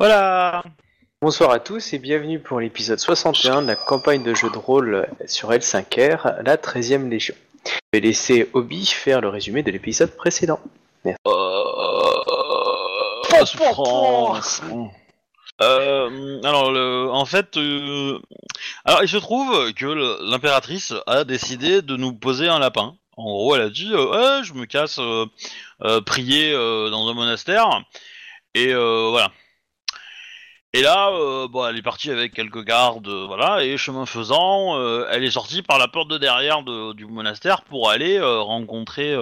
Voilà Bonsoir à tous et bienvenue pour l'épisode 61 de la campagne de jeu de rôle sur L5R, la 13ème Légion. Je vais laisser Obi faire le résumé de l'épisode précédent. Euh... France. Euh, alors, le- en fait, euh, alors il se trouve que l'impératrice a décidé de nous poser un lapin. En gros, elle a dit, euh, je me casse euh, euh, prier euh, dans un monastère, et euh, voilà. Et là, euh, bon, elle est partie avec quelques gardes, euh, voilà, et chemin faisant, euh, elle est sortie par la porte de derrière de- du monastère pour aller euh, rencontrer,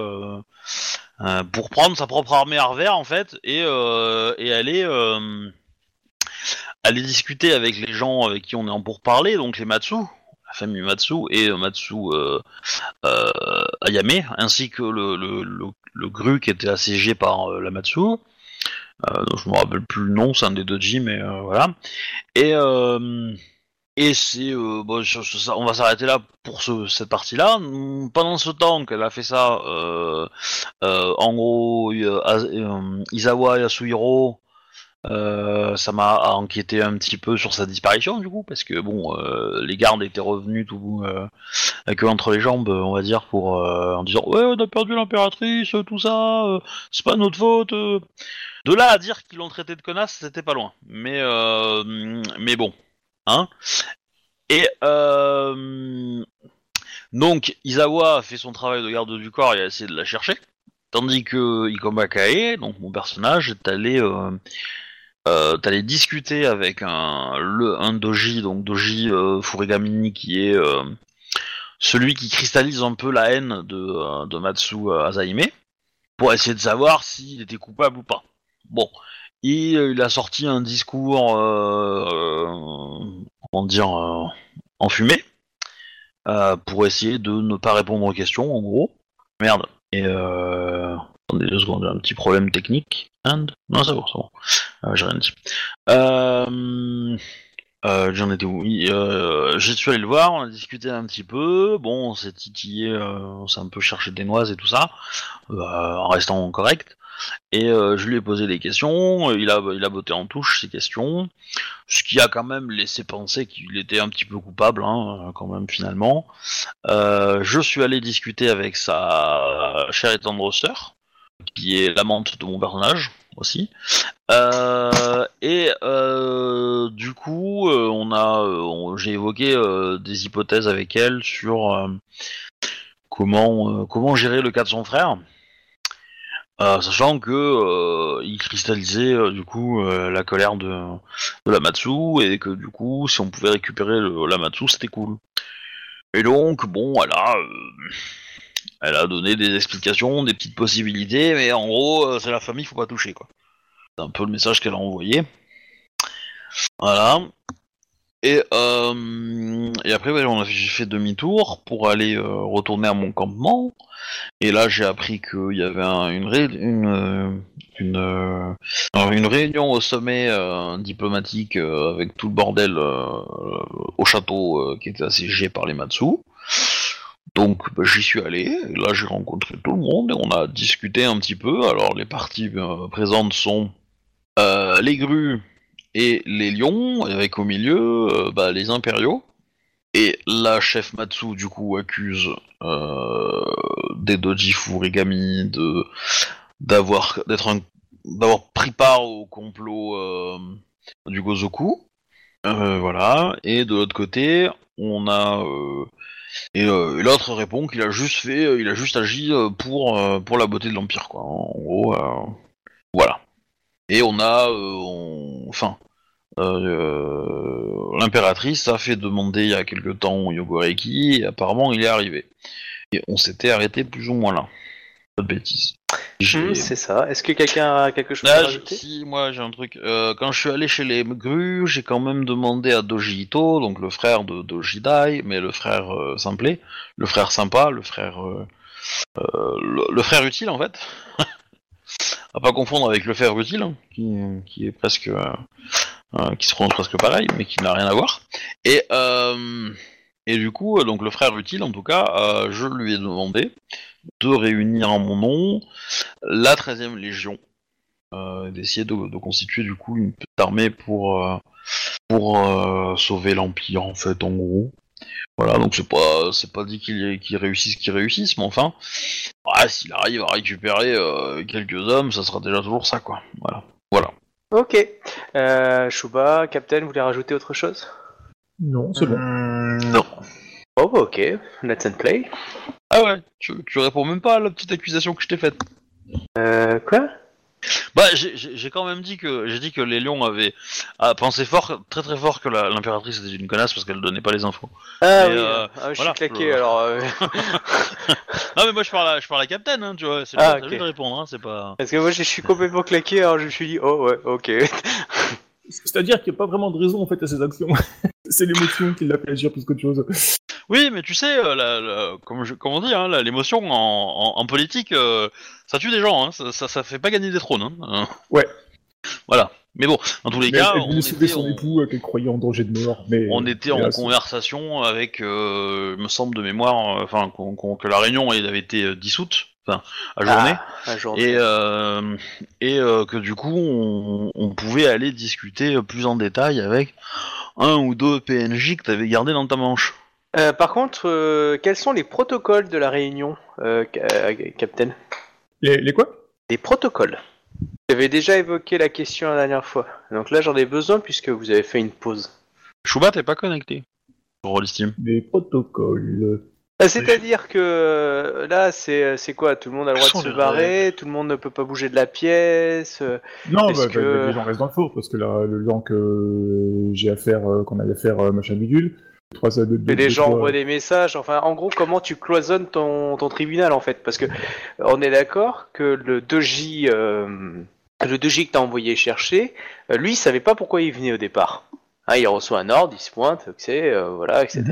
pour prendre sa propre armée Arver en fait, et, et aller, aller discuter avec les gens avec qui on est en pourparler, donc les Matsu, la famille Matsu et Matsu Ayame, ainsi que le, le, le, le Gru qui était assiégé par la Matsu. Euh, donc je me rappelle plus le nom, c'est un des doji, mais euh, voilà. Et euh, et c'est bon, on va s'arrêter là pour ce, cette partie-là. Pendant ce temps qu'elle a fait ça, en gros, Izawa Yasuhiro, ça m'a inquiété un petit peu sur sa disparition du coup, parce que bon, les gardes étaient revenus tout avec eux entre les jambes, on va dire, pour en disant ouais, on a perdu l'impératrice, tout ça, c'est pas notre faute. De là à dire qu'ils l'ont traité de connasse, c'était pas loin. Mais euh, mais bon, hein. Et euh, donc Izawa a fait son travail de garde du corps et a essayé de la chercher. Tandis que Ikoma Kae, donc mon personnage, est allé, euh, discuter avec un, le, un doji, donc doji euh, Furigami, qui est celui qui cristallise un peu la haine de, de Matsu Azaime, pour essayer de savoir s'il était coupable ou pas. Bon, il, il a sorti un discours, euh, euh, comment dire, euh, enfumé, euh, pour essayer de ne pas répondre aux questions, en gros. Merde. Et euh... Attendez deux secondes, un petit problème technique. And... Non, c'est bon, c'est bon. Euh, j'ai rien dit. Euh... Euh, J'en étais où euh, J'ai suis allé le voir, on a discuté un petit peu. Bon, on s'est titillé, euh, on s'est un peu cherché des noises et tout ça, euh, en restant correct. Et je lui ai posé des questions, il a, il a botté en touche ces questions, ce qui a quand même laissé penser qu'il était un petit peu coupable, hein, quand même finalement. Je suis allé discuter avec sa chère et tendre sœur, qui est l'amante de mon personnage aussi. Euh, et euh, du coup, euh, on a, j'ai évoqué des hypothèses avec elle sur comment, comment gérer le cas de son frère. Sachant que il cristallisait du coup la colère de, de la Matsu et que du coup si on pouvait récupérer le, la Matsu c'était cool. Et donc bon voilà, elle a donné des explications, des petites possibilités, mais en gros euh, c'est la famille, faut pas toucher quoi. C'est un peu le message qu'elle a envoyé. Voilà. Et, euh, et après, j'ai fait demi-tour pour aller euh, retourner à mon campement. Et là, j'ai appris qu'il y avait un- une, réunion au sommet diplomatique avec tout le bordel au château qui était assiégé par les Matsu. Donc bah, j'y suis allé, et là j'ai rencontré tout le monde et on a discuté un petit peu. Alors les parties euh, présentes sont euh, les grues et les lions, avec au milieu euh, bah, les impériaux. Et la chef Matsu du coup accuse des doji Furigami de d'avoir d'être d'avoir pris part au complot du Gozoku. Voilà. Et de l'autre côté, on a et, euh, et l'autre répond qu'il a juste fait, euh, il a juste agi euh, pour pour la beauté de l'empire quoi. En gros, voilà. Et on a, enfin, l'impératrice a fait demander il y a quelque temps Yogoreki et apparemment il est arrivé. Et on s'était arrêté plus ou moins là. Pas de bêtises. Hum, c'est ça. Est-ce que quelqu'un a quelque chose à rajouter si, moi j'ai un truc. Euh, quand je suis allé chez les grues, j'ai quand même demandé à Doji Ito, donc le frère de Doji Dai, mais le frère euh, simplet, le frère sympa, le frère. euh, euh, le, le frère utile en fait. à pas confondre avec le frère utile, hein, qui, qui est presque. euh, euh, qui se prononce presque pareil, mais qui n'a rien à voir. Et. Et du coup, euh, donc le frère utile, en tout cas, euh, je lui ai demandé de réunir en mon nom la 13e Légion euh, d'essayer de, constituer du coup une petite armée pour pour sauver l'empire en fait en gros. Voilà donc c'est pas c'est pas dit qu'il qu'il réussisse qu'il réussisse mais enfin ouais, s'il arrive à récupérer quelques hommes ça sera déjà toujours ça quoi. Voilà voilà. Ok. Euh, Shuba, Captain, vous voulez rajouter autre chose? Non, c'est bon. Hmm, non. Oh, bah, ok. Let's and play. Ah ouais tu, tu réponds même pas à la petite accusation que je t'ai faite. Euh, quoi? Bah, j'ai- quand même dit que j'ai dit que les lions avaient ah, pensé fort, très très fort que la- l'impératrice était une connasse parce qu'elle donnait pas les infos. Ah oui, euh, ah, je voilà, suis claqué alors. euh, Non mais moi je parle à, je parle à Captain, hein, tu vois. C'est Ah, pas à ok. lui de répondre, hein, c'est pas. Parce que moi je suis complètement claqué alors je me suis dit, oh ouais, ok. C'est-à-dire qu'il n'y a pas vraiment de raison en fait à ces actions. c'est l'émotion qui l'a fait agir plus qu'autre chose. Oui, mais tu sais, euh, la- la- comme, je, comme on dit, hein, l'émotion en, en, en politique, euh, ça tue des gens, hein, ça, ça, ça fait pas gagner des trônes. Hein. Euh, Ouais. Voilà. Mais bon, dans tous les Mais cas, elle on voulait sauver était, son en- époux qu'elle croyait en danger de mort. Mais on était en conversation avec, euh, il me semble de mémoire, enfin que la réunion elle avait été dissoute, enfin, à journée. Ah, un jour. et euh, et euh, que du coup on, on pouvait aller discuter plus en détail avec un ou deux PNJ que t'avais gardé dans ta manche. Euh, par contre, euh, quels sont les protocoles de la réunion, euh, ca- euh, Captain? Les, les quoi? Les protocoles. J'avais déjà évoqué la question la dernière fois. Donc là j'en ai besoin puisque vous avez fait une pause. Chouba t'es pas connecté sur Rollistim. Les protocoles. Ah, C'est-à-dire que euh, là, c'est c'est quoi? Tout le monde a le droit de se barrer, tout le monde ne peut pas bouger de la pièce. euh, Non, bah, que- bah, les gens restent dans le faux, parce que là, le temps que j'ai à faire, euh, qu'on avait à faire euh, machin bidule, trois deux, deux, Et les gens envoient des messages. Enfin, en gros, comment tu cloisonnes ton, ton tribunal en fait? Parce que on est d'accord que le 2J, euh, le 2J que t'as envoyé chercher, euh, lui, il savait pas pourquoi il venait au départ. Hein, il reçoit un ordre, il se pointe, sais, euh, voilà, etc.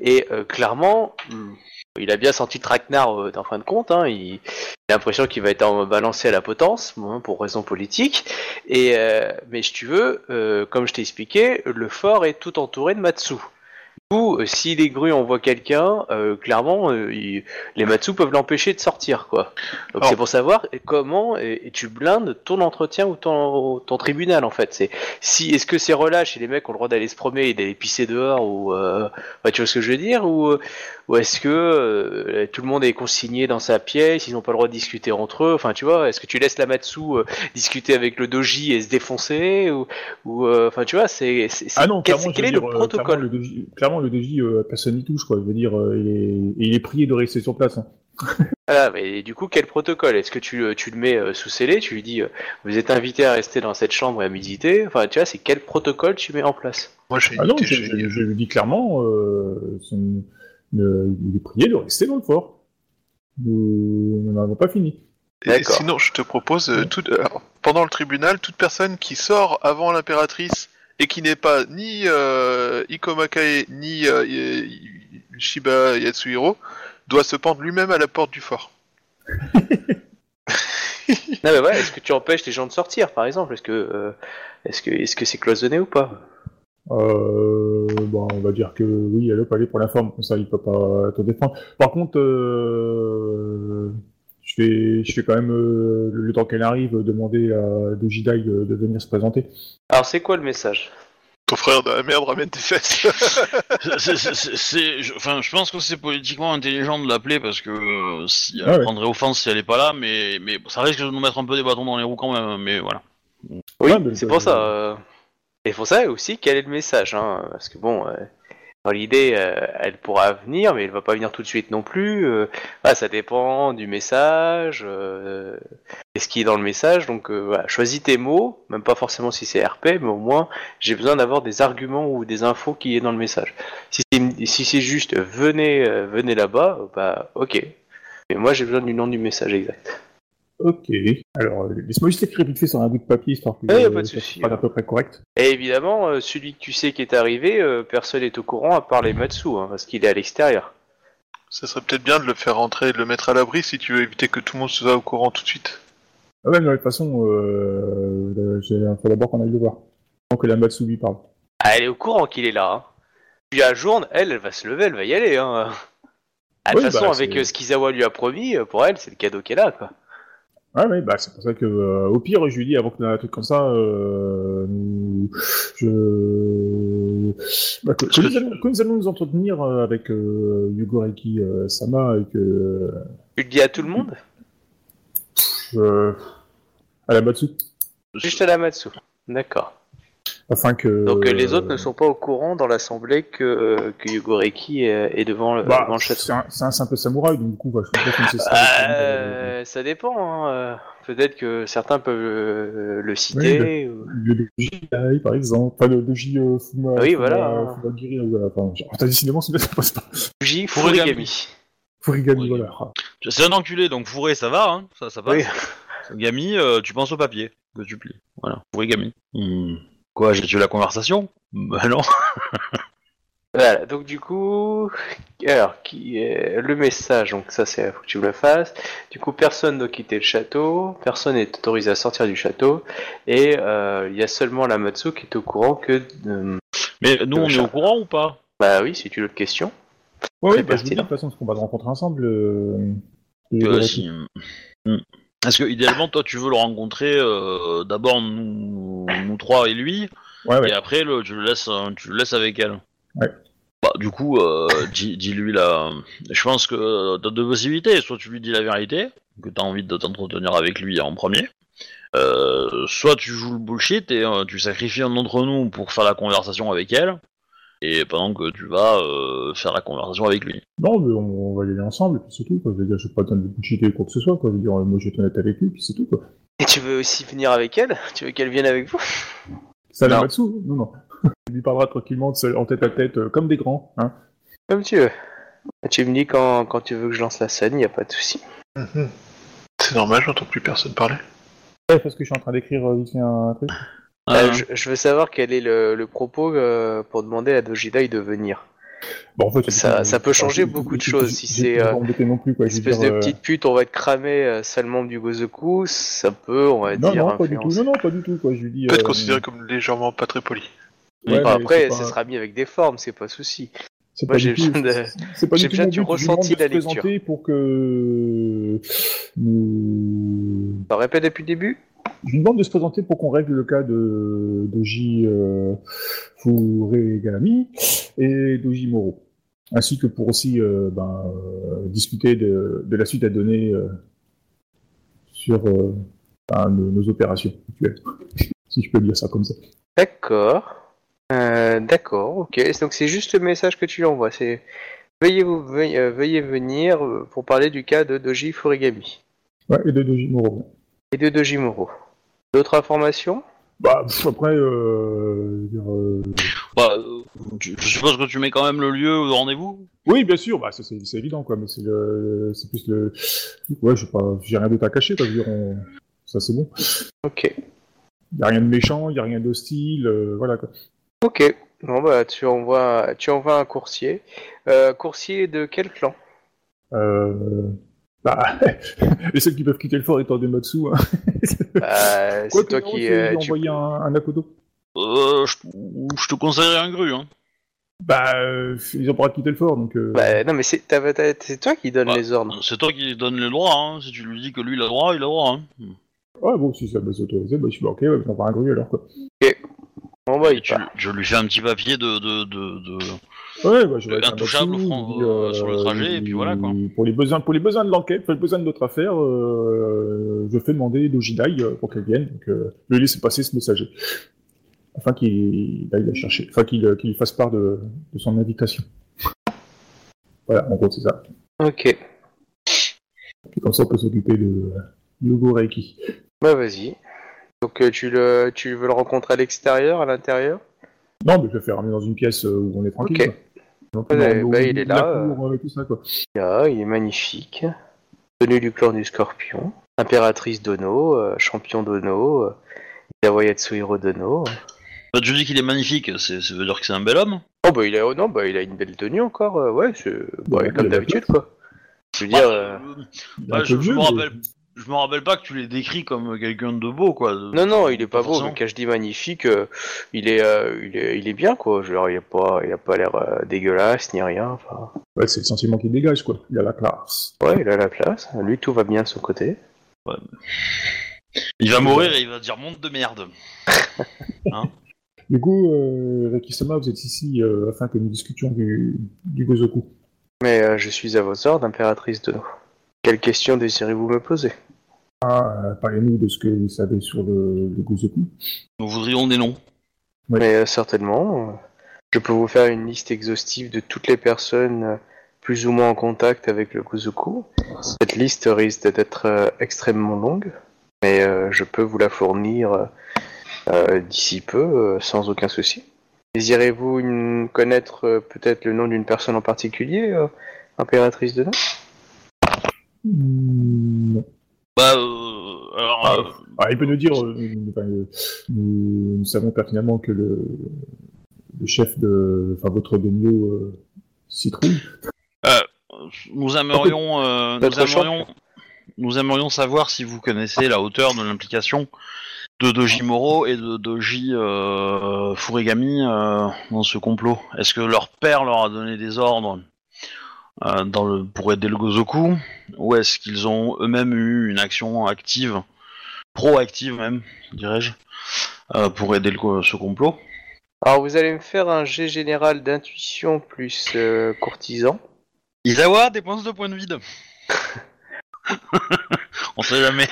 Et euh, clairement, hmm, il a bien senti le traquenard euh, en fin de compte. Hein, il, il a l'impression qu'il va être balancé à la potence, bon, pour raison politique. Et euh, mais si tu veux, euh, comme je t'ai expliqué, le fort est tout entouré de Matsu. Coup, euh, si les grues envoient quelqu'un, euh, clairement, euh, il- les Matsu peuvent l'empêcher de sortir, quoi. Donc Alors- c'est pour savoir comment et, et tu blindes ton entretien ou ton, ton tribunal, en fait. C'est si est-ce que c'est relâche et les mecs ont le droit d'aller se promener et d'aller pisser dehors ou, euh, ouais, tu vois ce que je veux dire, ou euh, ou est-ce que euh, tout le monde est consigné dans sa pièce, ils n'ont pas le droit de discuter entre eux, enfin tu vois, est-ce que tu laisses la Matsu euh, discuter avec le doji et se défoncer ou ou euh, enfin tu vois, c'est c'est- c'est- Ah non, quel, clairement, quel je est le dire, euh, protocole? Clairement, le DJ, clairement, le DJ, euh, personne n'y touche, quoi. Je veux dire, euh, il, est, il est prié de rester sur place. hein. Voilà, mais du coup, quel protocole? Est-ce que tu, le- tu le mets euh, sous scellé? Tu lui dis, euh, vous êtes invité à rester dans cette chambre et à méditer? Enfin, tu vois, c'est quel protocole tu mets en place? Moi, Ah non, je, je- je lui dis clairement, euh, c'est une- une- il est prié de rester dans le fort. Nous nous n'avons pas fini. Et D'accord. sinon, je te propose, euh, tout, pendant le tribunal, toute personne qui sort avant l'impératrice et qui n'est pas ni euh, Ikomakae ni euh, Shiba Yatsuhiro doit se pendre lui-même à la porte du fort. Non, mais voilà, est-ce que tu empêches les gens de sortir, par exemple? Est-ce que euh, est-ce que est-ce que c'est cloisonné ou pas? Euh, bon, on va dire que oui, elle peut aller pour la forme, comme ça il peut pas te défendre. Par contre, euh, vais, je vais quand même, euh, le temps qu'elle arrive, demander à Dojidai de, de venir se présenter. Alors, c'est quoi le message? Ton frère de la merde ramène tes fesses. C'est- Enfin, je pense que c'est politiquement intelligent de l'appeler parce que euh, si elle Ah ouais. prendrait offense si elle est pas là, mais mais ça risque de nous mettre un peu des bâtons dans les roues quand même. Mais voilà. Oui, Ouais, c'est pour ça. euh, Et pour ça aussi, quel est le message hein, Parce que bon, euh, l'idée, euh, elle pourra venir, mais elle va pas venir tout de suite non plus. euh, ça dépend du message, euh, et ce qui est dans le message. Donc euh, voilà, choisis tes mots, même pas forcément si c'est RP, mais au moins j'ai besoin d'avoir des arguments ou des infos qui est dans le message. Si c'est juste venez euh, là-bas, euh, bah ok. Mais moi j'ai besoin du nom du message exact. Ok. Alors, euh, laisse-moi juste écrire vite fait sur un bout de papier, histoire que Ouais, y a pas de ça souci, soit hein. à peu près correct. Et évidemment, euh, celui que tu sais qui est arrivé, euh, personne n'est au courant à part les Matsu, hein, parce qu'il est à l'extérieur. Ça serait peut-être bien de le faire rentrer et de le mettre à l'abri si tu veux éviter que tout le monde soit au courant tout de suite. Ah ouais, mais de toute façon, euh, euh, il faut d'abord qu'on aille le voir. Tant que la Matsu lui parle. Ah, elle est au courant qu'il est là. Hein. Tu la journe, elle, elle va se lever, elle va y aller. Hein. Ah, de Oui, toute façon, bah, avec euh, ce qu'Izawa lui a promis, pour elle, c'est le cadeau qu'elle a. Quoi. Ouais, ouais, bah c'est pour ça que euh, au pire, je lui dis avant que un truc comme ça, euh, je, bah, que, que nous allons, que nous allons nous entretenir euh, avec euh, Yugo Reiki euh, Sama et que Tu le dis à tout le monde? à la Matsu, Juste à la Matsu. D'accord. Afin que Donc euh, les euh, autres ne sont pas au courant dans l'assemblée que, euh, que Yugoreki est, est devant le, bah, devant le château. c'est un, un simple samouraï, donc du coup, bah, je pense que c'est ça. euh, Euh, ça dépend. Hein. euh, Peut-être que certains peuvent euh, le citer. Le par exemple, enfin le doji euh, Fuma, Oui, Fuma- voilà. T'as décidément, c'est ça passe pas. Fuji Furigami. Furigami. Furigami, Oui. voilà. C'est un enculé, donc fourré, ça va, hein, ça, ça passe. Oui. Gami, euh, tu penses au papier que tu plies. Voilà, fourré Gami. Quoi, j'ai tué la conversation Bah non. Voilà, donc du coup, alors, qui est le message, donc ça c'est, faut que tu me le fasses. Du coup, personne ne doit quitter le château, personne n'est autorisé à sortir du château, et euh, il y a seulement la Matsu qui est au courant que, euh, Mais nous, on est au courant ou pas? Bah oui, c'est une autre question. Ouais, ouais, bah, je dis, de toute façon, parce qu'on va le rencontrer ensemble. Euh, euh, si-. Est-ce que idéalement, toi, tu veux le rencontrer euh, d'abord nous, nous trois et lui, Ouais, ouais. et après le, tu le laisses, tu le laisses avec elle. Ouais. Bah, du coup, euh, dis- dis-lui là. Je pense que t'as deux possibilités. Soit tu lui dis la vérité, que t'as envie de t'entretenir avec lui en premier. Euh, soit tu joues le bullshit et tu sacrifies un d'entre nous pour faire la conversation avec elle, et pendant que tu vas euh, faire la conversation avec lui. Non, mais on, on va y aller ensemble, et puis c'est tout, quoi. Je veux dire, je vais pas donner de bullshit ou quoi que ce soit, quoi. Je veux dire, euh, moi, je vais honnête avec lui, puis c'est tout, quoi. Et tu veux aussi venir avec elle? Tu veux qu'elle vienne avec vous? Ça, la Non. Matsu Non, non. Il lui parlera tranquillement, de seul- en tête à tête, euh, comme des grands, hein. Comme tu veux. Tu me dis quand, quand tu veux que je lance la scène, il a pas de souci. Mhm. C'est normal, j'entends plus personne parler. Ouais, parce que je suis en train d'écrire euh, vite fait un truc. Euh, je, je veux savoir quel est le, le propos euh, pour demander à Dojidai de venir. Bon, en fait, Ça- peut changer beaucoup de choses, si c'est- c'est euh, Espèce dire, de euh, petite pute, on va euh, sale membre du Gozoku, ça peut, on va Non, dire, non, pas du tout. Non, non, pas du tout, quoi. Je lui dis. Peut être euh, considéré comme légèrement pas très poli. ouais, mais après, ça pas- sera mis avec des formes, c'est pas souci. C'est Moi, pas j'ai du tout- besoin de- du ressenti de la se lecture. présenter pour que nous. Répète depuis le début? Je lui demande de se présenter pour qu'on règle le cas de Doji euh, Furigami et Doji Moro, ainsi que pour aussi euh, ben, euh, discuter de, de la suite à donner euh, sur ben, nos, nos opérations actuelles, si je peux dire ça comme ça. D'accord. D'accord, ok. Donc c'est juste le message que tu lui envoies. C'est veuillez, vous, veuillez, veuillez venir pour parler du cas de Doji Furigami Ouais, et de Doji Moro. Et de Dojimoro. D'autres informations? Bah, pff, après, euh, dire, euh, Bah, euh, tu- je suppose que tu mets quand même le lieu de rendez-vous? Oui, bien sûr, bah, ça, c'est c'est évident, quoi, mais c'est le, c'est plus le, ouais, je sais pas, j'ai rien d'autre à cacher, quoi, je veux dire, on- ça c'est bon. Ok. Y a rien de méchant, y a rien d'hostile, euh, voilà, quoi. Ok. Bon bah tu envoies, tu envoies un coursier. Euh, coursier de quel clan? Euh, bah, les seuls qui peuvent quitter le fort étant des Matsu, hein. Bah, Quoi C'est toi non, qui. tu euh, lui tu- envoyer un, un Akodo. Euh, je, je te conseillerais un gru, hein. Bah, euh, ils ont pas le droit de quitter le fort, donc, euh, Bah, non mais c'est toi qui donne Bah, les ordres. C'est toi qui donne les droits, hein. Si tu lui dis que lui il a le droit, il a le droit, hein. ouais, bon, si ça m'est autorisé, bah, je suis, bah, ok, ouais, j'en prends un grue alors, quoi. Bon bah il tu, je lui fais un petit papier de, de, de, de- Ouais, bah, je vais Euh, être un intouchable, Matsu, Fran- je dis, euh, sur le trajet, et puis voilà, quoi. Pour les besoins, pour les besoins de l'enquête, pour les besoins de notre affaire, euh, je fais demander Dojidai euh, pour qu'elle vienne, donc, euh, lui laisser passer ce messager. Afin qu'il aille la chercher, enfin qu'il euh, fasse part de, de son invitation. Voilà, en gros, c'est ça. Ok. Et comme ça, on peut s'occuper de euh, Yugo Reiki. Bah vas-y. Donc euh, tu le, tu veux le rencontrer à l'extérieur, à l'intérieur? Non, mais je vais faire ramener dans une pièce euh, où on est tranquille. Ok. Donc, Ouais, bah, il est là, cour, euh, tout ça, quoi. Il, est magnifique. Tenue du clan du Scorpion. Impératrice Dono, euh, champion Dono. Euh, Yatsuhiro Dono. Bah, tu dis qu'il est magnifique, c'est- ça veut dire que c'est un bel homme Oh bah il a, oh, non, bah il a une belle tenue encore. euh, ouais, c'est bah, Ouais, comme d'habitude quoi. Je veux dire. je, me rappelle, je me rappelle pas que tu l'aies décrit comme quelqu'un de beau, quoi. Non, non, il est pas beau, mais quand je dis magnifique, euh, il, est, euh, il, est, il est bien, quoi. Genre, il a pas, il a pas l'air euh, dégueulasse, ni rien. Enfin, Ouais, c'est le sentiment qu'il dégage, quoi. Il a la classe. ouais, il a la classe. Lui, tout va bien de son côté. Il va mourir et il va dire monde de merde. Du coup, euh, Reki-sama, vous êtes ici euh, afin que nous discutions du, du Gozoku. Mais euh, je suis à vos ordres, impératrice de nous. Quelle question désirez-vous me poser? Ah, euh, parlez-nous de ce que vous savez sur le, le Gozoku. Nous voudrions des noms. Mais euh, certainement, je peux vous faire une liste exhaustive de toutes les personnes euh, plus ou moins en contact avec le Kuzuku. Cette liste risque d'être euh, extrêmement longue, mais euh, je peux vous la fournir d'ici peu, euh, sans aucun souci. Désirez-vous une- connaître euh, peut-être le nom d'une personne en particulier, euh, impératrice de Hmm, non. Bah, euh, alors, Ah, euh, Ah, il peut nous dire, euh, nous, euh, nous, nous savons pertinemment que le, le chef de, enfin votre Denyo euh, citrouille. nous aimerions, euh, nous aimerions, nous aimerions savoir si vous connaissez la hauteur de l'implication de Doji Moro et de Doji euh, Furigami euh, dans ce complot. Est-ce que leur père leur a donné des ordres? Euh, dans le, pour aider le Gozoku ou est-ce qu'ils ont eux-mêmes eu une action active, proactive même, dirais-je, euh, pour aider le, ce complot? Alors vous allez me faire un jet général d'intuition plus euh, courtisan. Isawa dépense deux points de vide. On sait jamais.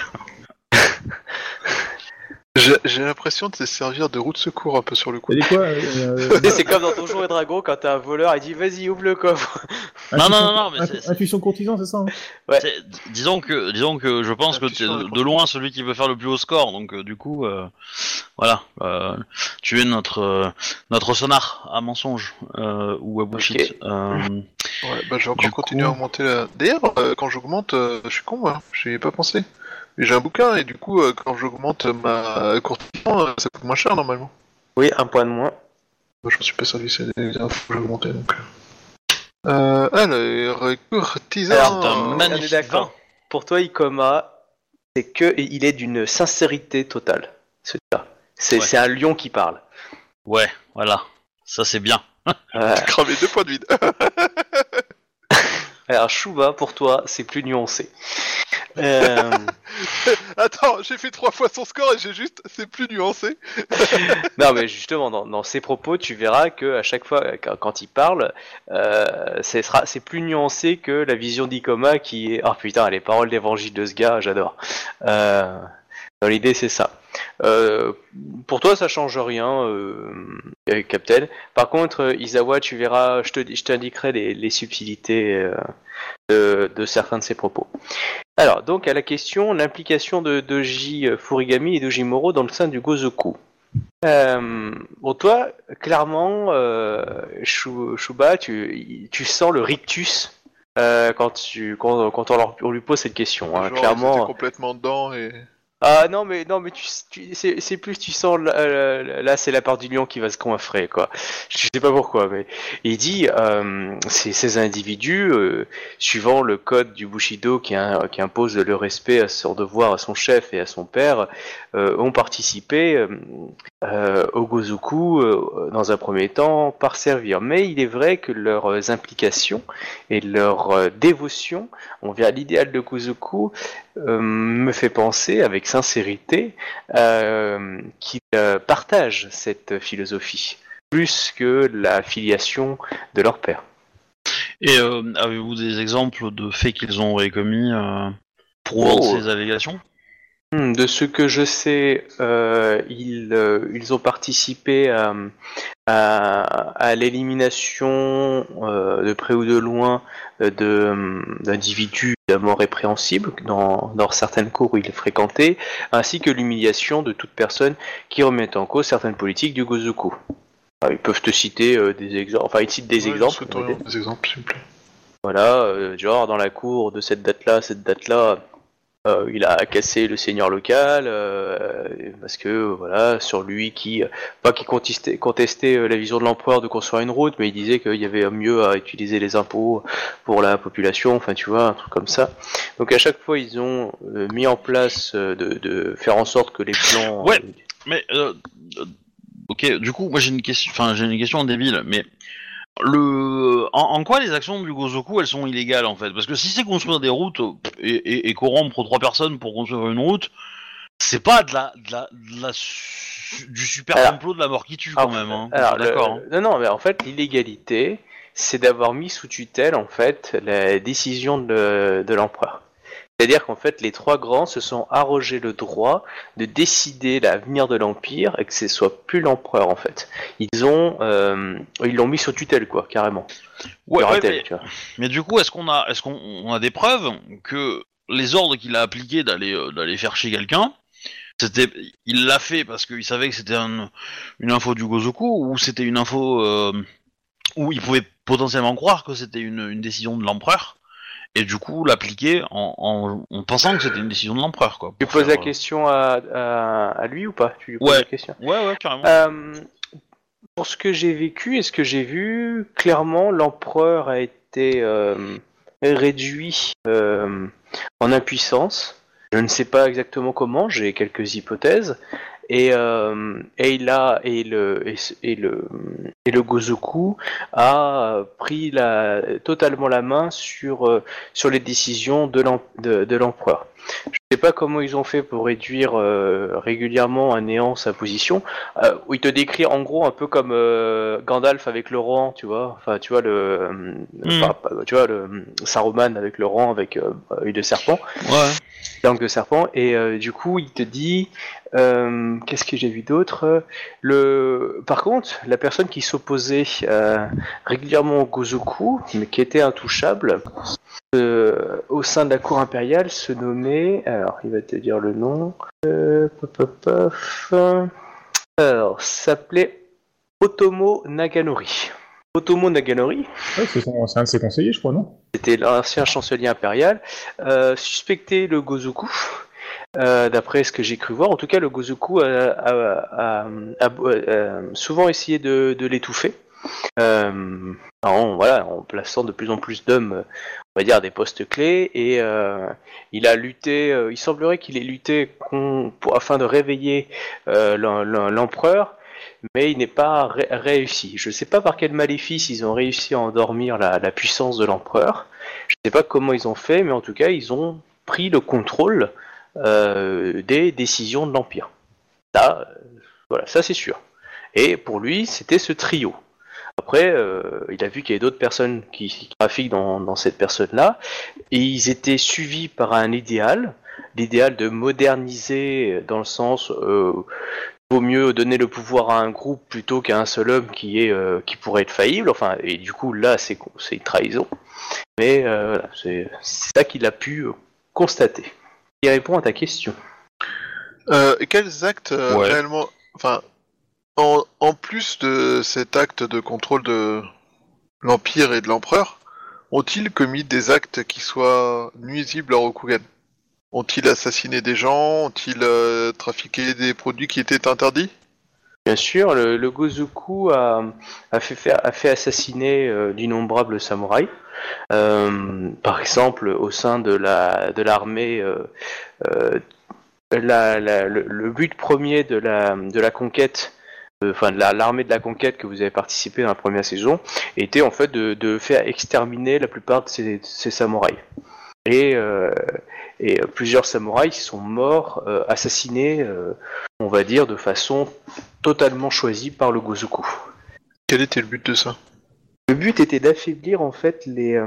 J'ai l'impression de se servir de roue de secours un peu sur le coup. Quoi euh, c'est comme dans Donjons et Dragons quand t'as un voleur, il dit vas-y ouvre le coffre. Non, non, intuition- non, non, mais c'est- Intuition courtisan, c'est ça hein? Ouais. Disons que, disons que je pense que t'es de, loin celui qui veut faire le plus haut score, donc euh, du coup, euh, voilà, euh, tu es notre euh, notre sonar à mensonge euh, ou à bullshit. Euh, Ouais, bah j'ai encore Du continué coup- à augmenter la. D'ailleurs, euh, quand j'augmente, euh, je suis con, moi. J'y ai pas pensé. Mais J'ai un bouquin et du coup, euh, quand j'augmente ma courtisan, euh, ça coûte moins cher normalement. Oui, un point de moins. Moi, je me suis pas servi, c'est des infos que j'ai augmentées donc. Euh, alors, courtisan. Alors, t'as un On est vin. Pour toi, Ikoma, c'est que il est d'une sincérité totale. Ce gars. C'est Ouais. c'est un lion qui parle. Ouais, voilà, ça c'est bien. Euh, Cramé deux points de vide. alors Shuba, pour toi, c'est plus nuancé. Euh, Attends, j'ai fait trois fois son score et j'ai juste. C'est plus nuancé. non, mais justement, dans, dans ses propos, tu verras que à chaque fois, quand, quand il parle, euh, c'est plus nuancé que la vision d'Ikoma qui est. Oh putain, les paroles d'évangile de ce gars, j'adore. Euh, dans l'idée, c'est ça. Euh, pour toi, ça change rien, euh, Captain. Par contre, euh, Isawa, tu verras, je te- je t'indiquerai les, les subtilités euh, de, de certains de ses propos. Alors, donc, à la question, l'implication de Doji euh, Furigami et Doji Moro dans le sein du Gozoku. Euh, bon, toi, clairement, Shu- Shuba, tu, tu sens le rictus quand, tu, quand, quand on, leur- on lui pose cette question. hein. Genre, clairement. complètement dedans et. Ah non mais non mais tu, tu- c'est plus tu sens là, c'est la part du lion qui va se coinfrer quoi. Je sais pas pourquoi mais il dit euh, ces, individus euh, suivant le code du Bushido qui, qui impose le respect à son devoir à son chef et à son père euh, ont participé au Gozoku euh, dans un premier temps par servir. Mais il est vrai que leurs implications et leur dévotion envers l'idéal de Gozoku euh, me fait penser avec sincérité euh, qu'ils euh, partagent cette philosophie plus que la filiation de leur père. Et avez-vous des exemples de faits qu'ils ont commis prouvant Oh. ces allégations? Hmm, De ce que je sais, euh, ils, euh, ils ont participé à, à, à l'élimination euh, de près ou de loin de, d'individus évidemment répréhensibles dans, dans certaines cours où ils fréquentaient, ainsi que l'humiliation de toute personne qui remet en cause certaines politiques du Gozoku. Ah, Ils peuvent te citer des exemples, enfin ils citent des Ouais, exemples. Des exemples, s'il vous plaît. Voilà, genre dans la cour de cette date-là, cette date-là, euh, il a cassé le seigneur local euh, parce que voilà, sur lui qui pas qui contestait, contestait euh, la vision de l'empereur de construire une route, mais il disait qu'il y avait mieux à utiliser les impôts pour la population, enfin tu vois, un truc comme ça. Donc à chaque fois, ils ont mis en place de, faire en sorte que les plans. Ouais. Mais ok, du coup, moi j'ai une question, enfin j'ai une question débile, mais le, en, en quoi les actions du Gozoku elles sont illégales en fait? Parce que si c'est construire des routes et, et, et corrompre trois personnes pour construire une route, c'est pas de la, de la, de la su- du super Alors- complot de la mort qui tue quand Alors, même. Hein. Alors, D'accord. le- Non, non, mais en fait, l'illégalité, c'est d'avoir mis sous tutelle, en fait, la décision de, de l'empereur. C'est-à-dire qu'en fait, les trois grands se sont arrogés le droit de décider l'avenir de l'empire et que ce soit plus l'empereur, en fait. Ils ont, euh, ils l'ont mis sous tutelle, quoi, carrément. Ouais, ouais, mais, tu vois. mais du coup, est-ce qu'on a, est-ce qu'on on a des preuves que les ordres qu'il a appliqués d'aller, euh, d'aller faire chez quelqu'un, c'était, il l'a fait parce qu'il savait que c'était un- une info du Gozoku ou c'était une info euh, où il pouvait potentiellement croire que c'était une, une décision de l'empereur? Et du coup l'appliquer en, en, en pensant que c'était une décision de l'empereur quoi. Tu poses la faire, euh, question à, à, à lui ou pas? Tu lui poses Ouais. la question? Ouais, ouais, carrément. Euh, pour ce que j'ai vécu et ce que j'ai vu, clairement, l'empereur a été euh, réduit euh, en impuissance. Je ne sais pas exactement comment, j'ai quelques hypothèses. Et, euh, et il a et le et, et le et le Gozoku a pris la, totalement la main sur euh, sur les décisions de l'em- de, de l'empereur. Je sais pas comment ils ont fait pour réduire euh, régulièrement à néant sa position. Euh, où il te décrit en gros un peu comme euh, Gandalf avec le Rohan, tu vois. Enfin, tu vois le, enfin, pas- tu vois le Saruman avec le Rohan avec œil de serpent, Ouais. langue de serpent. Et du coup, il te dit, euh, qu'est-ce que j'ai vu d'autre? Le, par contre, la personne qui s'opposait euh, régulièrement au Gozoku, mais qui était intouchable. euh, au sein de la cour impériale se nommait, alors il va te dire le nom, alors, s'appelait Otomo Naganori. Otomo Naganori, Ouais, c'est un de ses conseillers, je crois, non? C'était l'ancien chancelier impérial, suspectait le Gozoku. Euh, D'après ce que j'ai cru voir, en tout cas, le Gozoku a, souvent essayé de, l'étouffer. Euh, en, voilà, en plaçant de plus en plus d'hommes, on va dire, à des postes clés, et euh, il a lutté. il semblerait qu'il ait lutté afin de réveiller l'em- l'em- l'empereur, mais il n'est pas ré- réussi. Je ne sais pas par quel maléfice ils ont réussi à endormir la, puissance de l'empereur. Je ne sais pas comment ils ont fait, mais en tout cas, ils ont pris le contrôle des décisions de l'empire. Ça, euh, voilà, ça c'est sûr. Et pour lui, c'était ce trio. Après, euh, il a vu qu'il y avait d'autres personnes qui, trafiquent dans, cette personne-là, et ils étaient suivis par un idéal, l'idéal de moderniser euh, dans le sens euh, vaut mieux donner le pouvoir à un groupe plutôt qu'à un seul homme qui est euh, qui pourrait être faillible. Enfin, et du coup là, c'est c'est une trahison. Mais euh, c'est ça qu'il a pu euh, constater. Répond à ta question. Euh, quels actes euh, Ouais. réellement, enfin, en, en plus de cet acte de contrôle de l'empire et de l'empereur, ont-ils commis des actes qui soient nuisibles à Rokugan? Ont-ils assassiné des gens? Ont-ils euh, trafiqué des produits qui étaient interdits? Bien sûr, le, le Gozoku a, a, fait, faire- a fait assassiner euh, d'innombrables samouraïs. Euh, par exemple, au sein de la de l'armée, euh, euh, le, but premier de la conquête, enfin de la- l'armée de la conquête que vous avez participé dans la première saison, était en fait de, faire exterminer la plupart de ces, samouraïs. Et, plusieurs samouraïs sont morts, assassinés, on va dire, de façon totalement choisi par le Gozoku. Quel était le but de ça? Le but était d'affaiblir en fait les euh,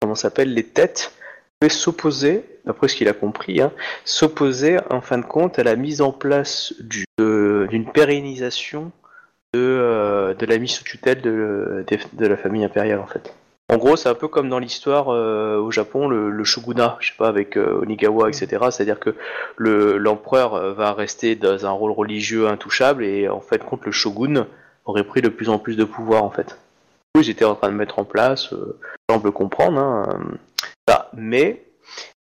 comment s'appelle les têtes et s'opposer, d'après ce qu'il a compris, hein, s'opposer en fin de compte à la mise en place du- d'une pérennisation de, euh, de la mise sous tutelle de, la famille impériale en fait. En gros, c'est un peu comme dans l'histoire euh, au Japon, le, shogunat, je sais pas, avec Onigawa, etc. C'est-à-dire que le- l'empereur va rester dans un rôle religieux intouchable et en fait, contre le shogun aurait pris de plus en plus de pouvoir en fait. Oui, j'étais en train de mettre en place, euh, semble comprendre, hein, euh, mais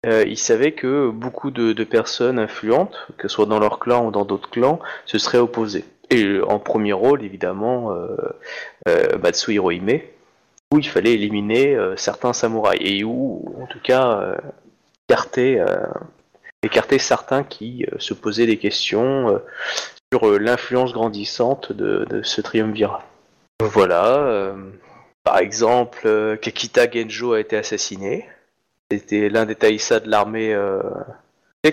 euh, il savait que beaucoup de, personnes influentes, que ce soit dans leur clan ou dans d'autres clans, se seraient opposées. Et en premier rôle, évidemment, euh, euh, Matsuhiro Hime, où il fallait éliminer certains samouraïs, et où, en tout cas, écarter, écarter certains qui se posaient des questions sur l'influence grandissante de, de ce triumvirat. Voilà. euh, par exemple, euh, Kakita Genjo a été assassiné. C'était l'un des Taïsa de l'armée euh,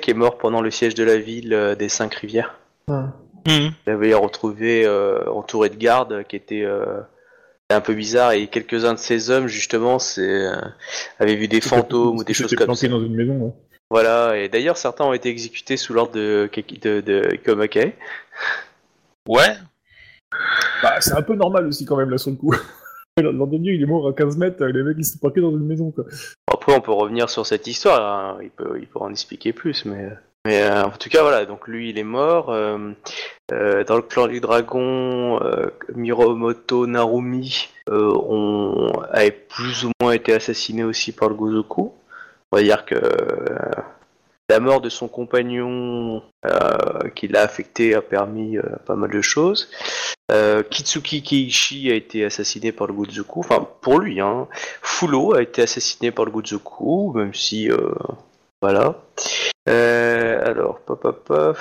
qui est mort pendant le siège de la ville euh, des Cinq Rivières. Mhm. Il avait retrouvé euh, entouré de gardes qui étaient euh, un peu bizarres et quelques-uns de ces hommes justement c'est, euh, avaient vu des fantômes ou des choses comme ça. planqué dans une maison. ouais. Voilà, et d'ailleurs certains ont été exécutés sous l'ordre de, de, de Ikomake. Ouais. Bah, c'est un peu normal aussi quand même là sur coup. L'an dernier, il est mort à 15 mètres, les mecs ils sont planqués dans une maison quoi. Après, on peut revenir sur cette histoire. hein. Il peut, il peut en expliquer plus, mais, mais euh, en tout cas, voilà. Donc lui, il est mort. Euh, euh, dans le clan du dragon, euh, Miromoto Narumi euh, ont, a plus ou moins été assassiné aussi par le Gozoku. On va dire que euh, la mort de son compagnon euh, qui l'a affecté a permis euh, pas mal de choses. Euh, Kitsuki Keiichi a été assassiné par le Gozoku. Enfin, pour lui, hein. Fulo a été assassiné par le Gozoku, même si euh, voilà. Alors, pop pop pop.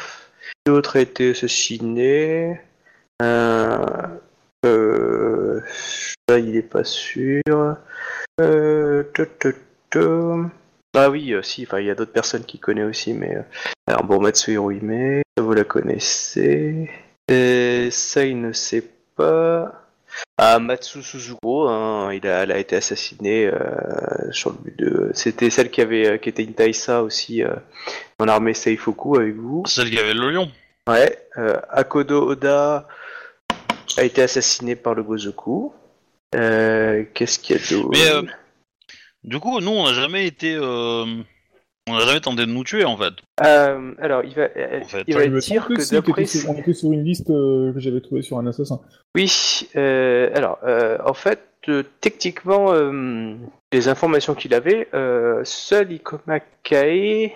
L'autre a été assassiné? Là, il est pas sûr. Ah oui, euh, si, enfin, il y a d'autres personnes qui connaissent aussi, mais. euh, alors, bon, Matsu Hirohime, ça vous la connaissez. Et ça, il ne sait pas. Ah, Matsu Suzuko, hein, il a, elle a été assassinée euh, sur le but de. C'était celle qui avait, euh, qui était une Taïsa aussi euh, dans l'armée Seifoku avec vous. Celle qui avait le lion. Ouais. Euh, Akodo Oda a été assassiné par le Gozoku. Euh, Qu'est-ce qu'il y a d'autre? Mais, euh, Du coup, nous, on n'a jamais été. euh, On n'a jamais tenté de nous tuer en fait. Euh, alors, il va, euh, En fait. il va dire que si, t'étais d'après. sur- on était sur une liste euh, que j'avais trouvée sur un assassin. Oui, euh, alors, euh, en fait, euh, techniquement, euh, les informations qu'il avait, euh, seul Ikoma Kae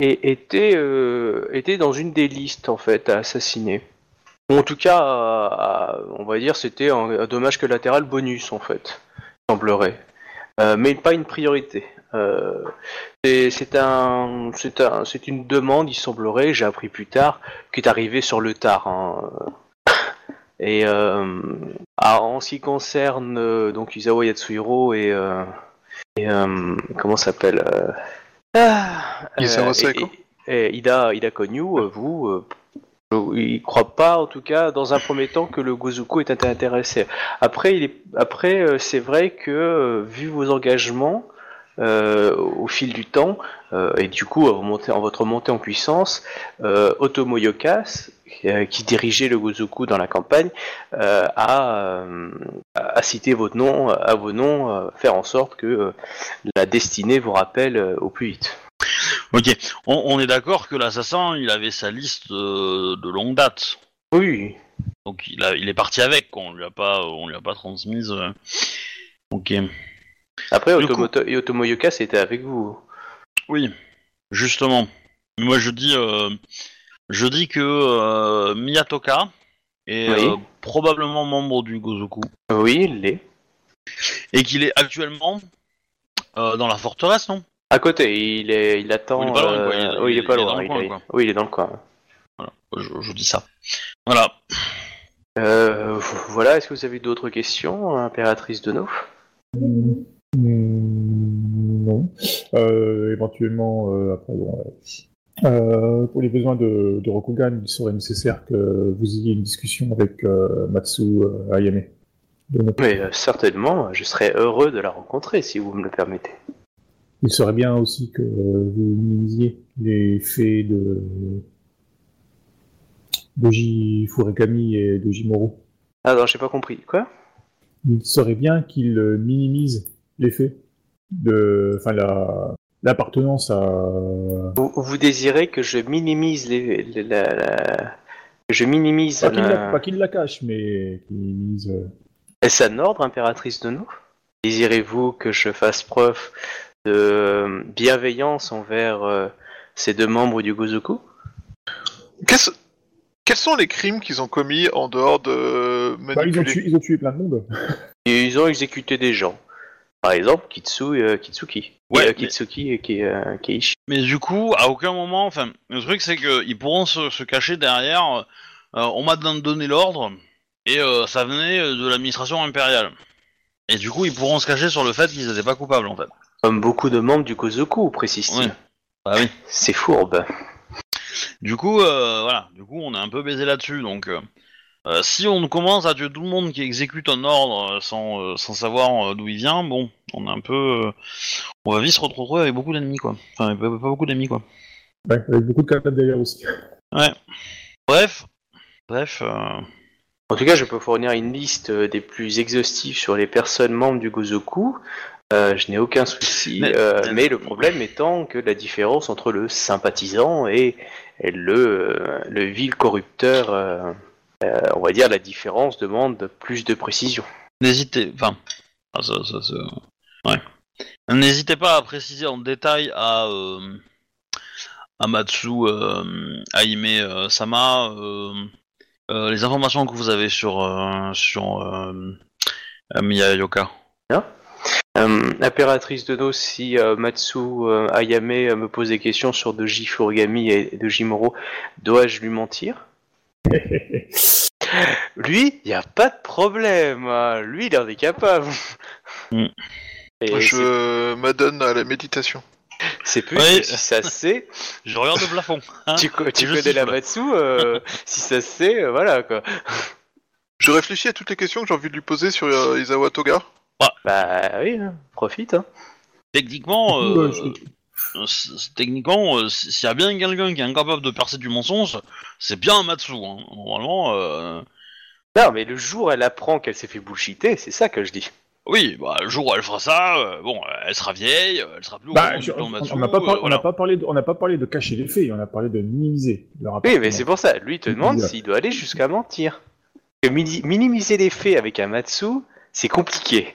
était, euh, était dans une des listes, en fait, à assassiner. Ou en tout cas, à- à- on va dire, c'était un, un dommage collatéral bonus, en fait, semblerait. Euh, mais pas une priorité. Euh, c'est c'est un, c'est un, c'est une demande, il semblerait, j'ai appris plus tard, qui est arrivée sur le tard. hein. Et euh, ah, en ce qui concerne donc Isawa Yatsuhiro et, et comment s'appelle ah, Isawa Saeko et, et Ida Ida Konyu, vous, il croit pas en tout cas dans un premier temps que le Gozuko est int- intéressé. Après, il est après euh, c'est vrai que euh, vu vos engagements euh, au fil du temps euh, et du coup en votre montée en puissance, euh, Otomo Yokas euh, qui dirigeait le Gozoku dans la campagne, euh, a, euh, a cité votre nom, à vos noms, euh, faire en sorte que euh, la destinée vous rappelle euh, au plus vite. Ok, on, on est d'accord que l'assassin, il avait sa liste euh, de longue date. Oui, Donc il, a, il est parti avec, quoi. on lui a pas, on lui a pas transmise. euh. Ok. après Du Otomo, et Otomo Yokas était avec vous. Oui, justement. Moi je dis, euh, je dis que euh, Miyatoka est Oui. euh, probablement membre du Gozoku Oui, il l'est. et qu'il est actuellement euh, dans la forteresse, non? À côté, il, est, il attend. Il est pas loin, euh, quoi, il- oui, il est il pas est loin. dans le il coin, quoi. Oui, il est dans le coin. Voilà, je, je dis ça. Voilà. Euh, voilà, est-ce que vous avez d'autres questions, impératrice de nous Hmm, hmm, non. Euh, éventuellement, euh, après, bon, euh, euh, pour les besoins de, de Rokugan, il serait nécessaire que vous ayez une discussion avec euh, Matsu euh, Ayame. De notre- Mais euh, certainement, je serais heureux de la rencontrer si vous me le permettez. Il serait bien aussi que vous minimisiez les faits de Doji Furakami et Doji Moro. Ah non, j'ai pas compris. Quoi? Il serait bien qu'il euh, minimise les faits de, enfin la l'appartenance à vous, vous désirez que je minimise les, les- la, je minimise pas qu'il la, la cache, mais qu'il minimise. euh, Est-ce un ordre, impératrice de nous Désirez-vous que je fasse preuve de bienveillance envers euh, ces deux membres du Gozoku? Qu'est-ce- Quels sont les crimes qu'ils ont commis en dehors de Bah, ils, ont tué, ils ont tué plein de monde. Et ils ont exécuté des gens. Par exemple, Kitsu, euh, Kitsuki. Ouais, Et, euh, mais- Kitsuki et Ki- euh, Keiichi. Mais du coup, à aucun moment, enfin, le truc c'est que ils pourront se, se cacher derrière. euh, on m'a don- donné l'ordre et euh, ça venait de l'administration impériale. Et du coup, ils pourront se cacher sur le fait qu'ils n'étaient pas coupables, en fait. Comme beaucoup de membres du Kozoku, précise-t-il. Oui. Bah oui. C'est fourbe. Du coup, euh, voilà. Du coup, on est un peu baisé là-dessus. Donc, euh, euh, si on commence à tuer tout le monde qui exécute un ordre sans, euh, sans savoir euh, d'où il vient, bon, on est un peu, euh, on va vite se retrouver avec beaucoup d'ennemis, quoi. Enfin, pas, beaucoup d'ennemis, quoi. Ouais, avec beaucoup de cadavres derrière aussi. Bref, bref. euh, En tout cas, je peux fournir une liste des plus exhaustives sur les personnes membres du Gozoku. Euh, je n'ai aucun souci. Mais- euh, mais le problème étant que la différence entre le sympathisant et, et le, le vil corrupteur, euh, on va dire la différence demande plus de précision. N'hésitez, enfin, ah, ça, ça, ça- ouais. N'hésitez pas à préciser en détail à à Matsu Aime Sama les informations que vous avez sur sur Miyayoka. Euh, impératrice de Nos, si euh, Matsu euh, Ayame euh, me pose des questions sur Doji Furigami et Doji Moro, dois-je lui mentir? Lui, il n'y a pas de problème. hein. Lui, il en est capable. Mm. Et Moi, c'est- je m'adonne à la méditation. c'est plus Ouais. si ça se sait. Je regarde le plafond. hein. tu connais la. Matsu, euh, si ça se sait, euh, voilà quoi. Je réfléchis à toutes les questions que j'ai envie de lui poser sur euh, Isawa Toga. Bah oui, hein, profite. Hein. Techniquement, euh, euh, euh, techniquement, euh, s'il y a bien quelqu'un qui est incapable de percer du mensonge, c'est bien Matsu. Hein. Normalement, euh, Non, mais le jour où elle apprend qu'elle s'est fait bullshiter, c'est ça que je dis. oui, bah, le jour où elle fera ça, euh, bon, elle sera vieille, elle sera plus au Bah, je- du plan on de Matsu. on n'a pas, par- euh, on voilà. n'a pas parlé de, on n'a pas parlé de cacher les faits, on a parlé de minimiser leur Oui, mais c'est pour ça. Lui, il te demande s'il doit aller jusqu'à mentir. Que mini- minimiser les faits avec un Matsu, c'est compliqué.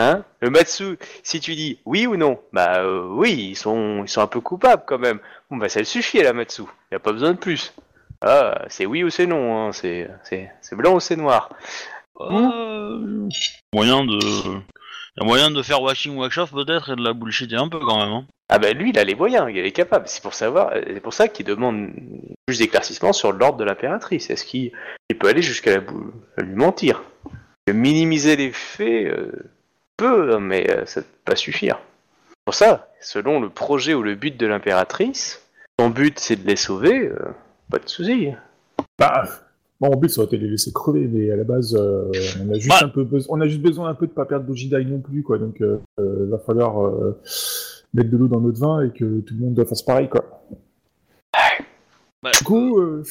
Hein? Le Matsu, si tu dis oui ou non, bah euh, oui, ils sont, ils sont un peu coupables quand même. Bon, bah ça le suffit, la Matsu. Il a pas besoin de plus. Ah, c'est oui ou c'est non, hein. c'est, c'est, c'est blanc ou c'est noir. Euh, moyen de. Y a moyen de faire washing workshop peut-être et de la bullshiter un peu quand même. Hein. Ah bah lui, il a les moyens, il est capable. C'est pour savoir, c'est pour ça qu'il demande plus d'éclaircissement sur l'ordre de l'impératrice. Est-ce qu'il il peut aller jusqu'à la bou- à lui mentir? Minimiser les faits euh, peut, mais euh, ça ne peut pas suffire. Pour ça, selon le projet ou le but de l'impératrice, son but c'est de les sauver, euh, pas de souci. Bah, bon, en but, ça aurait été de les laisser crever, mais à la base, euh, on a juste Bah. un peu besoin, on a juste besoin un peu de pas perdre Bojidai non plus, quoi. Donc, euh, euh, va falloir euh, mettre de l'eau dans notre vin et que tout le monde fasse pareil, quoi. Bah, Du coup, euh,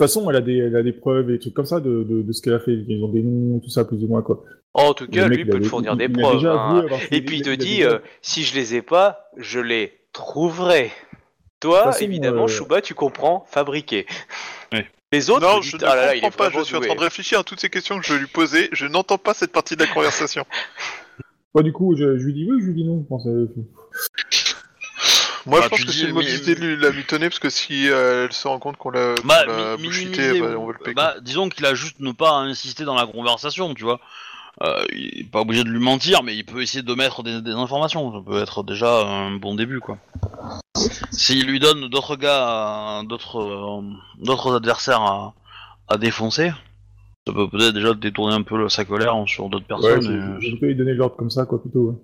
façon, elle a des, elle a des preuves et des trucs comme ça de, de, de ce qu'elle a fait. Ils ont des noms, tout ça, plus ou moins, quoi. En tout cas, lui peut te fournir il- des il preuves. hein. fait- Et puis il te dit, déjà- euh, si je les ai pas, je les trouverai. Toi, façon, évidemment, euh, Chouba, tu comprends, fabriquer. Oui. Les autres, non, je ne ah là là, il comprends pas, je suis en train de réfléchir à toutes ces questions que je vais lui poser, je n'entends pas cette partie de la conversation. Bah, du coup, je, je lui dis oui, je lui dis non? Bon, ça- Moi, je pense que c'est une mauvaise idée de lui- la mitonner, parce que si euh, elle se rend compte qu'on l'a Bah, qu'on l'a mi- bullshité, minimiser bah, on va le péter. bah, disons qu'il a juste ne pas insister dans la conversation, tu vois. Euh, il est pas obligé de lui mentir, mais il peut essayer de mettre des, des informations. Ça peut être déjà un bon début, quoi. S'il lui donne d'autres gars, d'autres, euh, d'autres adversaires à, à défoncer, ça peut peut-être déjà détourner un peu sa colère sur d'autres Ouais, personnes. je, et- je peux lui donner l'ordre comme ça, quoi, plutôt. ouais.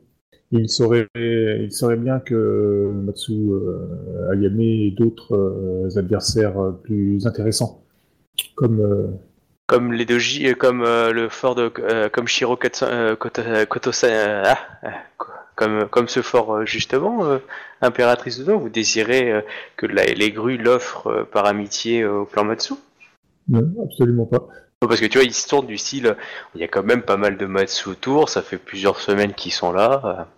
Il saurait, il saurait bien que Matsu euh, Ayame et d'autres euh, adversaires euh, plus intéressants, comme euh, Comme les doji, comme le fort de, comme Shiro Kotosa, ah, comme comme ce fort justement, impératrice de vous désirez que la- les grues l'offrent par amitié au clan Matsu? Non, absolument pas. Parce que tu vois, ils se tournent du style, il y a quand même pas mal de Matsu autour, ça fait plusieurs semaines qu'ils sont là.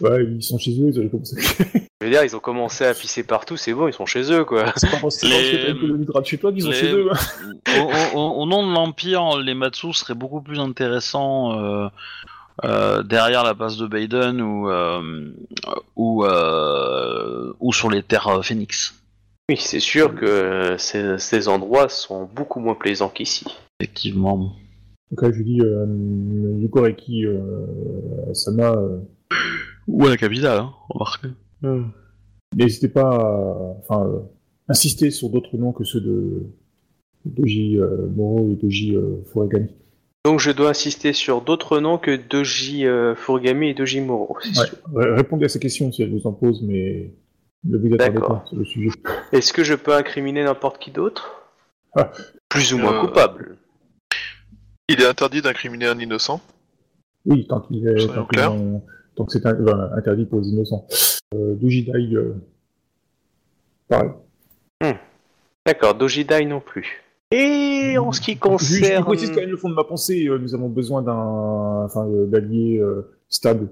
Ouais, ils sont chez eux, ils avaient commencé. Je veux dire, ils ont commencé à pisser partout, c'est bon, ils sont chez eux, quoi. C'est pas chez toi qu'ils sont les- chez eux. hein. au, au- au nom de l'Empire, les Matsu seraient beaucoup plus intéressants euh, euh, derrière la passe de Baden ou, euh, ou, euh, ou sur les terres Phoenix. Oui, c'est sûr que ces, ces endroits sont beaucoup moins plaisants qu'ici. Effectivement. Donc là, je lui dis, euh, Yukoreki euh, Sama, euh, Ou à la capitale, hein, remarquez. n'hésitez pas à enfin, euh, insister sur d'autres noms que ceux de Doji euh, Moro et Doji euh, Furigami. Donc je dois insister sur d'autres noms que Doji euh, Furugami et Doji Moro. c'est Ouais. sûr. Ré- Répondez à ces questions si elles vous en posent, mais ne vous attardez pas sur le sujet. Est-ce que je peux incriminer n'importe qui d'autre? Ah. Plus ou moins Euh, coupable. Il est interdit d'incriminer un innocent? Oui, tant qu'il est, tant, en- que c'est un- ben, interdit pour les innocents. Euh, Dujidai, euh, pareil. D'accord, Dojidai non plus. Et en ce qui Je, je concerne... précise quand même le fond de ma pensée. euh, nous avons besoin d'un, enfin, euh, d'alliés stables.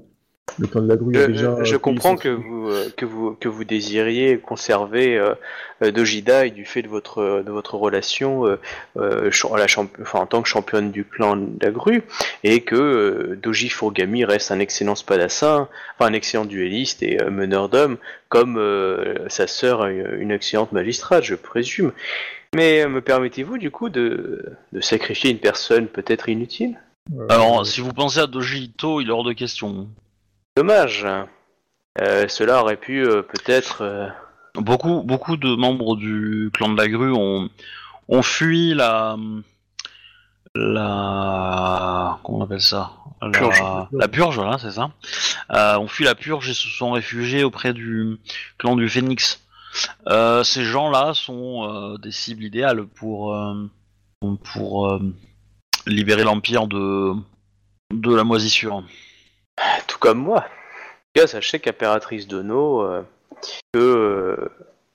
Le plan de la grue Je, a déjà. je pris comprends que vous, euh, que vous que vous désiriez conserver euh, Dojida et du fait de votre de votre relation euh, euh, la enfin, en tant que championne du clan de la grue et que euh, Doji Furugami reste un excellent spadassin, enfin un excellent duelliste et euh, meneur d'hommes comme euh, sa sœur une excellente magistrate, je présume. Mais me permettez-vous du coup de, de sacrifier une personne peut-être inutile? Alors, si vous pensez à Doji Ito, il est hors de question. Dommage. Euh, cela aurait pu euh, peut-être euh, Beaucoup, beaucoup de membres du clan de la grue ont, ont fui la. La. Comment on appelle ça? La, Purge. La purge, voilà, c'est ça. Euh, ont fui la purge et se sont réfugiés auprès du clan du Phénix. Euh, ces gens-là sont euh, des cibles idéales pour, euh, pour euh, libérer l'Empire de, de la moisissure. Tout comme moi. En tout cas, sachez qu'Impératrice Dono, euh, que euh,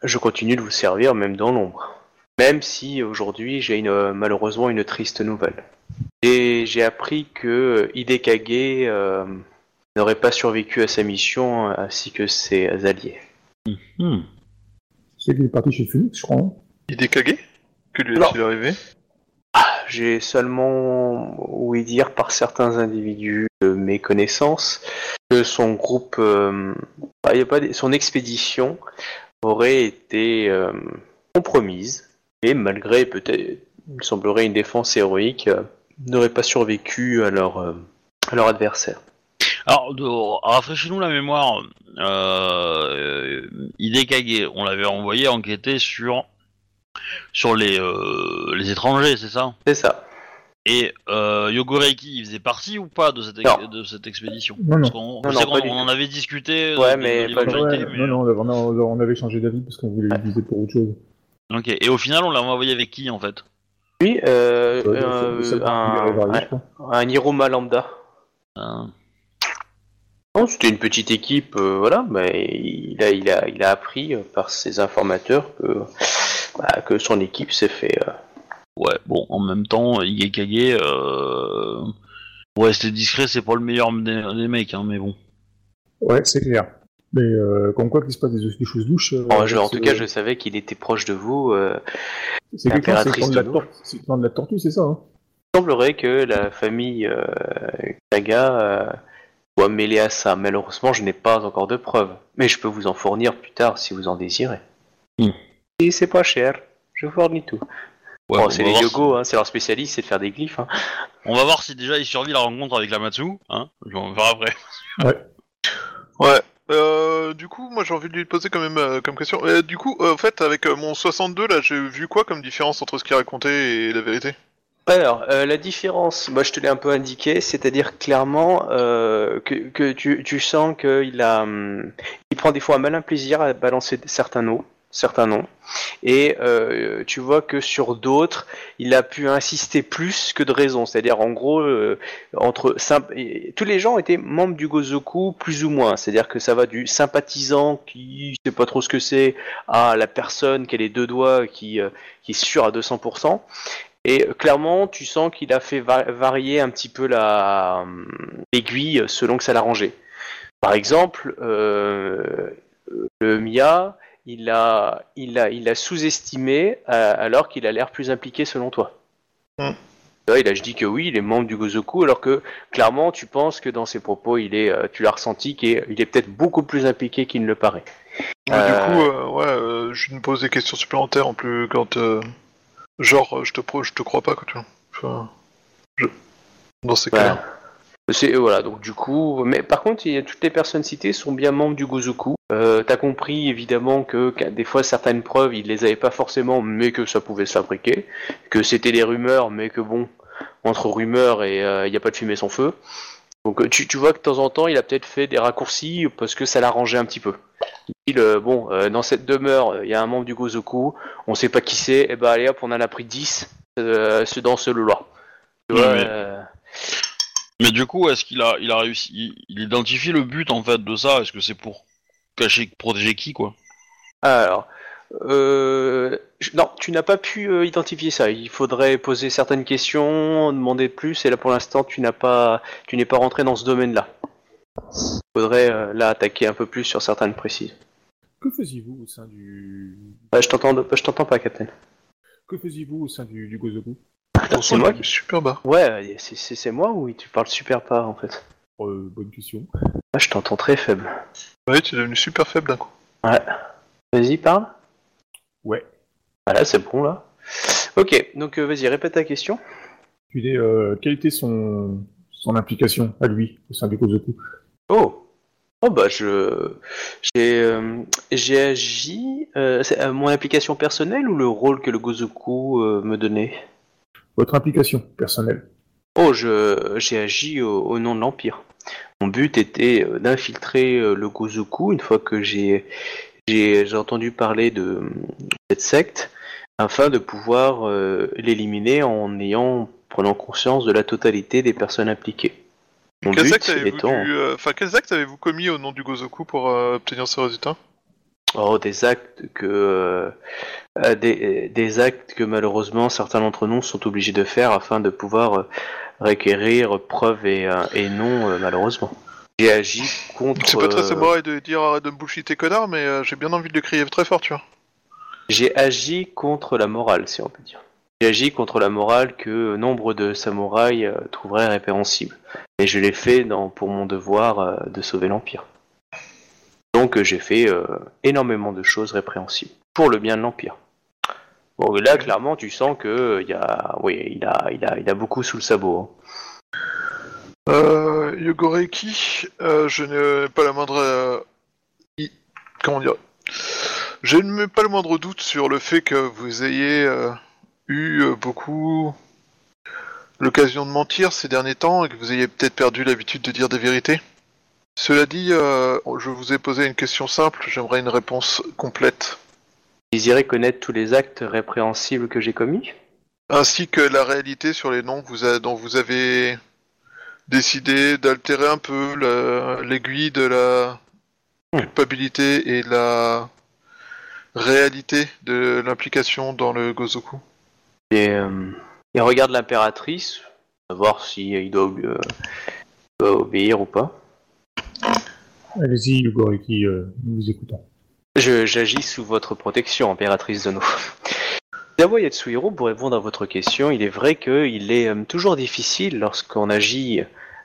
je continue de vous servir même dans l'ombre. Même si aujourd'hui j'ai une, malheureusement une triste nouvelle. Et j'ai appris que euh, Hidekage euh, n'aurait pas survécu à sa mission ainsi que ses alliés. Hmm. C'est qu'il est parti chez Phoenix, je crois. hein. Cagué Que lui est-il arrivé? J'ai seulement ouï dire par certains individus de mes connaissances que son groupe, euh, ah, il y a pas son expédition aurait été euh, compromise et malgré peut-être, il semblerait une défense héroïque, euh, n'aurait pas survécu à leur, à leur adversaire. Alors, de, rafraîchis-nous la mémoire. Euh, Hidekage, on l'avait envoyé enquêter sur sur les euh, les étrangers, c'est ça C'est ça. Et euh, Yogoreiki, il faisait partie ou pas de cette, ex- Non. de cette expédition Non, non. Parce qu'on Non, je sais non, qu'on- pas du on en avait discuté. Ouais, de- mais de pas du- l'éventualité, Ouais, mais- Non, non, on, a- on avait changé d'avis parce qu'on voulait l'utiliser pour autre chose. Ok. Et au final, on l'a envoyé avec qui en fait Lui, euh, Euh, euh, c'est- un, un, un, un Hiruma lambda. Hein Non, c'était une petite équipe, euh, voilà, mais il a, il a, il a appris euh, par ses informateurs que, bah, que son équipe s'est fait. euh, Ouais. Bon, en même temps, Hidekage, euh... pour rester discret, c'est pas le meilleur des, des mecs, hein, mais bon. Ouais, c'est clair. Mais euh, comme quoi qu'il se passe des, des choses euh, bon, je- en c'est- tout cas, je savais qu'il était proche de vous. euh, C'est c'est le l'impératrice de la de tor- c'est le plan de la tortue, c'est ça hein il semblerait que la famille euh, Kaga mêlée à ça. Malheureusement, je n'ai pas encore de preuves, mais je peux vous en fournir plus tard si vous en désirez. Hmm. Et c'est pas cher, je fournis tout. Ouais, Bon, on c'est va les voir yogos, hein, c'est leur spécialiste, c'est de faire des glyphes. hein. On va voir si déjà il survit la rencontre avec la Matsu, hein On verra après. Ouais. Euh, du coup, moi j'ai envie de lui poser quand même euh, comme question. Euh, du coup, euh, en fait, avec euh, mon 62 là, j'ai vu quoi comme différence entre ce qu'il racontait et la vérité? Alors, euh, la différence, moi je te l'ai un peu indiqué, c'est-à-dire clairement euh, que, que tu, tu sens qu'il a, hum, il prend des fois un malin plaisir à balancer certains noms, certains noms, et euh, tu vois que sur d'autres, il a pu insister plus que de raison, c'est-à-dire en gros, euh, entre tous les gens étaient membres du Gozoku plus ou moins, c'est-à-dire que ça va du sympathisant qui sait pas trop ce que c'est à la personne qui a les deux doigts qui, euh, qui est sûr à 200%. Et euh, clairement, tu sens qu'il a fait va- varier un petit peu la hum, l'aiguille selon que ça l'arrangeait. Par exemple, euh, le Mia, il a, il a, il a sous-estimé euh, alors qu'il a l'air plus impliqué selon toi. Là, il a je dis que oui, il est membre du Gozoku, alors que clairement, tu penses que dans ses propos, il est, euh, tu l'as ressenti qu'il est, il est peut-être beaucoup plus impliqué qu'il ne le paraît. Ouais, Euh, Du coup, euh, ouais, euh, je me pose des questions supplémentaires en plus quand. Euh, genre, euh, je te, pro- je te crois pas, quoi, tu vois. Enfin, je- Dans ces Voilà. cas-là. C'est voilà donc du coup, mais par contre, il toutes les personnes citées sont bien membres du Gozoku. Euh, T'as compris évidemment que, que des fois certaines preuves, ils les avaient pas forcément, mais que ça pouvait se fabriquer, que c'était des rumeurs, mais que bon, entre rumeurs et il n'y a pas de fumée sans feu. Donc euh, tu, tu vois que de temps en temps, il a peut-être fait des raccourcis parce que ça l'arrangeait un petit peu. Euh, bon, euh, dans cette demeure, il y a un membre du Gozoku, on sait pas qui c'est, et ben allez hop, on en a pris 10 euh, ce- dans ce lot-là. Oui, mais- Mais du coup, est-ce qu'il a, il a réussi, il, il identifie le but en fait de ça? Est-ce que c'est pour cacher, protéger qui quoi? Alors, euh, non, tu n'as pas pu euh, identifier ça. Il faudrait poser certaines questions, demander plus, et là pour l'instant, tu n'as pas, tu n'es pas rentré dans ce domaine-là. Il faudrait euh, là attaquer un peu plus sur certaines précises. Que faisiez-vous au sein du... Euh, je t'entends, je t'entends pas, Captain. Que faisiez-vous au sein du, du Gozoku Attends, c'est moi qui... Super bas. Ouais, c'est- c'est c'est moi ou tu parles super pas en fait? Euh, Bonne question. Ah, je t'entends très faible. Ouais, tu es devenu super faible d'un coup. Ouais. Vas-y, parle. Ouais. Voilà, c'est bon là. Ok, donc euh, vas-y, répète ta question. Tu dis, euh, quelle était son, son implication à lui au sein du Gozoku? Oh. Oh bah je j'ai euh, j'ai agi. euh, c'est, euh, mon implication personnelle ou le rôle que le Gozoku euh, me donnait? Votre implication personnelle Oh, je j'ai agi au, au nom de l'Empire. Mon but était euh, d'infiltrer le Gozoku une fois que j'ai j'ai j'ai entendu parler de cette secte afin de pouvoir euh, l'éliminer en ayant prenant conscience de la totalité des personnes impliquées. Mon Quels actes étant euh, avez-vous commis au nom du Gozoku pour euh, obtenir ce résultat? Oh, des actes que euh, des, des actes que malheureusement certains d'entre nous sont obligés de faire afin de pouvoir euh, requérir preuves et, euh, et non euh, malheureusement. J'ai agi contre. C'est pas très euh, samouraï de dire arrête de me bullshiter connard, mais euh, j'ai bien envie de le crier très fort, tu vois. J'ai agi contre la morale, si on peut dire. J'ai agi contre la morale que nombre de samouraïs euh, trouveraient répréhensible. Et je l'ai fait dans, pour mon devoir euh, de sauver l'Empire. Donc euh, j'ai fait énormément de choses répréhensibles. Pour le bien de l'Empire. Bon, là, clairement, tu sens que il y a, oui, il a, beaucoup sous le sabot. hein. Yogoreki, je n'ai pas la moindre... i- Comment dire? Je mets pas le moindre doute sur le fait que vous ayez eu euh, beaucoup l'occasion de mentir ces derniers temps et que vous ayez peut-être perdu l'habitude de dire des vérités. Cela dit, euh, je vous ai posé une question simple, j'aimerais une réponse complète. Désirez connaître tous les actes répréhensibles que j'ai commis? Ainsi que la réalité sur les noms vous a- dont vous avez décidé d'altérer un peu la- l'aiguille de la Hmm. culpabilité et la réalité de l'implication dans le Gozoku. Et euh, il regarde l'impératrice, à voir si il doit, euh, doit obéir ou pas. Allez-y, Yugoriki, euh, nous vous écoutons. Je- J'agis sous votre protection, impératrice Zono. D'abord, Yatsuhiro, pour répondre à votre question, il est vrai qu'il est euh, toujours difficile lorsqu'on agit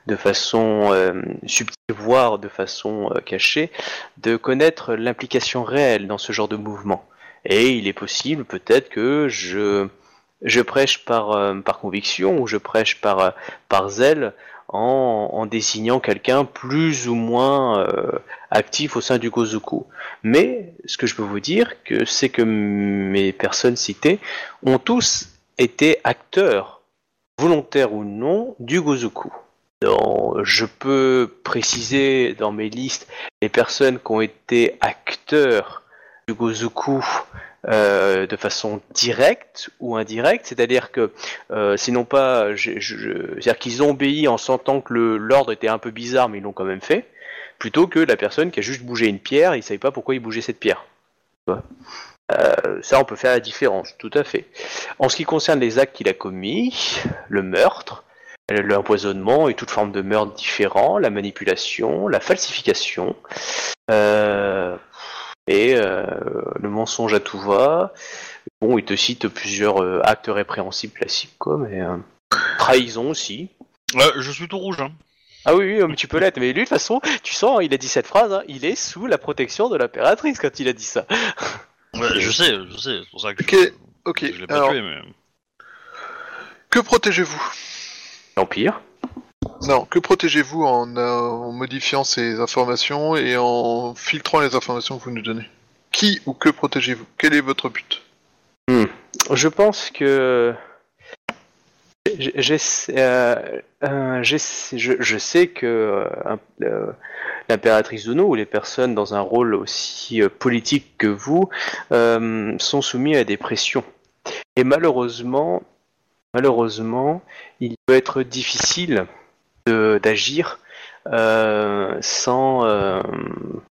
de façon euh, subtile, voire de façon euh, cachée, de connaître l'implication réelle dans ce genre de mouvement. Et il est possible peut-être que je, je prêche par, euh, par conviction ou je prêche par, euh, par zèle en, en désignant quelqu'un plus ou moins euh, actif au sein du Gozoku. Mais ce que je peux vous dire, que c'est que mes personnes citées ont tous été acteurs, volontaires ou non, du Gozoku. Dans- je peux préciser dans mes listes les personnes qui ont été acteurs du Gozoku euh, de façon directe ou indirecte, c'est-à-dire que euh, sinon pas, c'est-à-dire qu'ils ont obéi en sentant que l'ordre était un peu bizarre, mais ils l'ont quand même fait plutôt que la personne qui a juste bougé une pierre il savait pas pourquoi il bougeait cette pierre. Euh, ça, on peut faire la différence, tout à fait. En ce qui concerne les actes qu'il a commis, le meurtre, l'empoisonnement et toute forme de meurtre différent, la manipulation, la falsification, et euh, le mensonge à tout va. Bon, il te cite plusieurs euh, actes répréhensibles classiques, quoi, mais euh, trahison aussi. Euh, Je suis tout rouge. Hein. Ah oui, oui, mais tu peux l'être. Mais lui, de toute façon, tu sens, il a dit cette phrase, hein, il est sous la protection de l'impératrice quand il a dit ça. Ouais, je sais, je sais. C'est pour ça que Ok, je, ok. je l'ai pas Alors, tué. Mais... que protégez-vous? L'Empire. Non, que protégez-vous en, euh, en modifiant ces informations et en filtrant les informations que vous nous donnez? Qui ou que protégez-vous? Quel est votre but? Je pense que euh, euh, je, je sais que l'impératrice Dono ou les personnes dans un rôle aussi politique que vous sont soumis à des pressions. Et malheureusement, malheureusement, il peut être difficile d'agir euh, sans euh,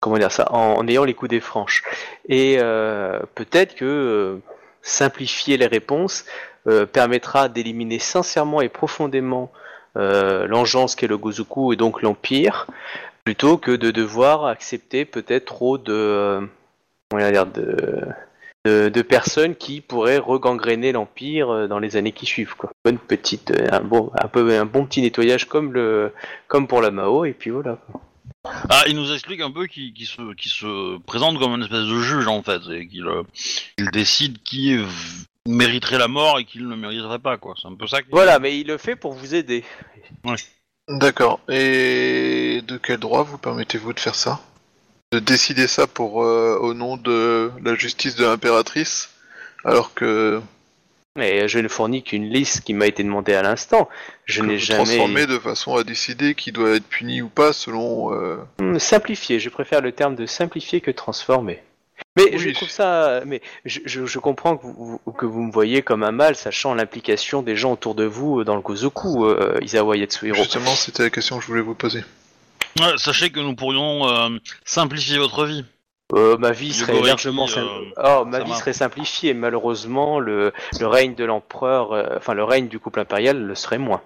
comment dire ça, en, ayant les coups des franches. Et euh, peut-être que simplifier les réponses permettra d'éliminer sincèrement et profondément l'engeance qu'est le Gozuku et donc l'Empire, plutôt que de devoir accepter peut-être trop de, comment dire, de, de, de personnes qui pourraient regangréner l'Empire euh, dans les années qui suivent. Quoi. Bonne petite, euh, un bon, un peu, un bon petit nettoyage comme le, comme pour la Mao, et puis voilà. Ah, il nous explique un peu qu'il se, se présente comme une espèce de juge en fait, et qu'il euh, il décide qui mériterait la mort et qui ne le mériterait pas, quoi. C'est un peu ça. Voilà, mais il le fait pour vous aider. D'accord. Et de quel droit vous permettez-vous de faire ça? De décider ça pour euh, au nom de la justice de l'impératrice, alors que Mais je ne fournis qu'une liste qui m'a été demandée à l'instant. Je n'ai jamais transformez de façon à décider qui doit être puni ou pas selon. euh, Hmm, simplifier. Je préfère le terme de simplifier que transformer. Mais je trouve ça. Mais je, je- je comprends que vous, vous- que vous me voyez comme un mal, sachant l'implication des gens autour de vous dans le Gozoku, euh, Isawa Yatsuhiro. Justement, c'était la question que je voulais vous poser. Ouais, sachez que nous pourrions euh, simplifier votre vie. Euh, ma vie serait largement. euh, sim- oh, ma vie serait simplifiée. Malheureusement, le, le règne de l'empereur, euh, enfin le règne du couple impérial, le serait moins.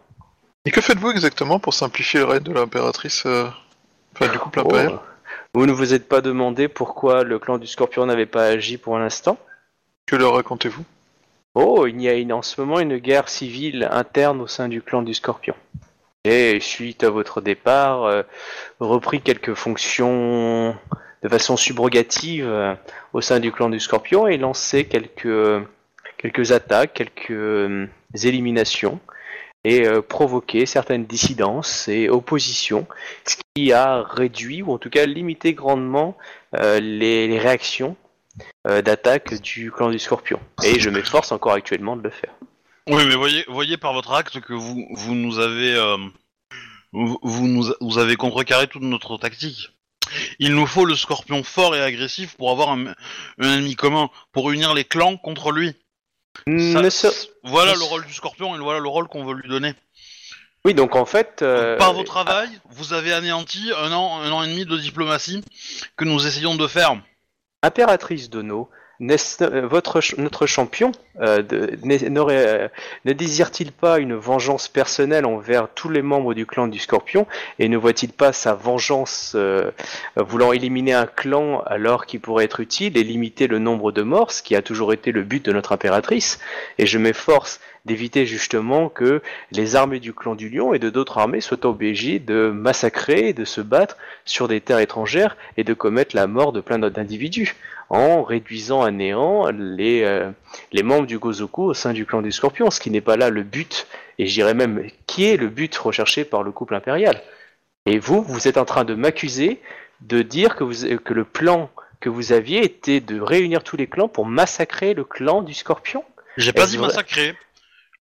Et que faites-vous exactement pour simplifier le règne de l'impératrice euh, Enfin, du couple Oh, impérial? Vous ne vous êtes pas demandé pourquoi le clan du Scorpion n'avait pas agi pour l'instant? Que leur racontez-vous? Oh, il y a une- en ce moment une guerre civile interne au sein du clan du Scorpion. Suite à votre départ, euh, repris quelques fonctions de façon subrogative euh, au sein du clan du Scorpion et lancé quelques, quelques attaques, quelques euh, éliminations et provoqué certaines dissidences et oppositions, ce qui a réduit ou en tout cas limité grandement les, réactions d'attaque du clan du Scorpion. Et je m'efforce encore actuellement de le faire. Oui, mais voyez, voyez par votre acte que vous, vous nous avez, euh, vous, vous nous, vous avez contrecarré toute notre tactique. Il nous faut le scorpion fort et agressif pour avoir un, un ennemi commun, pour unir les clans contre lui. Ça- Ne se- Voilà ça- le rôle du scorpion et voilà le rôle qu'on veut lui donner. Oui, donc en fait... euh, Par vos travail, vous avez anéanti un an, un an et demi de diplomatie que nous essayons de faire. Impératrice Dono, votre, ch- notre champion euh, euh, ne désire-t-il pas une vengeance personnelle envers tous les membres du clan du Scorpion et ne voit-il pas sa vengeance euh, voulant éliminer un clan alors qu'il pourrait être utile et limiter le nombre de morts, ce qui a toujours été le but de notre impératrice? Et je m'efforce d'éviter justement que les armées du clan du Lion et de d'autres armées soient obligées de massacrer de se battre sur des terres étrangères et de commettre la mort de plein d'autres individus en réduisant à néant les, euh, les membres du Gozoku au sein du clan du Scorpion, ce qui n'est pas là le but, et je dirais même qui est le but recherché par le couple impérial. Et vous, vous êtes en train de m'accuser de dire que, vous, que le plan que vous aviez était de réunir tous les clans pour massacrer le clan du Scorpion J'ai pas dit massacrer.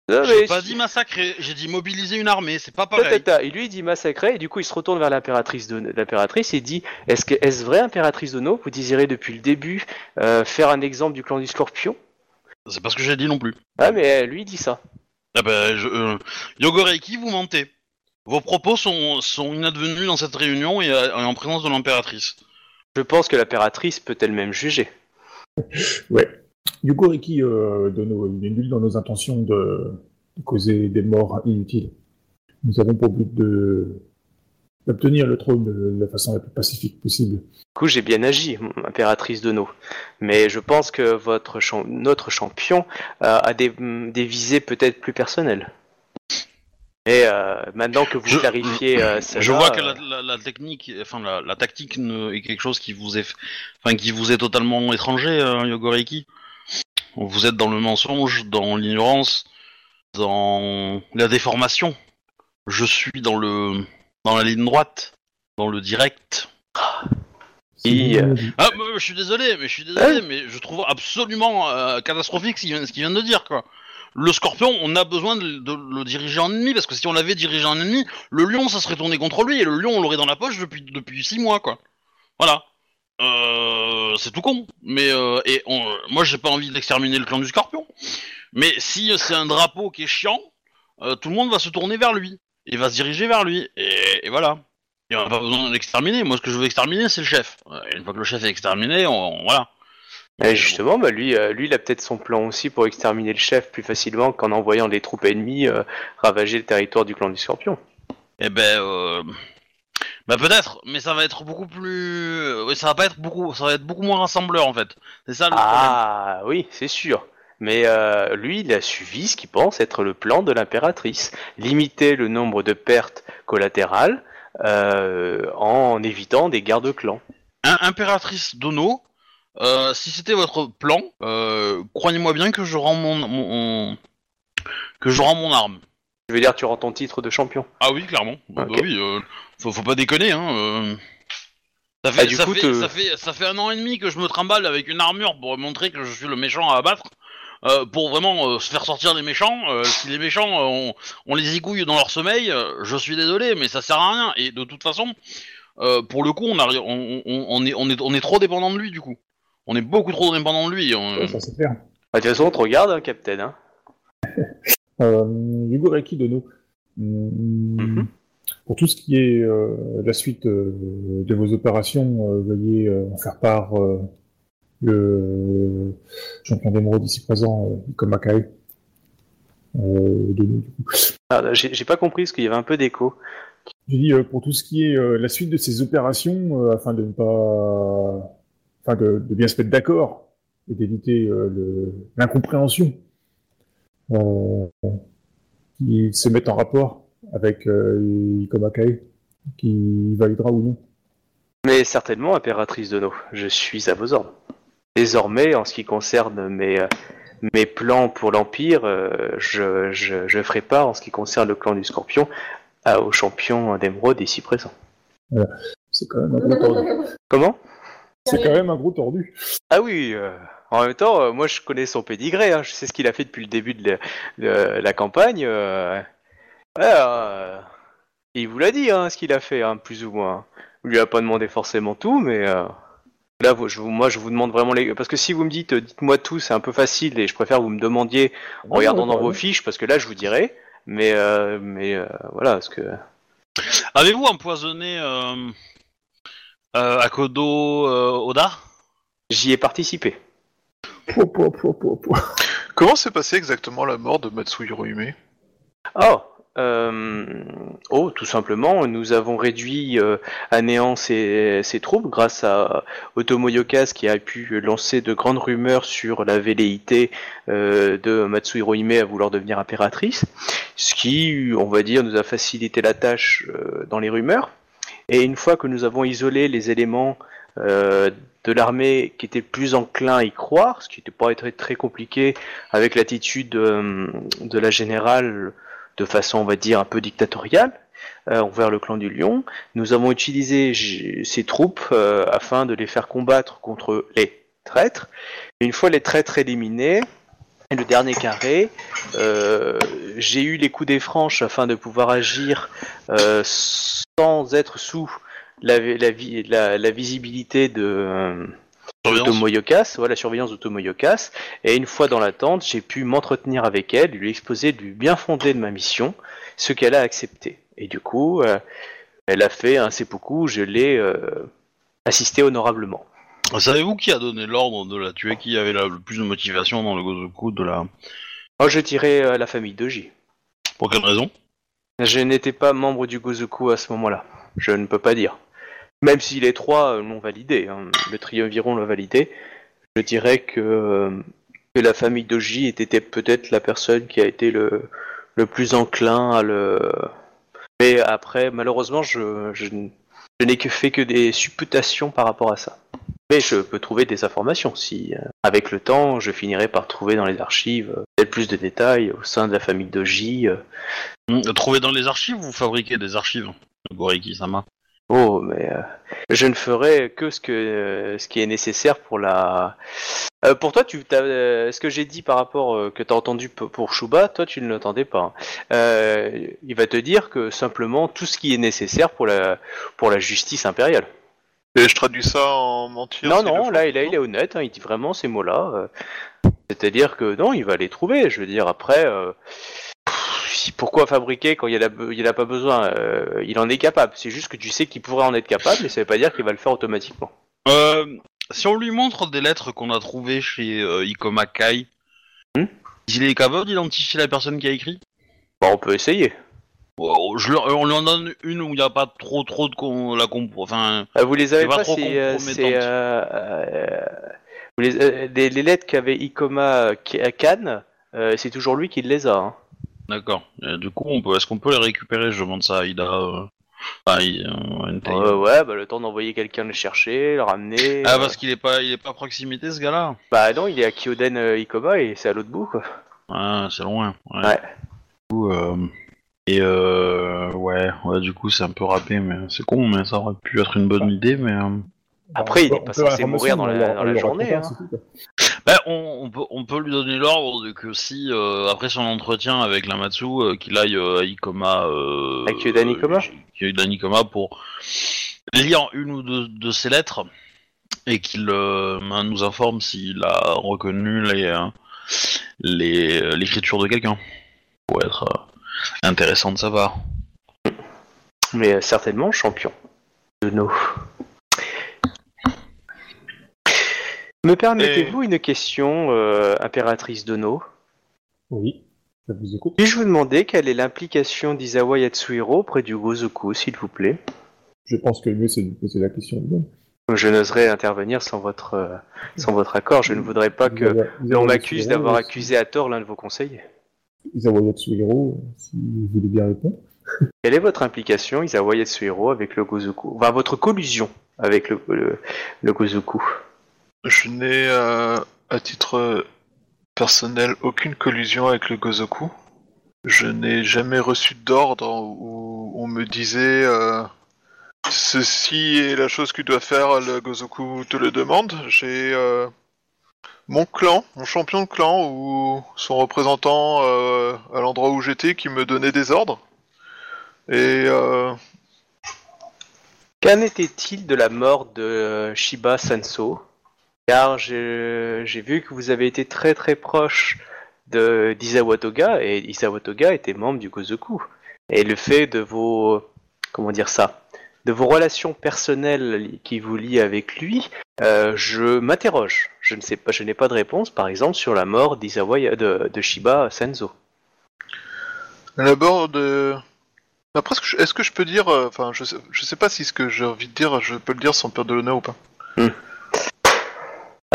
Non, J'ai mais- pas dit massacrer. J'ai dit mobiliser une armée. C'est pas pareil. ta. Et lui, il dit massacrer, et du coup, il se retourne vers l'impératrice de l'impératrice et dit Est-ce que est-ce vrai, impératrice Dono Vous désirez depuis le début euh, faire un exemple du clan du Scorpion? C'est pas ce que j'ai dit non plus. Ah, mais euh, lui, il dit ça. Ah ben, je, euh, Yogoreiki, vous mentez. Vos propos sont, sont inadvenus dans cette réunion et, euh, et en présence de l'impératrice. Je pense que l'impératrice peut elle-même juger. Ouais. Yugoriki euh, Dono, il est nul dans nos intentions de, de causer des morts inutiles. Nous avons pour but de d'obtenir le trône de la façon la plus pacifique possible. Du coup, j'ai bien agi, impératrice Dono. Mais je pense que votre notre champion euh, a des, des visées peut-être plus personnelles. Et euh, maintenant que vous Je- clarifiez euh, Je vois que euh, la, la- la technique, enfin la, la tactique ne- est quelque chose qui vous est, enfin qui vous est totalement étranger, Yogoreiki. Vous êtes dans le mensonge, dans l'ignorance, dans la déformation. Je suis dans le, dans la ligne droite, dans le direct. Et, euh, dit. Ah, mais je suis désolé, mais je suis désolé, mais je trouve absolument euh, catastrophique ce qu'il vient, de dire, quoi. le Scorpion, on a besoin de, de le diriger en ennemi parce que si on l'avait dirigé en ennemi, le Lion, ça serait tourné contre lui et le Lion, on l'aurait dans la poche depuis depuis six mois, quoi. Voilà. Euh, c'est tout con. Mais euh, et on, moi, j'ai pas envie d'exterminer le clan du Scorpion. Mais si c'est un drapeau qui est chiant, euh, tout le monde va se tourner vers lui et va se diriger vers lui et, et voilà. Et on n'a pas besoin de l'exterminer. Moi, ce que je veux exterminer, c'est le chef. Euh, Et une fois que le chef est exterminé, on, on- voilà. Et justement, bah lui, euh, lui, il a peut-être son plan aussi pour exterminer le chef plus facilement qu'en envoyant des troupes ennemies euh, ravager le territoire du clan du Scorpion. Eh ben, euh... bah peut-être, mais ça va être beaucoup plus, oui, ça va pas être beaucoup, ça va être beaucoup moins rassembleur en fait. C'est ça le problème. Ah oui, c'est sûr. Mais euh, lui, il a suivi ce qu'il pense être le plan de l'impératrice. Limiter le nombre de pertes collatérales euh, en évitant des guerres de clans. Im- Impératrice Dono, euh, si c'était votre plan, euh, croyez-moi bien que je rends mon, que je rends mon arme. Je veux dire, tu rends ton titre de champion. Ah oui, clairement. Bah oui, euh, faut, faut pas déconner, hein. euh. Ça fait, Ah, du ça, coup, fait, te- ça, fait, ça fait un an et demi que je me trimballe avec une armure pour montrer que je suis le méchant à abattre. euh, pour vraiment euh, se faire sortir des méchants. Euh, si les méchants, euh, on, on les égouille dans leur sommeil, euh, je suis désolé, mais ça sert à rien. Et de toute façon, euh, pour le coup, on, arrive, on, on, on est, on, est, on est trop dépendant de lui, du coup. On est beaucoup trop dépendant de lui. on- Ouais, ça c'est clair. Bah, de toute façon, on te regarde, hein, Captain. Hein. Euh, Yugoreki Dono. Hum, Mhm. Pour tout ce qui est euh, la suite euh, de vos opérations, euh, veuillez euh, en faire part euh, le champion d'émeraude ici présent, euh. Euh, Dono, du coup. Ah, J'ai j'ai pas compris parce qu'il y avait un peu d'écho. J'ai dit euh, pour tout ce qui est euh, la suite de ces opérations, euh, afin de ne pas, enfin de, de bien se mettre d'accord et d'éviter euh, l'incompréhension, euh, qui se mettent en rapport avec euh, Ikomakai, qui validera ou non. Mais certainement, impératrice de nos, je suis à vos ordres. Désormais, en ce qui concerne mes, euh, mes plans pour l'Empire, euh, je, je, je ferai part, en ce qui concerne le clan du Scorpion, à- au champion d'émeraude ici présent. C'est quand même un gros tordu. Comment? C'est quand même un gros tordu. Ah oui, euh, en même temps, euh, moi je connais son pédigré, hein, je sais ce qu'il a fait depuis le début de la, de la campagne. euh, euh, il vous l'a dit, hein, ce qu'il a fait, hein, plus ou moins. Il lui a pas demandé forcément tout, mais euh, là, vous- je vous, moi je vous demande vraiment les... Parce que si vous me dites, euh, dites-moi tout, c'est un peu facile, et je préfère que vous me demandiez en regardant dans ouais. vos fiches, parce que là je vous dirai. Mais, euh, mais euh, voilà, parce que... Avez-vous empoisonné euh, euh, Akodo euh, Oda? J'y ai participé. Comment s'est passée exactement la mort de Matsu Hirohime Oh, euh, oh, tout simplement, nous avons réduit euh, à néant ses, ses troupes grâce à Otomo Yokas qui a pu lancer de grandes rumeurs sur la velléité euh, de Matsuhiro Hime à vouloir devenir impératrice, ce qui, on va dire, nous a facilité la tâche euh, dans les rumeurs. Et une fois que nous avons isolé les éléments de l'armée qui étaient plus enclins à y croire, ce qui n'était pas très, très compliqué avec l'attitude de la générale de façon, on va dire, un peu dictatoriale euh, envers le clan du Lion. Nous avons utilisé ces troupes euh, afin de les faire combattre contre les traîtres. Une fois les traîtres éliminés, le dernier carré, euh, j'ai eu les coups des franches afin de pouvoir agir euh, sans être sous la visibilité de, voilà, la surveillance d'Otomoyokas. Et une fois dans la tente, j'ai pu m'entretenir avec elle, lui exposer du bien fondé de ma mission, ce qu'elle a accepté. Et du coup, euh, elle a fait un seppuku, je l'ai euh, assisté honorablement. Savez-vous qui a donné l'ordre de la tuer Qui avait la- le plus de motivation dans le Gozoku de la... Moi, je dirais euh, la famille Doji. Pour quelle raison? Je n'étais pas membre du Gozoku à ce moment-là. Je ne peux pas dire. Même si les trois euh, l'ont validé, hein, le triumviron l'a validé, je dirais que, euh, la famille Doji était peut-être la personne qui a été le, plus enclin à le. Mais après, malheureusement, je, n'ai que fait que des supputations par rapport à ça. Mais je peux trouver des informations si, euh, avec le temps, je finirai par trouver dans les archives peut-être plus de détails au sein de la famille Doji. Hmm, Trouver dans les archives ou fabriquer des archives? Goriki Sama. Oh, mais euh, je ne ferai que ce que euh, ce qui est nécessaire pour la. Euh, pour toi, tu t'as, euh, ce que j'ai dit par rapport euh, que tu as entendu p- pour Shuba, toi tu ne l'entendais pas. hein. Euh, il va te dire que simplement tout ce qui est nécessaire pour la pour la justice impériale. Et je traduis ça en mentir. non, non, faut. là, il, est- honnête. hein, il dit vraiment ces mots-là. euh, C'est-à-dire que non, il va les trouver. Je veux dire après. Pourquoi fabriquer quand il n'y en a pas besoin Euh, Il en est capable. C'est juste que tu sais qu'il pourrait en être capable, mais ça veut pas dire qu'il va le faire automatiquement. Euh, si on lui montre des lettres qu'on a trouvées chez euh, Ikoma Kai, Hmm il est capable d'identifier la personne qui a écrit? Bon, on peut essayer. Oh, je leur- On lui en donne une où il n'y a pas trop trop de con, la. Enfin, Euh, vous les avez pas pas, trop c'est, euh, les, lettres qu'avait Ikoma K- à Cannes, euh, c'est toujours lui qui les a. hein. D'accord. Du coup, on peut... est-ce qu'on peut les récupérer? Je demande ça à Ida. Euh... Enfin, euh, Entei. Euh, ouais, bah, le temps d'envoyer quelqu'un le chercher, le ramener. Ah, euh. parce qu'il est pas, il est pas à proximité ce gars-là? Bah non, il est à Kyoden euh, Ikoma et c'est à l'autre bout quoi. Ah, c'est loin. Ouais. Ouais. Du coup, euh, Et euh, ouais, ouais, du coup, c'est un peu râpé, mais c'est con, mais ça aurait pu être une bonne idée, mais. euh, Après, il On est peut- pas censé mourir dans la- leur- dans la journée, hein. quoi. Bah, on, on peut, on peut lui donner l'ordre de que si, euh, après son entretien avec la Matsu, euh, qu'il aille euh, à Ikoma. Euh, À Kyodan Ikoma euh, pour lire une ou deux de ses lettres et qu'il euh, nous informe s'il a reconnu les euh, les euh, l'écriture de quelqu'un. Pour être euh, intéressant de savoir. Mais euh, certainement champion de nos. Me permettez-vous une question, euh, impératrice Dono Oui, ça vous écoute. Puis-je vous demander quelle est l'implication d'Izawa Yatsuhiro auprès du Gozoku, s'il vous plaît? Je pense que le mieux c'est de poser la question. lui-même. Je n'oserais intervenir sans votre, euh, sans votre accord. Je ne voudrais pas que l'on m'accuse d'avoir accusé à tort l'un de vos conseillers. Isawa Yatsuhiro, si vous voulez bien répondre. Quelle est votre implication, Isawa Yatsuhiro, avec le Gozoku? Enfin, votre collusion avec le, le, le Gozoku? Je n'ai, euh, à titre personnel, aucune collusion avec le Gozoku. Je n'ai jamais reçu d'ordre où on me disait euh, ceci est la chose que tu dois faire, le Gozoku te le demande. J'ai euh, mon clan, mon champion de clan ou son représentant euh, à l'endroit où j'étais qui me donnait des ordres. Et euh, Qu'en était-il de la mort de euh, Shiba Sanso Car j'ai vu que vous avez été très très proche de d'Isawa Toga et Isawa Toga était membre du Gozoku. Et le fait de vos comment dire ça de vos relations personnelles qui vous lient avec lui, euh, je m'interroge. Je ne sais pas, je n'ai pas de réponse, par exemple, sur la mort d'Isawa de, de Shiba Senzo. D'abord de. Après, est-ce que je- est-ce que je peux dire, euh, enfin, je sais, je sais pas si ce que j'ai envie de dire, je peux le dire sans perdre de l'honneur ou pas.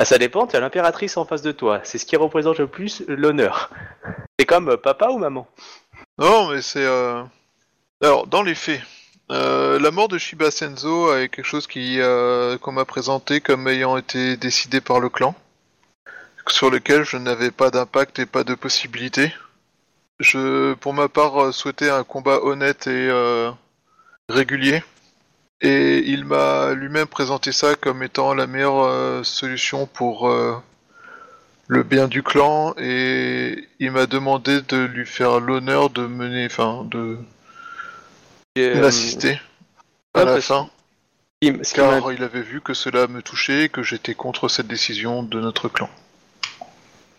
Ah, ça dépend, tu as l'impératrice en face de toi. C'est ce qui représente le plus l'honneur. C'est comme euh, papa ou maman? Non, mais c'est. euh, Alors, dans les faits, euh, la mort de Shiba Senzo est quelque chose qui qu'on m'a présenté comme ayant été décidé par le clan, sur lequel je n'avais pas d'impact et pas de possibilité. Je, pour ma part, souhaitais un combat honnête et régulier. Et il m'a lui-même présenté ça comme étant la meilleure euh, solution pour euh, le bien du clan et il m'a demandé de lui faire l'honneur de mener, enfin, de Euh, m'assister à la fin, m'a- car il avait vu que cela me touchait et que j'étais contre cette décision de notre clan.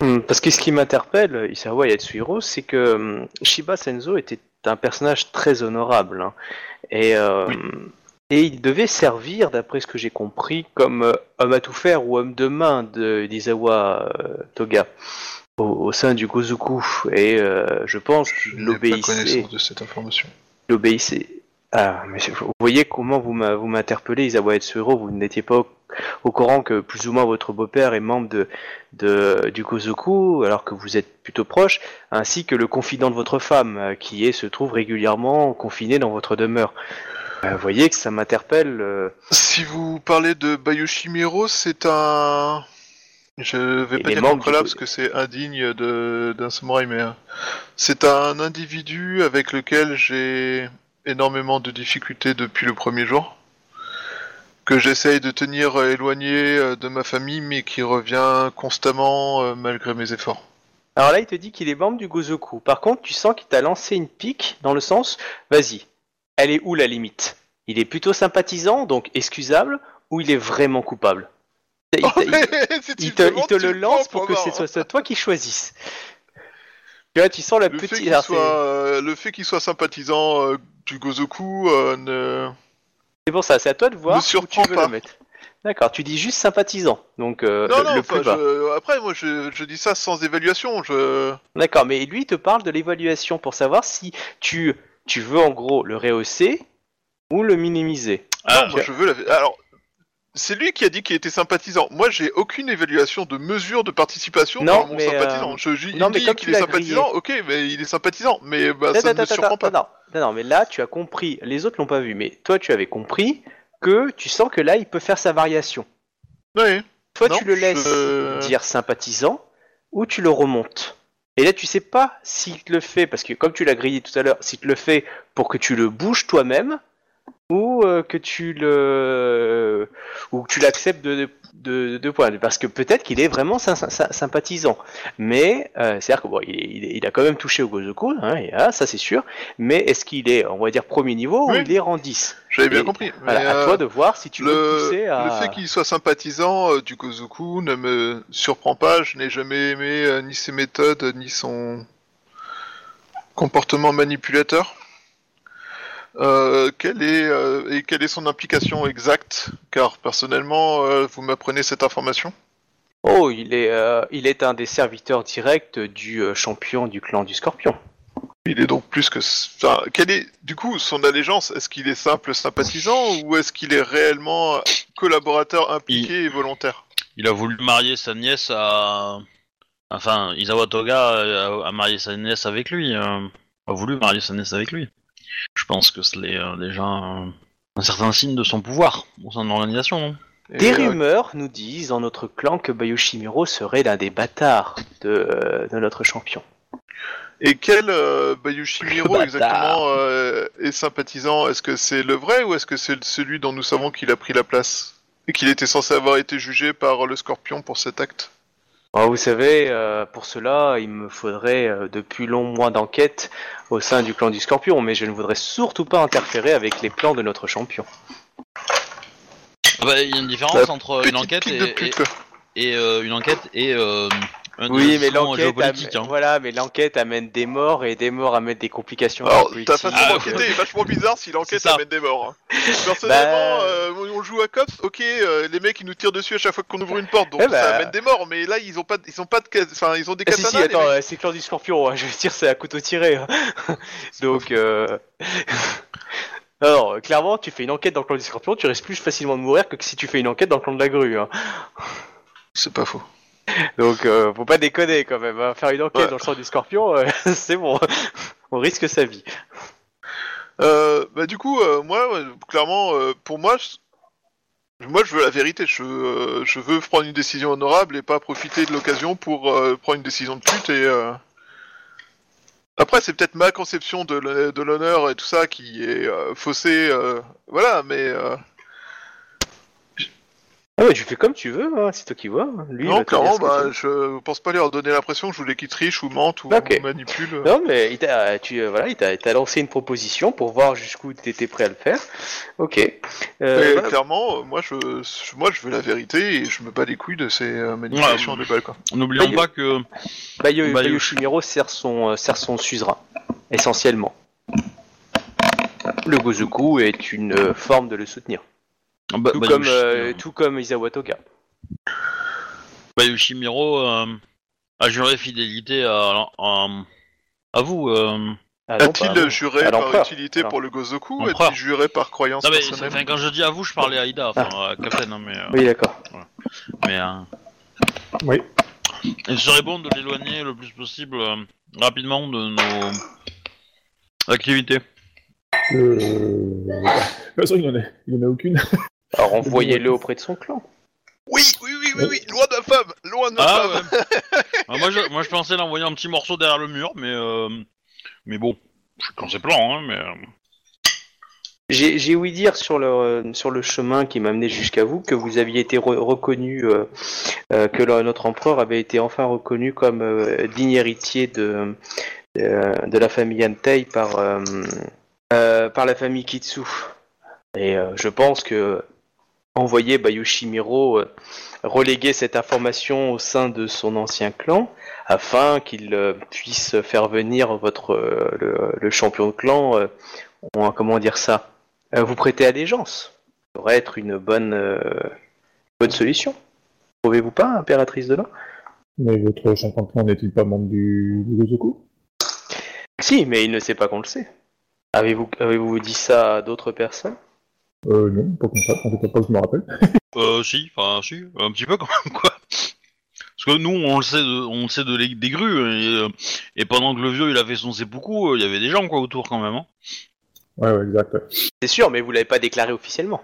Hmm, Parce que ce qui m'interpelle, Isawa Yatsuhiro, c'est que hum, Shiba Senzo était un personnage très honorable. hein. Et, euh, et il devait servir, d'après ce que j'ai compris, comme euh, homme à tout faire ou homme de main de- d'Isawa euh, Toga au, au sein du Gozoku. Et euh, je pense qu'il obéissait. connaissance de cette information. il obéissait. Ah, mais vous voyez comment vous m'interpellez, Isawa Etsuro, vous n'étiez pas au, au courant que plus ou moins votre beau-père est membre de, de, du Kozoku, alors que vous êtes plutôt proche, ainsi que le confident de votre femme, euh, qui est, se trouve régulièrement confiné dans votre demeure. Euh, vous voyez que ça m'interpelle. euh, Si vous parlez de Bayoshimiro, c'est un... Je vais pas dire contre là parce que c'est indigne de- d'un samouraï, mais euh, c'est un individu avec lequel j'ai énormément de difficultés depuis le premier jour. que j'essaye de tenir éloigné euh, de ma famille, mais qui revient constamment euh, malgré mes efforts. Alors là, il te dit qu'il est membre du Gozoku. Par contre, tu sens qu'il t'a lancé une pique dans le sens, vas-y, elle est où la limite? Il est plutôt sympathisant, donc excusable, ou il est vraiment coupable? Il, t'a- il- Si tu il te, il le lance pour que ce hein. soit soit toi qui choisisses. Tu vois, tu sens la Le fait petite... qu'il alors, soit, c'est- euh, le fait qu'il soit sympathisant euh, du Gozoku euh, ne... C'est pour ça, c'est à toi de voir où tu veux pas. le mettre. D'accord, tu dis juste sympathisant, donc euh, non, le, non, le plus bas. je- après, moi, je, je dis ça sans évaluation. Je... D'accord, mais lui il te parle de l'évaluation pour savoir si tu, tu veux en gros le rehausser ou le minimiser. Ah, non, moi, je veux la... Alors, c'est lui qui a dit qu'il était sympathisant. Moi, j'ai aucune évaluation de mesure de participation Non, dans mon mais, sympathisant. euh, Je, je- il non, mais dit comme qu'il tu est l'as sympathisant, ok, mais il est sympathisant. Mais bah, ça ne me surprend pas. non, non, mais là tu as compris, les autres l'ont pas vu, mais toi tu avais compris que tu sens que là il peut faire sa variation. Ouais. Toi Non, tu le laisses je- dire sympathisant ou tu le remontes. Et là tu sais pas s'il te le fait, parce que comme tu l'as grillé tout à l'heure, s'il te le fait pour que tu le bouges toi-même ou euh, que tu le ou que tu l'acceptes de, de, de points parce que peut-être qu'il est vraiment sy- sy- sympathisant. Mais euh, c'est à dire que bon il, a quand même touché au Gozoku hein, et, ah, ça c'est sûr. Mais est-ce qu'il est on va dire premier niveau Oui. ou il est rang 10 J'avais bien compris. Mais, voilà, à euh, toi de voir si tu veux le le, pousser à le fait qu'il soit sympathisant euh, du Gozoku ne me surprend pas. Je n'ai jamais aimé euh, ni ses méthodes ni son comportement manipulateur. Quelle est et quelle est son implication exacte? Car personnellement, vous m'apprenez cette information. oh il est il est un des serviteurs directs du champion du clan du Scorpion Il est donc plus que. Enfin, quelle est du coup son allégeance? Est-ce qu'il est simple sympathisant ou est-ce qu'il est réellement collaborateur impliqué et volontaire? Il a voulu marier sa nièce à. Enfin, Isawa Toga a, a marié sa nièce avec lui. euh, a voulu marier sa nièce avec lui. Je pense que c'est euh, déjà euh, un certain signe de son pouvoir au sein de l'organisation. non? Et, Des euh, rumeurs nous disent dans notre clan que Bayoshimiro serait l'un des bâtards de, euh, de notre champion. Et quel euh, Bayushimiro Bâtard. exactement euh, est sympathisant? Est-ce que c'est le vrai ou est-ce que c'est celui dont nous savons qu'il a pris la place Et qu'il était censé avoir été jugé par le scorpion pour cet acte? Alors, vous savez, euh, pour cela, il me faudrait euh, de plus longs mois d'enquête au sein du clan du Scorpion, mais je ne voudrais surtout pas interférer avec les plans de notre champion. Ah bah, Il y a une différence La entre une Petite enquête pique et, de pute, quoi. et, et, euh, une enquête et euh, Oui, mais l'enquête, hein. voilà, mais l'enquête amène des morts et des morts amènent des complications. Alors, ta façon Ah, d'enquêter est vachement bizarre si l'enquête amène des morts. hein. Personnellement, Bah. euh, on joue à Cops, ok, euh, les mecs ils nous tirent dessus à chaque fois qu'on ouvre une porte, donc Eh bah. ça amène des morts, mais là ils ont pas, de- ils ont pas de, enfin ils ont des Ah, si, katanas. si, attends, mecs. euh, c'est le clan du Scorpion, hein, je veux dire, c'est à couteau tiré. hein. Donc, euh... Alors, clairement, tu fais une enquête dans le clan du Scorpion, tu risques plus facilement de mourir que si tu fais une enquête dans le clan de la grue. hein. C'est pas faux. Donc, euh, faut pas déconner quand même. hein. Faire une enquête Ouais. dans le clan du Scorpion, euh, c'est bon. On risque sa vie. Euh, bah du coup, moi, clairement, pour moi, je... moi je veux la vérité. Je, euh, je veux prendre une décision honorable et pas profiter de l'occasion pour prendre une décision de pute. Et après, c'est peut-être ma conception de l'hon- de l'honneur et tout ça qui est faussée. voilà, mais Ah ouais, tu fais comme tu veux, hein, c'est toi qui vois. Lui, il non, clairement, bah, je pense pas leur donner l'impression que je voulais qu'ils trichent ou mentent ou Ok. manipulent. Non, mais il t'a, tu, euh, voilà, il t'a, il t'a lancé une proposition pour voir jusqu'où tu étais prêt à le faire. Ok. Euh, clairement, euh, moi je, je- moi je veux la vérité et je me bats les couilles de ces euh, manipulations Ouais. de balles. N'oublions Bah, pas que Bayo- Bayo- Bayoshimiro sert son, euh, sert son suzerain, essentiellement. Le Gozoku est une euh, forme de le soutenir. Bah, Tout, bah, comme, Yoshi- euh, tout comme Isawa Toga. bah, Yoshimiro euh, a juré fidélité à, à, à vous. euh. Ah A-t-il juré À par utilité Alors. pour le Gozoku ou L'empereur. a-t-il juré par croyance Non, mais, personnelle enfin, quand je dis à vous, je parlais à Ida, enfin à Captain, hein, mais, euh, Oui, d'accord. mais euh, Oui. il serait bon de l'éloigner le plus possible euh, rapidement de nos activités. Euh... De toute façon, il en a, il en a aucune. Alors envoyez-le auprès de son clan. Oui, oui, oui, oui, oui, loin de ma femme, loin de ma Ah femme. ouais. Ah, moi, je, moi je pensais l'envoyer un petit morceau derrière le mur, mais euh, mais bon, je quand c'est plan, hein, mais euh, J'ai j'ai ouï dire sur le, sur le chemin qui m'a mené jusqu'à vous que vous aviez été re- reconnu, euh, euh, que le- notre empereur avait été enfin reconnu comme euh, digne héritier de, de, de la famille Antei par, euh, euh, par la famille Kitsu. Et euh, je pense que envoyer Bayushimiro euh, reléguer cette information au sein de son ancien clan afin qu'il euh, puisse faire venir votre euh, le, le champion de clan euh, on- comment dire ça vous prêter allégeance. Ça pourrait être une bonne, bonne solution. Trouvez-vous pas, impératrice de l'an Mais votre champion de clan n'est-il pas membre du, du Gozoku? Si, mais il ne sait pas qu'on le sait. Avez-vous avez-vous dit ça à d'autres personnes? Euh, non, pas comme ça, en tout cas pas que je me rappelle. Euh, si, enfin, si, un petit peu quand même, quoi. Parce que nous, on le sait, de, on le sait de les- des grues, et, euh, et pendant que le vieux il a fait son seppuku, euh, il y avait des gens quoi autour quand même. Hein. Ouais, ouais, exact. ouais. C'est sûr, mais vous l'avez pas déclaré officiellement.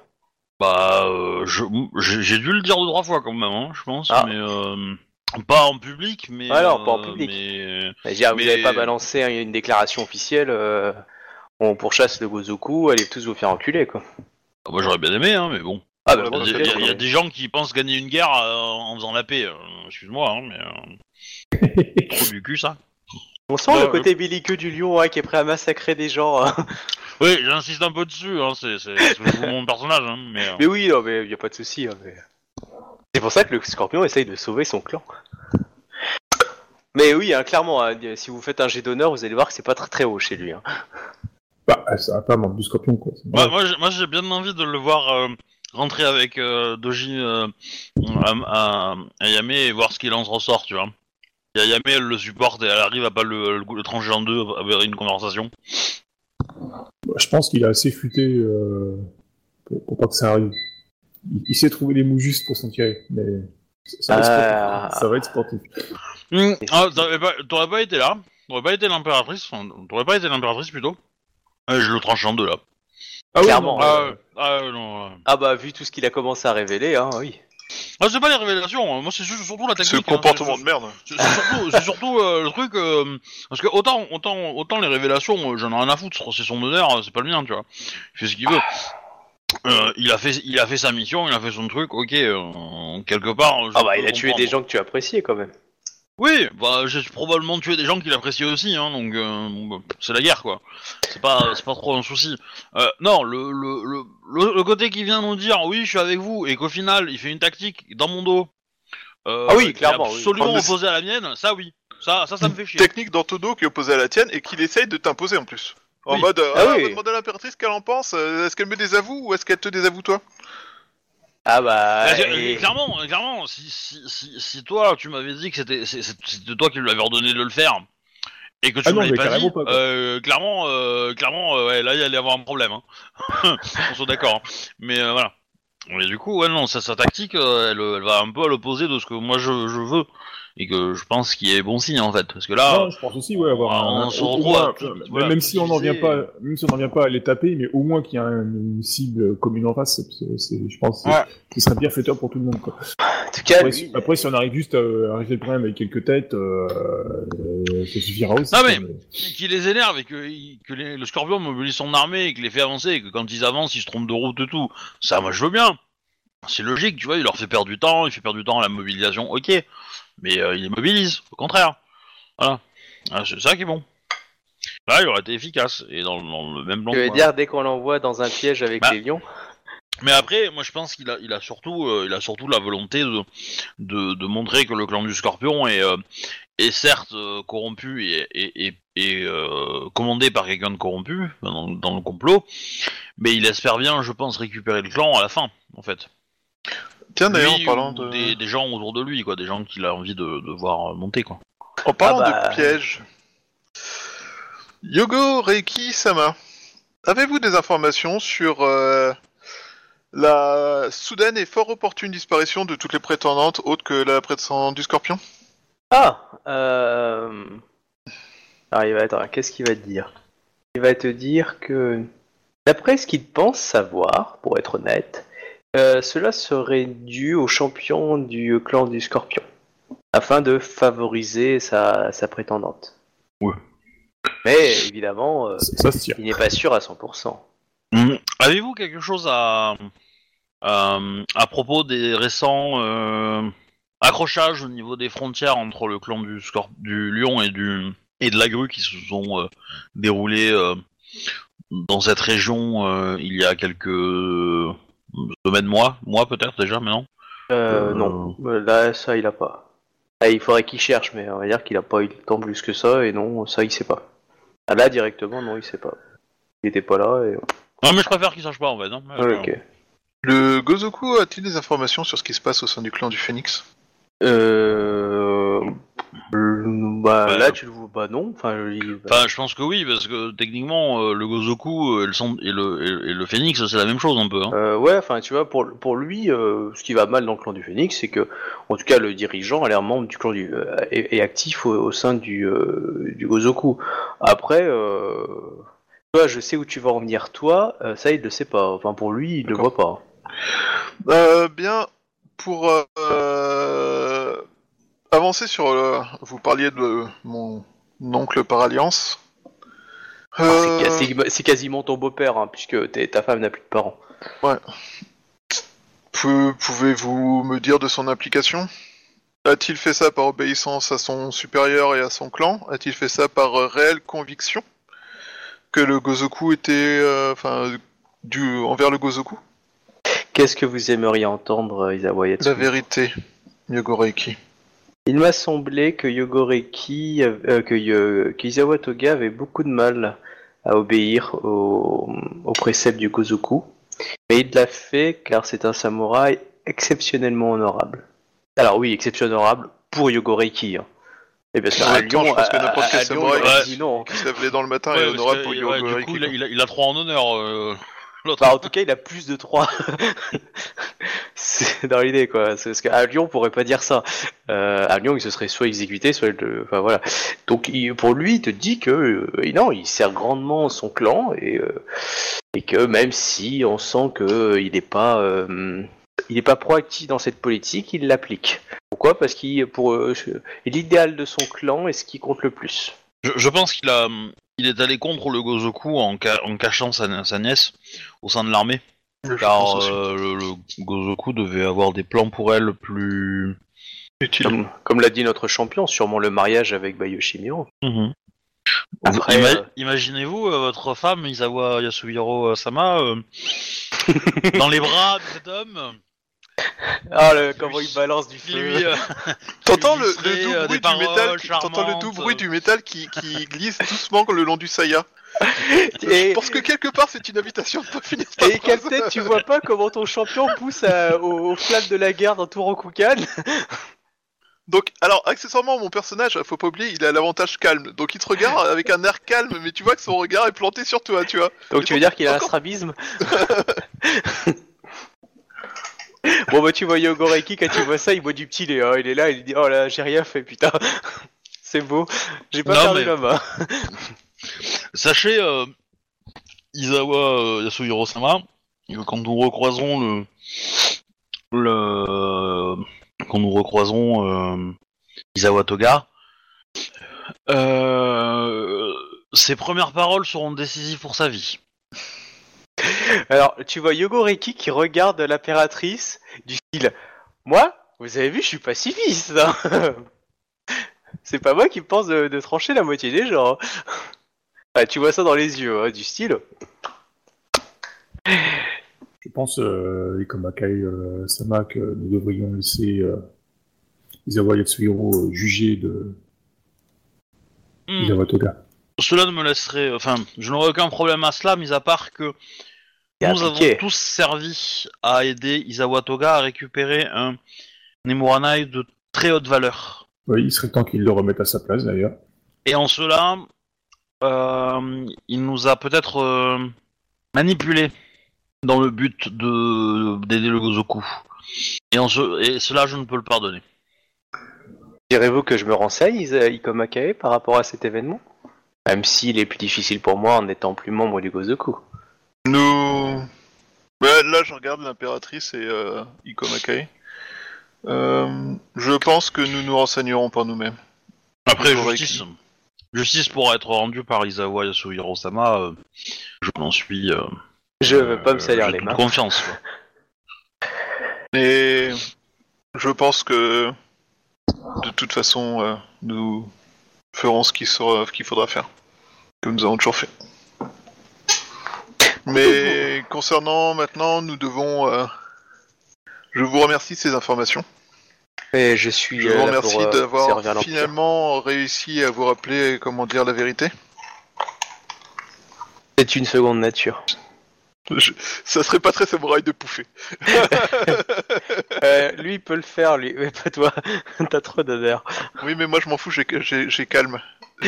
Bah, euh, j'ai dû le dire deux trois fois quand même, hein, je pense, Ah. mais euh, pas en public, mais. Ah non, pas en public. Mais... C'est-à-dire, vous Mais- n'avez pas balancé une déclaration officielle. euh, on pourchasse le Gozoku, allez tous vous faire enculer, quoi. Ah, bah, j'aurais bien aimé, hein, mais bon. Ah, Il y, a- il y a- il y a des gens qui pensent gagner une guerre euh, en faisant la paix. euh, Excuse-moi, hein, mais euh, trop du cul ça. On sent Bah, le côté belliqueux du lion hein, qui est prêt à massacrer des gens. hein. Oui, j'insiste un peu dessus, hein, c'est mon personnage, hein, mais. euh, Mais oui, non, mais y a pas de souci. hein, mais... C'est pour ça que le scorpion essaye de sauver son clan. Mais oui, hein, clairement, hein, si vous faites un jet d'honneur, vous allez voir que c'est pas très très haut chez lui. hein. Bah, ça va pas du scorpion, quoi. Ouais, moi, j'ai- moi, j'ai bien envie de le voir euh, rentrer avec euh, Doji euh, à, à, à Yame et voir ce qu'il en ressort, tu vois. Et Yame, elle le supporte et elle arrive à pas le, le, le trancher en deux avec une conversation. Bah, Je pense qu'il est assez futé euh, pour, pour pas que ça arrive. Il, il sait trouver les mots justes pour s'en tirer, mais ça va, être Ah. sportif. ça va être sportif. Hum, ah, t'aurais pas, t'aurais pas été là, t'aurais pas été l'impératrice, enfin, t'aurais pas été l'impératrice plutôt. Ouais, je le tranche en deux là. Ah oui, Clairement. non, Ah, euh, ouais, ah, non. Ah bah, vu tout ce qu'il a commencé à révéler, hein, oui. Ah, c'est pas les révélations, hein. moi c'est juste- surtout la technique. Ce hein. comportement C'est- de merde. C'est c'est surtout, c'est surtout euh, le truc euh, parce que autant, autant, autant les révélations, euh, j'en ai rien à foutre. C'est son honneur, euh, c'est pas le mien, tu vois. Il fait ce qu'il veut. Euh, il a fait, il a fait sa mission, il a fait son truc. Ok, euh, quelque part. je Ah bah, peux il a tué comprendre. des gens que tu appréciais quand même. Oui, bah j'ai probablement tué des gens qui l'appréciaient aussi, hein, donc euh, bah, c'est la guerre quoi. C'est pas, c'est pas trop un souci. Euh, non, le, le, le, le, côté qui vient nous dire oui, je suis avec vous, et qu'au final il fait une tactique dans mon dos. Euh, Ah oui, est clairement, oui. Absolument Ah, opposée à la mienne, ça oui. Ça, ça, ça me fait chier. Technique d'Antono qui est opposée à la tienne et qu'il essaye de t'imposer en plus. En Oui. mode, euh, Ah ah, oui. on va demander à l'impératrice qu'elle en pense. euh, Est-ce qu'elle me désavoue ou est-ce qu'elle te désavoue toi? Ah bah, Bah, et- Clairement, clairement, si, si, si, si toi tu m'avais dit que c'était toi qui lui avais ordonné de le faire et que tu Ah me non, l'avais mais pas dit, pas, euh, clairement, euh, clairement, euh, ouais, là il y allait avoir un problème. Hein. On soit d'accord. hein. Mais euh, voilà. Et du coup, ouais, non, sa, sa tactique, euh, elle, elle va un peu à l'opposé de ce que moi je, je veux et que je pense qui est bon signe en fait, parce que là, non, je pense aussi, ouais, avoir on un, se retrouve euh, voilà, même si on n'en vient pas, même si on n'en vient pas à les taper, mais au moins qu'il y a un- une cible commune en face, c'est, je pense, que Ouais. ce serait bien fêteur pour tout le monde, quoi. en tout cas, Après, lui, si, après, si on arrive juste à, à régler le problème avec quelques têtes, euh, euh, ça suffira aussi. Non, mais- qui, qui les énerve et que, que les- le scorpion mobilise son armée et que les fait avancer et que quand ils avancent ils se trompent de route et tout, ça moi je veux bien. C'est logique, tu vois, il leur fait perdre du temps, il fait perdre du temps à la mobilisation, ok. Mais euh, il les mobilise, au contraire. Voilà. Ah, c'est ça qui est bon. Là, il aurait été efficace et dans, dans le même plan. je veux dire, dès qu'on l'envoie dans un piège avec Bah. les lions, Mais après, moi je pense qu'il a, il a surtout, euh, il a surtout la volonté de, de, de montrer que le clan du Scorpion est, euh, est certes euh, corrompu et, et, et, et, commandé par quelqu'un de corrompu dans, dans le complot, mais il espère bien, je pense, récupérer le clan à la fin, en fait. Tiens, d'ailleurs, Lui en parlant ou de, des, des gens autour de lui, quoi, des gens qu'il a envie de, de voir monter, quoi. en parlant Ah bah. de pièges, Yogo Reiki Sama, avez-vous des informations sur euh, la soudaine et fort opportune disparition de toutes les prétendantes autres que la prétendante du Scorpion? Ah euh... Alors, il va attends, qu'est-ce qu'il va te dire? Il va te dire que, d'après ce qu'il pense savoir, pour être honnête, euh, cela serait dû au champion du clan du Scorpion, afin de favoriser sa, sa prétendante. Ouais. Mais évidemment, euh, ça, ça il n'est pas sûr à 100%. Mhm. Avez-vous quelque chose à, à, à propos des récents euh, accrochages au niveau des frontières entre le clan du, du lion et du et de la grue qui se sont euh, déroulés euh, dans cette région euh, il y a quelques semaines, mois, mois peut-être déjà maintenant. Euh, Euh, non, Euh, là, ça, il a pas. Ah, il faudrait qu'il cherche, mais on va dire qu'il a pas eu le temps plus que ça, et non, ça, il sait pas. Ah, là, directement, non, il sait pas. Il était pas là, et... Non mais je préfère qu'il sache pas en fait. hein. Ouais, ok. Le Gozoku a-t-il des informations sur ce qui se passe au sein du clan du Phénix? Euh... Bah, là, tu le vois, bah non, enfin, il- Enfin, je pense que oui, parce que techniquement, euh, le Gozoku euh, et le, San- et le, et, et le Phoenix, c'est la même chose un peu. Hein. Euh, ouais, enfin, tu vois, pour, pour lui, euh, ce qui va mal dans le clan du Phénix, c'est que, en tout cas, le dirigeant a l'air membre du clan du euh, est, est actif au, au sein du euh, du Gozoku. Après, euh, toi, je sais où tu vas en venir, toi, euh, ça, il le sait pas. Enfin, pour lui, il le voit pas. Euh, bien, pour euh, avancer sur... le- vous parliez de mon oncle par alliance. Ah, Euh, c'est- C'est c'est quasiment ton beau-père, hein, puisque t'es- ta femme n'a plus de parents. Peu- Pouvez-vous me dire de son implication A-t-il fait ça par obéissance à son supérieur et à son clan? A-t-il fait ça par euh, réelle conviction que le Gozoku était, euh, enfin, du envers le Gozoku? Qu'est-ce que vous aimeriez entendre, Isawa Yatsu La vérité. Il m'a semblé que Yogoreki, euh, que, Yo- que Izawa Toga avait beaucoup de mal à obéir aux, aux préceptes du Gozoku, mais il l'a fait car c'est un samouraï exceptionnellement honorable. Alors oui, exceptionnellement honorable pour Yogoreki. Hein. Et parce En qu'à même temps, Lyon, je pense que à- n'importe à- quel à samouraï il aurait qui- se lève les dents le matin Ouais, et honorable que, pour ouais, du Yogoreki. coup, il a, il a- il a trois en honneur. euh, L'autre. Bah, en tout cas, il a plus de 3. c'est dans l'idée, quoi. C'est- Parce qu'à Lyon, on pourrait pas dire ça. Euh, à Lyon, il se serait soit exécuté, soit... Le... Enfin, voilà. Donc, il- pour lui, il te dit que... euh, non, il sert grandement son clan, et, euh, et que même si on sent que euh, il n'est pas... il n'est pas proactif dans cette politique, il l'applique. Pourquoi? Parce qu'il pour l'idéal de son clan est ce qui compte le plus. Je, je pense qu'il a, il est allé contre le Gozoku en, ca- en cachant sa, sa nièce au sein de l'armée, car euh, le, le Gozoku devait avoir des plans pour elle plus. Utile. Comme, comme l'a dit notre champion, sûrement le mariage avec Bayoshi Miro. Après, Ima- euh, Imaginez-vous euh, votre femme Isawa Yasuhiro Sama euh, dans les bras de cet homme. Ah, le, comment il balance du feu. lui, euh, T'entends le, doux euh, bruit des du métal, qui- t'entends le doux charmantes. bruit du métal qui, qui glisse doucement le long du saya. Et, Je pense que quelque part c'est une invitation de pas finir ta et phrase. Captain, tu vois pas comment ton champion pousse à- aux flammes de la guerre dans tout Rokugan Donc, alors, accessoirement, mon personnage, faut pas oublier, il a l'avantage calme. Donc, il te regarde avec un air calme, mais tu vois que son regard est planté sur toi, tu vois. Donc Et tu veux dire qu'il a un encore- strabisme Bon bah tu vois Yogoreki, quand tu vois ça, il boit du petit lait, hein. il est là, il dit oh là j'ai rien fait putain, c'est beau, j'ai pas Non, perdu mais- la main. Sachez, euh, Isawa euh, Yasuhiro Sama, que quand nous recroiserons le. le quand nous recroiserons euh, Isawa Toga, euh, ses premières paroles seront décisives pour sa vie. Alors tu vois Yogoreki qui regarde l'impératrice du style moi, vous avez vu, je suis pacifiste. hein. c'est pas moi qui pense de, de trancher la moitié des gens. hein. Ah, tu vois ça dans les yeux, hein, du style. Je pense, euh, comme Akai euh, Sama, que nous devrions laisser euh, Isawa Yatsuhiro euh, juger de Hmm. Isawa Toga. Cela ne me laisserait. Enfin, je n'aurais aucun problème à cela, mis à part que nous avons tous servi à aider Isawa Toga à récupérer un Nemuranai de très haute valeur. Oui, il serait temps qu'il le remette à sa place d'ailleurs. Et en cela, euh, il nous a peut-être euh, manipulé dans le but de d'aider le Gozoku. Et, en ce- et cela, je ne peux le pardonner. Direz-vous que je me renseigne, Isa- Ikoma Kae, par rapport à cet événement? Même s'il est plus difficile pour moi en n'étant plus membre du Gozoku. Nous. Ouais, là, je regarde l'impératrice et euh, Ikomakai. Euh, je pense que nous nous renseignerons par nous-mêmes. Après, J'aurais justice, justice pourra être rendue par Isawa Yasuhiro Sama. euh, je n'en suis euh, Je veux pas me salir les mains. confiance. quoi. Et je pense que de toute façon, euh, nous ferons ce qu'il sera- ce qu'il faudra faire, comme nous avons toujours fait. Mais concernant maintenant, nous devons. euh, Je vous remercie de ces informations. Et je suis Je euh, vous là remercie pour, euh, d'avoir l'Empire. finalement réussi à vous rappeler comment dire la vérité. C'est une seconde nature. Je- Ça serait pas très samouraï de pouffer. Euh, lui, il peut le faire, lui. Mais pas toi. T'as trop d'honneur. Oui, mais moi je m'en fous, j'ai- j'ai j'ai calme.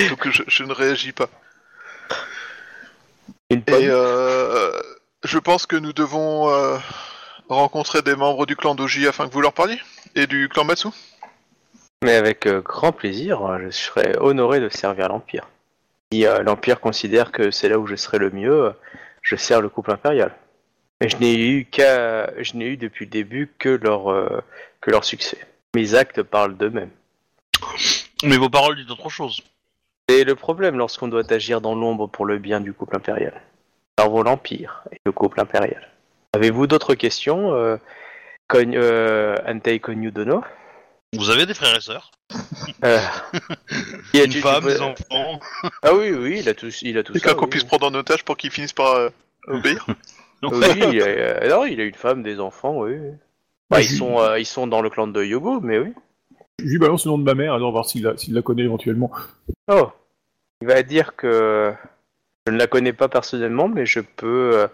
Donc je, je ne réagis pas. Une pomme. Et euh, je pense que nous devons euh, rencontrer des membres du clan Doji afin que vous leur parliez Et du clan Matsu Mais avec euh, grand plaisir, je serais honoré de servir l'Empire. Si euh, l'Empire considère que c'est là où je serai le mieux, je sers le couple impérial. Mais je n'ai eu qu'à, je n'ai eu depuis le début que leur, euh, que leur succès. Mes actes parlent d'eux-mêmes. Mais vos paroles disent autre chose. C'est le problème lorsqu'on doit agir dans l'ombre pour le bien du couple impérial. Servons l'Empire et le couple impérial. Avez-vous d'autres questions, euh, Kon- euh, Antei Konyu Dono Vous avez des frères et sœurs? Euh, y a Une femme, des enfants Ah oui, oui, il a tout, il a tout ça. Quelqu'un qu'on oui. puisse prendre en otage pour qu'ils finissent par euh, obéir? Oui, il a, euh, non, il a une femme, des enfants, oui. oui. Bah, ils, sont, euh, ils sont dans le clan de Yogo, mais oui. Je lui balance le nom de ma mère, alors voir s'il la, s'il la connaît éventuellement. Oh, il va dire que je ne la connais pas personnellement, mais je peux, euh,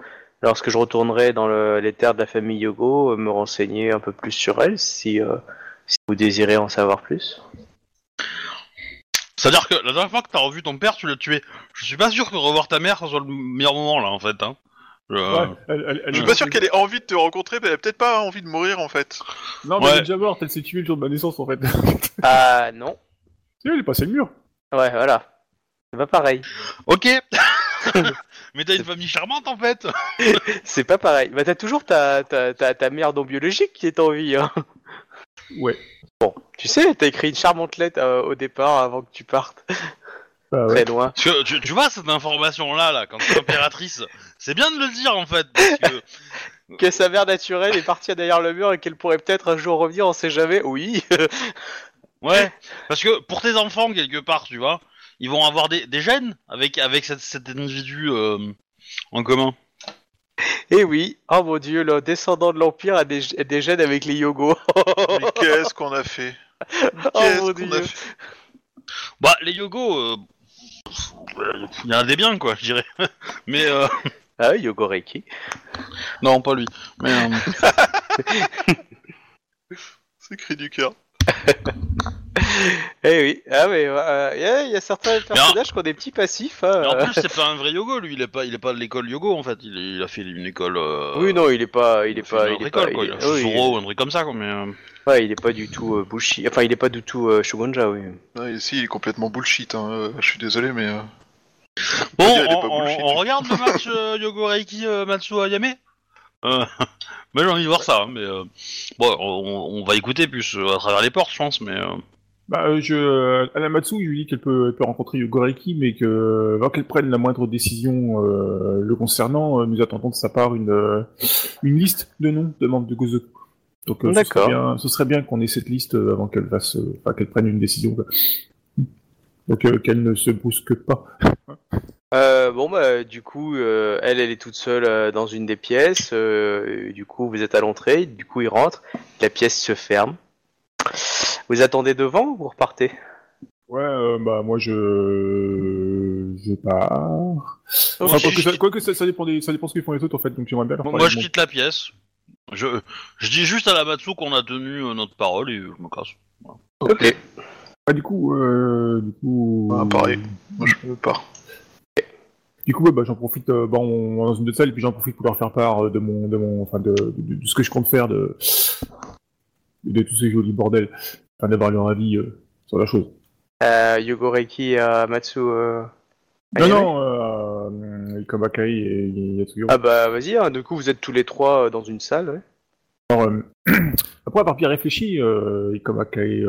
lorsque je retournerai dans le- les terres de la famille Yogo, euh, me renseigner un peu plus sur elle, si, euh, si vous désirez en savoir plus. C'est-à-dire que la dernière fois que t'as revu ton père, tu l'as tué. Je suis pas sûr que revoir ta mère ça soit le meilleur moment là en fait. Hein. Je- Ouais, elle- elle- elle- Je suis pas sûr qu'elle ait envie de te rencontrer, mais elle a peut-être pas envie de mourir en fait. Non, mais Ouais. elle est déjà morte, elle s'est tuée le jour de ma naissance en fait. Ah non, Si, elle est passée le mur. ouais, voilà. C'est pas pareil. Ok. Mais t'as une famille charmante en fait. C'est pas pareil. Bah, t'as toujours ta, ta, ta, ta mère non biologique qui est en vie, hein. Ouais. Bon, tu sais, t'as écrit une charmante lettre euh, au départ avant que tu partes Bah, ouais. très loin. Parce que tu, tu vois cette information là, là, quand t'es impératrice, c'est bien de le dire en fait. Parce que Que sa mère naturelle est partie derrière le mur et qu'elle pourrait peut-être un jour revenir, on sait jamais. Oui. Ouais, parce que pour tes enfants, quelque part, tu vois, ils vont avoir des, des gènes avec, avec cette, cet individu euh, en commun. Et oui. Oh mon dieu, le descendant de l'Empire a des, gènes avec les yogos. Mais qu'est-ce qu'on a fait? Oh Qu'est-ce qu'on a fait? Bah, les yogos, euh, il y en a des biens, quoi, je dirais. Mais, euh, Ah oui, Yogo Reiki. non, pas lui. Mais, euh, C'est cri du cœur. Eh oui. Ah mais euh, il y, a- il y a certains personnages qui ont des petits passifs. hein. mais en plus, c'est pas un vrai yogo, lui, il est pas, il est pas de l'école yogo, en fait. Il, il a fait une école. euh, Oui, non, il est pas, il est il pas, il est pas, école, quoi. il Il est- a oui, Shusuro ou un truc comme ça, quoi, mais. euh, ouais, il est pas du tout euh, Bushi. Enfin, il est pas du tout euh, Shogunja, oui. Ouais, ici, il est complètement bullshit. Hein. euh, Je suis désolé, mais. euh, Bon, dire, il on, bullshit. on regarde le match euh, Yogo Reiki euh, Matsu Ayame euh, Mais j'ai envie de voir ça, hein, mais euh, bon, on, on va écouter plus euh, à travers les portes, je pense, mais euh, Bah, euh, je, euh, Anamatsu, je lui dis qu'elle peut, elle peut rencontrer Yogoreki, mais que, avant qu'elle prenne la moindre décision euh, le concernant, euh, nous attendons de sa part une, euh, une liste de noms de membres de Gozoku. Donc, euh, ce serait bien, ce serait bien qu'on ait cette liste euh, avant qu'elle fasse, euh, enfin, qu'elle prenne une décision. Donc, euh, qu'elle ne se brusque pas. Euh, bon bah du coup, euh, elle, elle est toute seule euh, dans une des pièces. euh, du coup, vous êtes à l'entrée. Du coup, il rentre. La pièce se ferme. Vous attendez devant ou vous repartez? Ouais, euh, bah, moi, je, je pars. Enfin, Ok. quoique ça, ça, ça dépend des, ça dépend ce qu'ils font les autres, en fait, donc j'aimerais bien leur moi, parler je de mon- quitte la pièce. Je, je dis juste à la Matsu qu'on a tenu euh, notre parole et je me casse. Ok. Ah, du coup, euh, du coup. Ah, pareil. Moi, je veux pas. Du coup, ouais, bah, j'en profite, euh, bah, on, on est dans une autre salle, et puis j'en profite pour leur faire part euh, de mon, de mon, enfin, de, de, de ce que je compte faire, de, de tous ces jolis bordels, enfin, d'avoir leur avis euh, sur la chose. Euh, Yogo Reiki et euh, Matsu. Non, non, Ikabakai et Yatsuyo. Ah bah vas-y. hein, du coup, vous êtes tous les trois dans une salle. ouais. Alors, après avoir bien réfléchi, euh, Ikabakai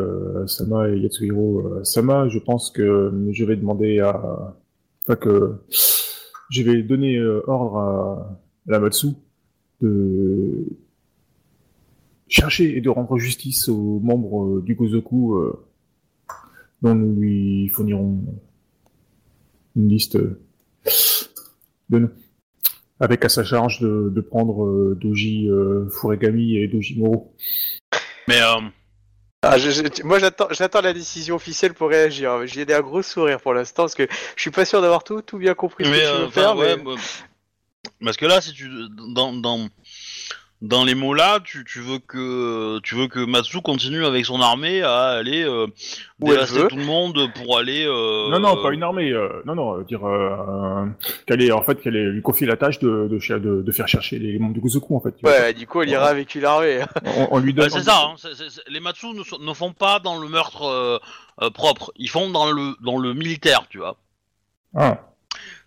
Sama et Yatsuhiro Sama, je pense que je vais demander à, enfin que je vais donner ordre à la Matsu de chercher et de rendre justice aux membres euh, du Gozoku euh, dont nous lui fournirons une liste euh, de noms. Avec à sa charge de, de prendre euh, Doji euh, Furegami et Doji Moro. Mais euh, Ah, je- je- moi, j'attends, la décision officielle pour réagir. J'ai des un gros sourire pour l'instant parce que je suis pas sûr d'avoir tout, tout bien compris ce mais que tu veux faire. ouais, mais- bah, parce que là, si tu dans dans dans les mots là, tu, tu veux que tu veux que Matsu continue avec son armée à aller euh, dévaster tout le monde pour aller. euh, Non, non, pas une armée. euh, non, non, euh, dire euh, qu'elle est en fait qu'elle est lui confier la tâche de, de, de, de faire chercher les, membres du Gozoku en fait. tu vois. Ouais, du coup, elle ira avec une armée. On, on lui donne. c'est ça. Hein, les Matsu ne font pas dans le meurtre euh, euh, propre. Ils font dans le dans le militaire, tu vois. Ah.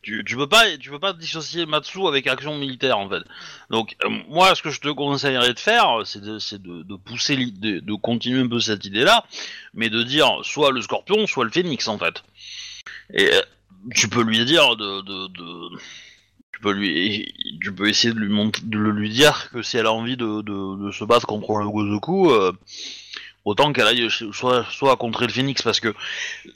Tu, tu peux pas tu peux pas dissocier Matsu avec action militaire en fait. Donc euh, moi ce que je te conseillerais de faire c'est de, c'est de, de pousser l'idée de continuer un peu cette idée là mais de dire soit le scorpion soit le phénix en fait. Et euh, tu peux lui dire de, de, de- tu peux lui tu peux essayer de lui de lui dire que si elle a envie de, de, de se battre contre le Gozoku euh, autant qu'elle aille soit soit contrer le phénix parce que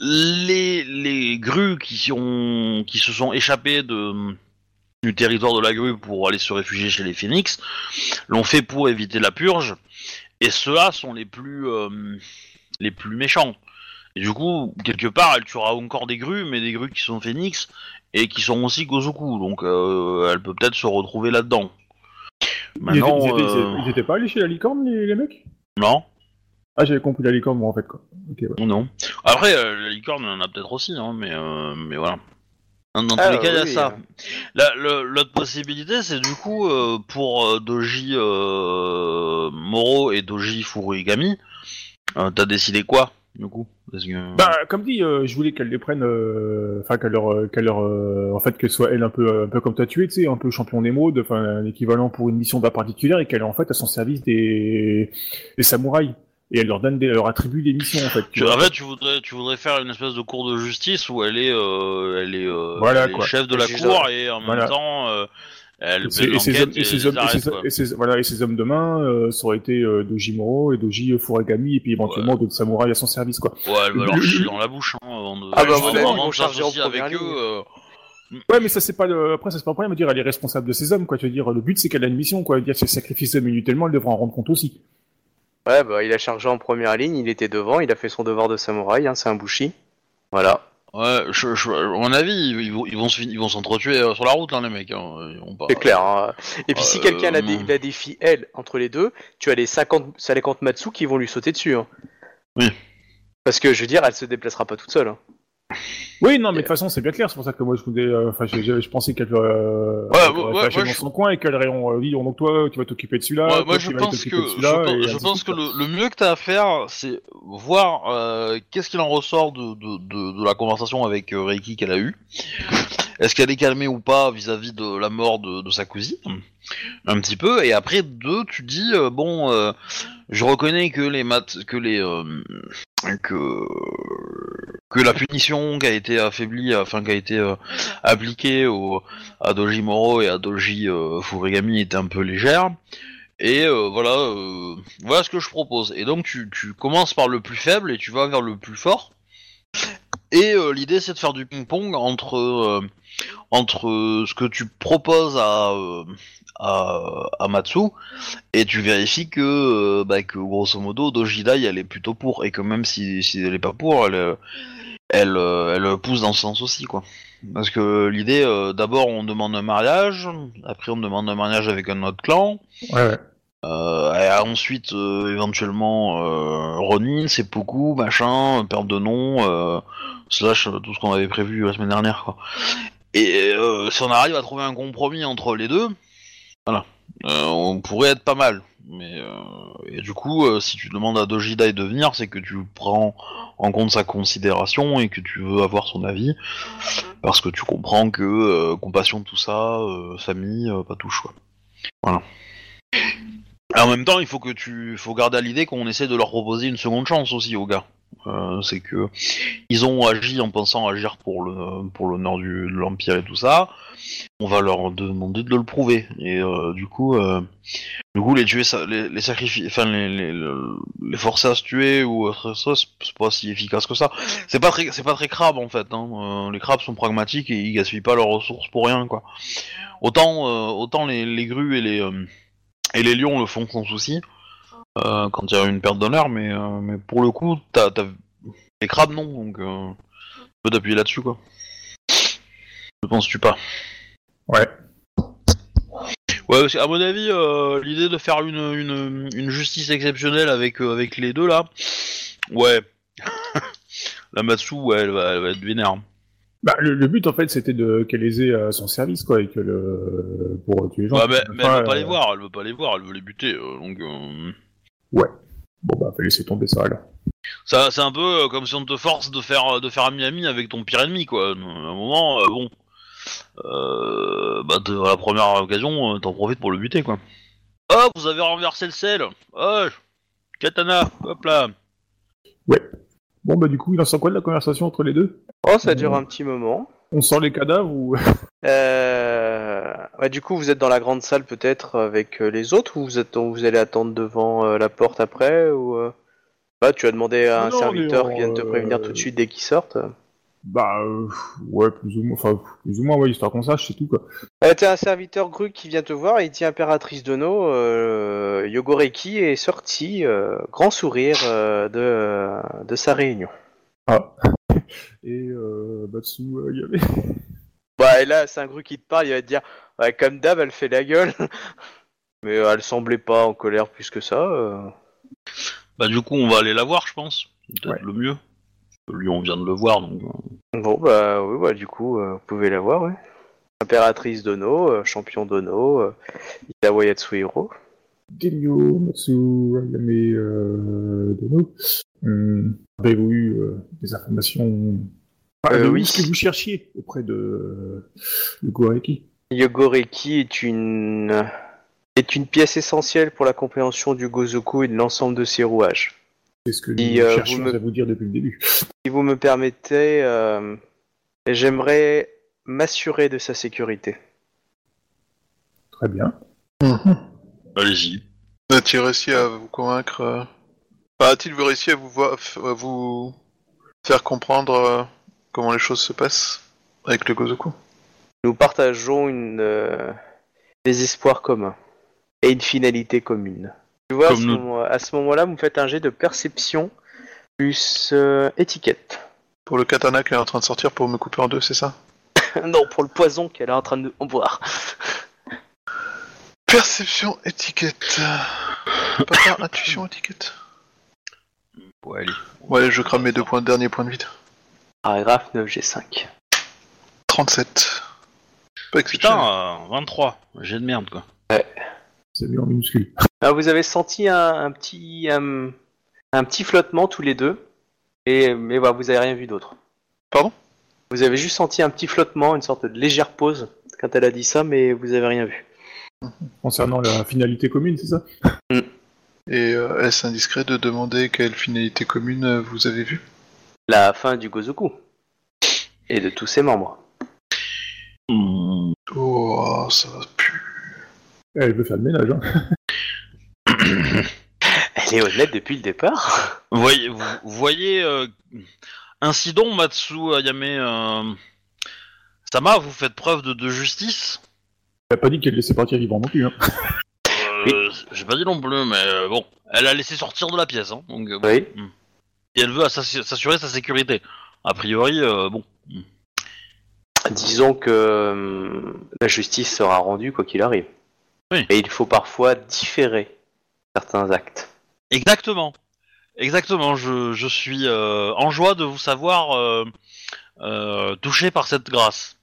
les, les grues qui, ont, qui se sont échappées de, du territoire de la grue pour aller se réfugier chez les phénix l'ont fait pour éviter la purge, et ceux-là sont les plus, euh, les plus méchants. Et du coup, quelque part, elle tuera encore des grues, mais des grues qui sont phénix et qui sont aussi Gozoku, donc euh, elle peut peut-être se retrouver là-dedans. Ils étaient, Maintenant, ils étaient- euh, ils étaient pas allés chez la licorne les, les mecs? Non, Ah, j'avais compris la licorne moi en fait quoi. Ouais. non. Après, euh, la licorne, on en a peut-être aussi, hein, mais, euh, mais voilà. Dans, dans Ah, tous les cas, il y a ça. La- le- L'autre possibilité, c'est du coup euh, pour Doji euh, Moro et Doji Furigami, euh, t'as décidé quoi du coup? Parce que... Bah, comme dit, euh, je voulais qu'elle les prenne, euh, enfin qu'elle leur, qu'elle leur, euh, en fait, qu'elle soit elle un peu, un peu comme t'as tué, tu sais, un peu champion d'émeraude, enfin un équivalent pour une mission bas particulière, et qu'elle est en fait à son service des, des samouraïs, et elle leur donne, des, elle leur attribue des missions en fait. tu en fait, tu voudrais, tu voudrais faire une espèce de cours de justice où elle est, euh, elle est, euh, Voilà, elle est quoi. chef de la cour et en Voilà. même temps, euh, elle Et l'enquête hommes, et, les hommes, et voilà, hommes de main, euh, ça aurait été euh, Doji Moro et Doji Furagami, et puis éventuellement d'autres samouraïs à son service, quoi. Ouais, elle va leur Le- chier dans la bouche hein, avant de. Ah bah, vraiment de avec eux. euh, Ouais, mais ça c'est pas le, après ça c'est pas le problème, dire elle est responsable de ses hommes, quoi. Tu veux dire, le but c'est qu'elle a une mission, quoi. Dire ses sacrifices hommes inutilement, elle devra en rendre compte aussi. Ouais, bah, il a chargé en première ligne, il était devant, il a fait son devoir de samouraï, hein, c'est un bushi. Voilà. Ouais, je, je- à mon avis, ils, vont, ils vont se fin- ils vont s'entretuer euh, sur la route, hein, les mecs. Hein. Ils vont pas... C'est clair. hein. Et puis si Euh, quelqu'un a, non. des, a des filles, elle, entre les deux, tu as les 50, 50 Matsu qui vont lui sauter dessus. hein. Oui. Parce que je veux dire, elle se déplacera pas toute seule. hein. Oui, non, mais de toute façon, c'est bien clair. C'est pour ça que moi, je voulais, euh, enfin, je, je- je pensais qu'elle euh, Ouais, dans je- son coin et qu'elle aurait euh, dit, donc toi, tu vas t'occuper de celui-là. Moi, tu je pense que je, je pense le, le mieux que t'as à faire, c'est voir euh, qu'est-ce qu'il en ressort de, de, de, de la conversation avec euh, Reiki qu'elle a eue. Est-ce qu'elle est calmée ou pas vis-à-vis de la mort de, de sa cousine Un petit peu. Et après, deux, tu dis euh, bon, euh, je reconnais que les maths, que les euh, que que la punition qui a été affaiblie, enfin qui a été euh, appliquée au, à Doji Moro et à Doji euh, Furigami était un peu légère. Et euh, voilà, voilà ce que je propose. Et donc tu, tu commences par le plus faible et tu vas vers le plus fort. Et euh, l'idée c'est de faire du ping-pong entre euh, entre euh, ce que tu proposes à, euh, à à Matsu et tu vérifies que bah, que grosso modo Dojidai elle est plutôt pour et que même si, si elle est pas pour elle elle, elle pousse dans ce sens aussi quoi. Parce que l'idée d'abord on demande un mariage, après on demande un mariage avec un autre clan. Ouais, ouais. Euh, et ensuite, euh, éventuellement, euh, Ronin, Seppuku, machin, perte de nom, slash euh, tout ce qu'on avait prévu la semaine dernière, quoi. Et euh, si on arrive à trouver un compromis entre les deux, voilà, euh, on pourrait être pas mal. Mais et du coup, si tu demandes à Dojidai de venir, c'est que tu prends en compte sa considération et que tu veux avoir son avis, parce que tu comprends que compassion, tout ça, famille, pas touche, quoi. Voilà. En même temps, il faut que tu, faut garder à l'idée qu'on essaie de leur proposer une seconde chance aussi aux gars. Euh, c'est que ils ont agi en pensant agir pour le pour l'honneur de l'empire et tout ça. On va leur demander de le prouver. Et euh, du coup, euh, du coup, les tuer, ça- les, enfin les, les, le- les forcer à se tuer ou chose, c'est pas si efficace que ça. C'est pas très c'est pas très crabe en fait. Hein. Les crabes sont pragmatiques et ils gaspillent pas leurs ressources pour rien quoi. Autant autant les, grues et les et les lions le font sans souci euh, quand il y a une perte d'honneur, mais, euh, mais pour le coup, t'as, t'as... les crabes non, donc euh, tu peux t'appuyer là-dessus quoi. Ne penses-tu pas? Ouais. Ouais, parce qu'à mon avis, euh, l'idée de faire une, une, une justice exceptionnelle avec, euh, avec les deux là, ouais. La Matsu, ouais, elle va, elle va être vénère. Bah, le, le but, en fait, c'était de qu'elle les ait à son service, quoi, et que le... pour tuer les gens. Ouais, mais, mais elle veut pas euh, les voir, elle veut pas les voir, elle veut les buter, euh, donc... euh, Bon, bah, fallait laisser tomber ça, alors. Ça, c'est un peu euh, comme si on te force de faire de faire ami-ami avec ton pire ennemi, quoi. À un moment, euh, bon, euh, bah, de- à la première occasion, euh, t'en profites pour le buter, quoi. Oh, vous avez renversé le sel. Oh, katana, hop là. Bon, bah, du coup, il en sort quoi de la conversation entre les deux? Oh, ça dure un petit moment. On sort les cadavres ou... Euh... ouais, du coup, vous êtes dans la grande salle peut-être avec euh, les autres ou vous, êtes, vous allez attendre devant euh, la porte après ou bah, tu as demandé à un Non, serviteur qui vienne te prévenir tout de suite dès qu'ils sortent. Bah, ouais, plus ou moins, enfin, plus ou moins, ouais, histoire qu'on sache, c'est tout, quoi. T'as un serviteur Gru qui vient te voir et il dit Impératrice Dono, Yogoreki est sorti, grand sourire de, de sa réunion. Ah. Et, euh, Batsu, euh, il y avait... Bah et là c'est un Gru qui te parle, il va te dire ouais, comme d'hab elle fait la gueule, mais euh, elle semblait pas en colère plus que ça. euh. Bah du coup, on va aller la voir, je pense. C'est peut-être Ouais. le mieux. Lui, on vient de le voir, donc. euh, Bon bah oui bah du coup euh, vous pouvez la voir ouais. Impératrice Dono, euh, champion Dono, euh, Itawa Yatsuhiro. Genyo, Matsu, Ayame, euh, Dono. Hum, Avez-vous eu euh, des informations... Euh, avez-vous oui. ce que vous cherchiez auprès de, euh, de Goreki? Yogoreki est une est une pièce essentielle pour la compréhension du Gozoku et de l'ensemble de ses rouages. C'est ce que nous Si, euh, cherchions vous me- à vous dire depuis le début. Si vous me permettez, euh, j'aimerais m'assurer de sa sécurité. Très bien. Allez-y. A-t-il réussi à vous convaincre euh, enfin, A-t-il réussi à vous, voir- à vous faire comprendre euh, comment les choses se passent avec le Gozoku? Nous partageons une, euh, des espoirs communs et une finalité commune. Tu vois, à ce, nous. moment, à ce moment-là, vous me faites un jet de perception plus euh, étiquette. Pour le katana qu'elle est en train de sortir pour me couper en deux, c'est ça? Non, pour le poison qu'elle est en train de boire. Perception, étiquette. Pas intuition, étiquette. Ouais, allez. Ouais, je crame mes deux points, derniers points de vide. Paragraphe 9G5. 37. Pas exceptionnel. Putain, euh, 23. J'ai de merde, quoi. C'est mis en minuscule. Alors, vous avez senti un, un petit un, un petit flottement tous les deux, et mais voilà, vous avez rien vu d'autre. Pardon? Vous avez juste senti un petit flottement, une sorte de légère pause quand elle a dit ça, mais vous avez rien vu. Concernant la finalité commune, c'est ça Et euh, est-ce indiscret de demander quelle finalité commune euh, vous avez vue? La fin du Gozoku et de tous ses membres. Oh, ça va plus. Elle veut faire le ménage, hein. Elle est honnête depuis le départ. Vous voyez, vous, voyez euh, ainsi donc Matsu Ayame euh, Sama, vous faites preuve de, de justice. Elle a pas dit qu'elle laissait partir vivant non plus, hein. Euh, J'ai pas dit non plus, mais euh, bon, elle a laissé sortir de la pièce, hein, donc euh, bon. Oui. et elle veut s'assu- s'assurer sa sécurité. A priori, euh, bon. Disons que la justice sera rendue quoi qu'il arrive. Oui. Et il faut parfois différer certains actes. Exactement, exactement. Je, je suis euh, en joie de vous savoir euh, euh, touché par cette grâce.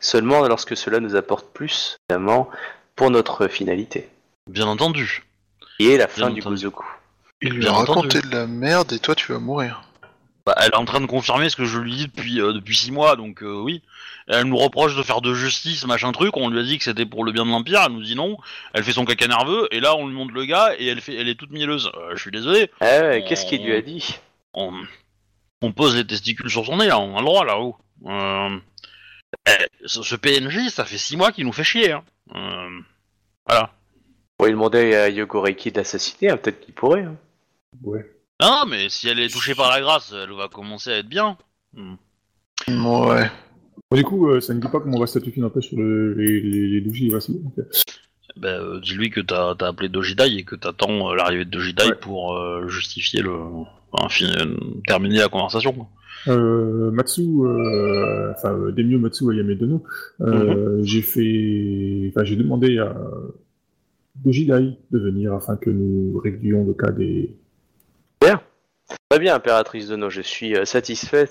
Seulement lorsque cela nous apporte plus, évidemment, pour notre finalité. Bien entendu. Qui est la fin Bien du entendu. Gozoku. Il lui a raconté de la merde et toi tu vas mourir. Bah, elle est en train de confirmer ce que je lui dis depuis euh, depuis six mois, donc euh, oui. Elle nous reproche de faire de justice, machin truc. On lui a dit que c'était pour le bien de l'empire. Elle nous dit non. Elle fait son caca nerveux et là on lui montre le gars et elle fait, elle est toute mielleuse. Euh, je suis désolé. Ah ouais, qu'est-ce qu'il lui a dit? On- on pose les testicules sur son nez, là, on a le droit là-haut. Euh, eh, ce, ce PNJ, ça fait six mois qu'il nous fait chier. Hein. Euh, voilà. On pourrait demander à Yogoreki de l'assassiner, hein, peut-être qu'il pourrait. hein. Ouais. Non, mais si elle est touchée par la grâce, elle va commencer à être bien. Hmm. Ouais. Bon, du coup, euh, ça ne dit pas comment on va statuer un peu sur le, les, les, les bon, ok. Ben, euh, dis-lui que t'as as appelé Dojidai et que t'attends euh, l'arrivée de Dojidai Ouais. pour euh, justifier le. Enfin, fin- euh, terminer la conversation. quoi. Euh, Matsu, euh, enfin, euh, Demio Matsu Ayamedono, euh, j'ai fait, enfin, j'ai demandé à Dojidai de venir afin que nous réglions le cas des, Très bien, impératrice de No, je suis euh, satisfait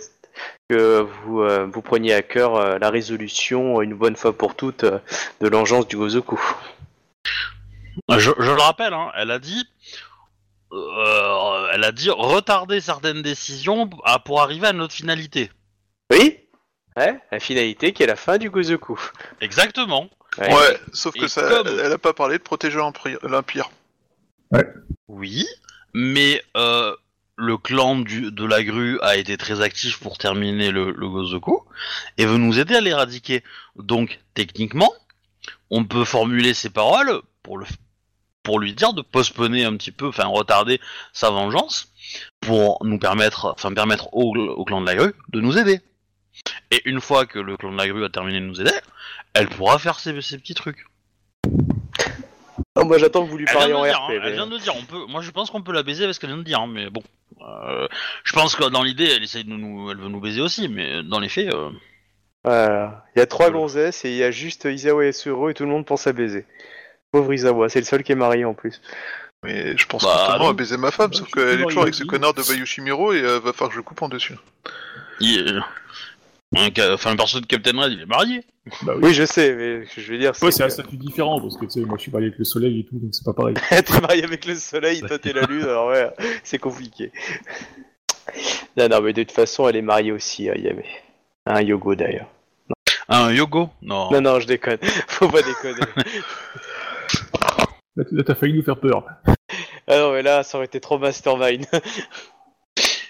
que vous, euh, vous preniez à cœur euh, la résolution, une bonne fois pour toutes, euh, de l'engeance du Gozoku. Je, je le rappelle, hein, elle a dit. Euh, elle a dit retarder certaines décisions à- pour arriver à notre finalité. Oui Ouais, la finalité qui est la fin du Gozoku. Exactement. Ouais. Ouais, sauf que Et ça, comme- elle a pas parlé de protéger l'Empire. l'Empire. Oui, mais euh, le clan du, de la grue a été très actif pour terminer le, le Gozoku et veut nous aider à l'éradiquer. Donc, techniquement, on peut formuler ses paroles pour, le, pour lui dire de postponer un petit peu, enfin retarder sa vengeance pour nous permettre, enfin permettre au, au clan de la grue de nous aider. Et une fois que le clan de la grue a terminé de nous aider, elle pourra faire ses, ses petits trucs. Oh, moi j'attends que vous lui parliez en dire, RP. hein, mais- elle vient de dire, on peut, moi je pense qu'on peut la baiser avec ce qu'elle vient de dire, hein, mais bon. Euh, je pense que dans l'idée, elle essaye de nous, elle veut nous baiser aussi, mais dans les faits, euh, Voilà. Il y a trois Voilà. gonzesses et il y a juste Isawa et Suro et tout le monde pense à baiser. Pauvre Isawa, c'est le seul qui est marié en plus. Mais je pense Bah, à baiser ma femme, Bah, sauf suis qu'elle est toujours avec ce connard de Bayushimiro et euh, va falloir que je coupe en dessus. il, ca- enfin, le perso de Captain Red, il est marié. bah oui. Oui, je sais, mais je veux dire, Ouais, c'est un statut différent, parce que tu sais, moi je suis marié avec le soleil et tout, donc c'est pas pareil. t'es marié avec le soleil, toi t'es la lune, alors ouais, c'est compliqué. Non, non, mais de toute façon, elle est mariée aussi, hein, Yame. Un Yogo d'ailleurs. Un Yogo? Non. Non, non, je déconne. Faut pas déconner. Là, t- là, t'as failli nous faire peur. ah non, mais là, ça aurait été trop mastermind.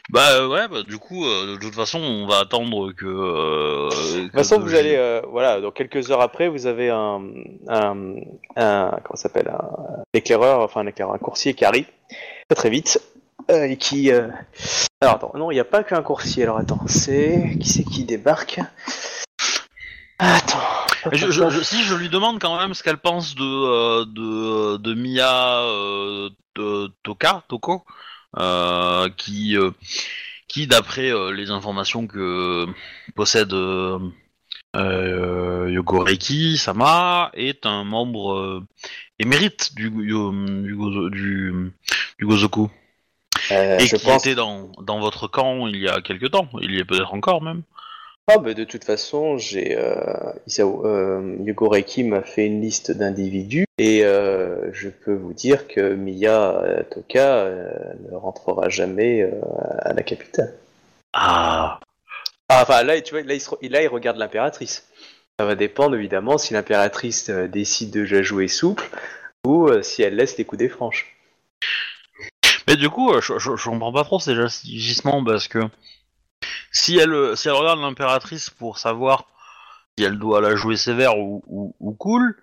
Bah euh, ouais, bah, du coup, euh, de toute façon, on va attendre que. Euh, De toute façon, vous allez, euh, voilà, dans quelques heures après, vous avez un, un, un comment ça s'appelle, un éclaireur, enfin un éclaireur, un coursier qui arrive très très vite euh, et qui. euh, Alors attends, non, il n'y a pas qu'un coursier. Alors attends, c'est qui c'est qui débarque? Attends. Je, je- je- si je lui demande quand même ce qu'elle pense de euh, de, de Mia euh, de Toka Toko euh, qui euh, qui d'après les informations que possède Yogoreki Sama est un membre émérite du du, du, du Gozoku et qui pense. était dans dans votre camp il y a quelque temps il y est peut-être encore même Ah, bah, de toute façon, j'ai euh, Isao- euh, Yugo Reiki m'a fait une liste d'individus et euh, je peux vous dire que Miya euh, Toka euh, ne rentrera jamais euh, à la capitale. ah Ah, enfin là, tu vois, là il, se là, il regarde l'impératrice. Ça va dépendre évidemment si l'impératrice décide de jouer souple ou euh, si elle laisse les coups des franches. Mais du coup, je, je, je comprends pas trop ces agissements parce que si elle, euh, si elle regarde l'impératrice pour savoir si elle doit la jouer sévère ou, ou, ou cool,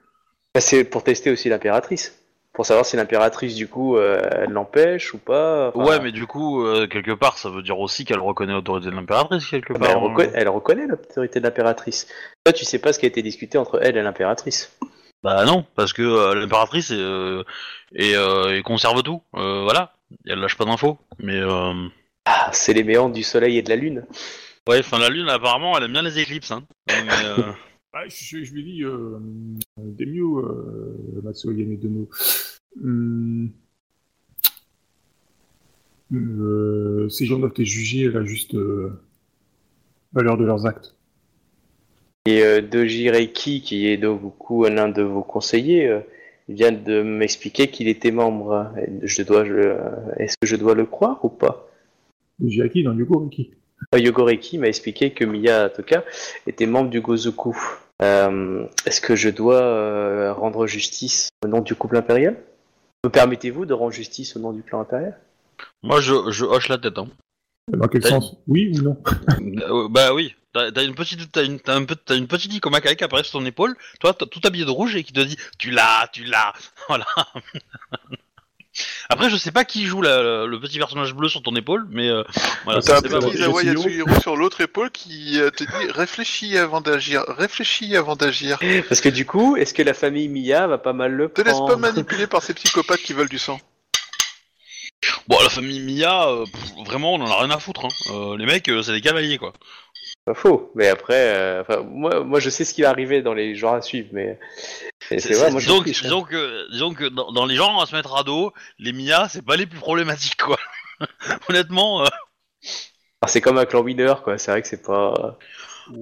Bah, C'est pour tester aussi l'impératrice. Pour savoir si l'impératrice, du coup, euh, elle l'empêche ou pas. Enfin, ouais, mais du coup, euh, quelque part, ça veut dire aussi qu'elle reconnaît l'autorité de l'impératrice quelque bah, part. elle, hein. reconnaît, elle reconnaît l'autorité de l'impératrice. Toi, tu sais pas ce qui a été discuté entre elle et l'impératrice. Bah non, parce que euh, l'impératrice est, est, et conserve tout. Euh, voilà, elle lâche pas d'infos. Mais. Ah, c'est les méandres du soleil et de la lune. ouais, enfin la lune apparemment, elle aime bien les éclipses. Hein. Mais, euh, Ah, je, je lui dis, euh, Demio, euh, Matsuo Yamedono, hum, euh, ces gens doivent être jugés à la juste euh, valeur de leurs actes. Et euh, Doji Reiki, qui est donc beaucoup l'un de vos conseillers, euh, vient de m'expliquer qu'il était membre. Je dois, je- est-ce que je dois le croire ou pas? J'ai acquis dans Yugo Riki. Euh, Yogoreki m'a expliqué que Miya Toka était membre du Gozoku. Euh, Est-ce que je dois euh, rendre justice au nom du couple impérial? Me permettez-vous de rendre justice au nom du clan impérial? Moi, je, je hoche la tête. Hein. Dans quel sens? Oui ou non? Euh, bah oui, t'as une petite, t'as une, t'as un peu, t'as une petite qui apparaît sur ton épaule. Toi, tout habillé de rouge et qui te dit, tu l'as, tu l'as. Voilà. Après, je sais pas qui joue la- le petit personnage bleu sur ton épaule, mais euh, voilà, T'as un c'est pas petit Yatsuhiro. Yatsuhiro sur l'autre épaule qui euh, te dit réfléchis avant d'agir, réfléchis avant d'agir. Parce que du coup, est-ce que la famille Mia va pas mal le Te laisse pas manipuler par ces psychopathes qui veulent du sang. Bon, la famille Mia, euh, pff, vraiment, on en a rien à foutre. Hein. Euh, les mecs, euh, c'est des cavaliers, quoi. Pas faux. Mais après, euh, enfin, moi, moi, je sais ce qui va arriver dans les jours à suivre, mais mais c'est vrai, moi, je hein. disons que, disons que dans, dans les gens à se mettre à dos, les Mia, c'est pas les plus problématiques, quoi. Honnêtement, euh, Ah, c'est comme un clan winner, quoi. C'est vrai que c'est pas.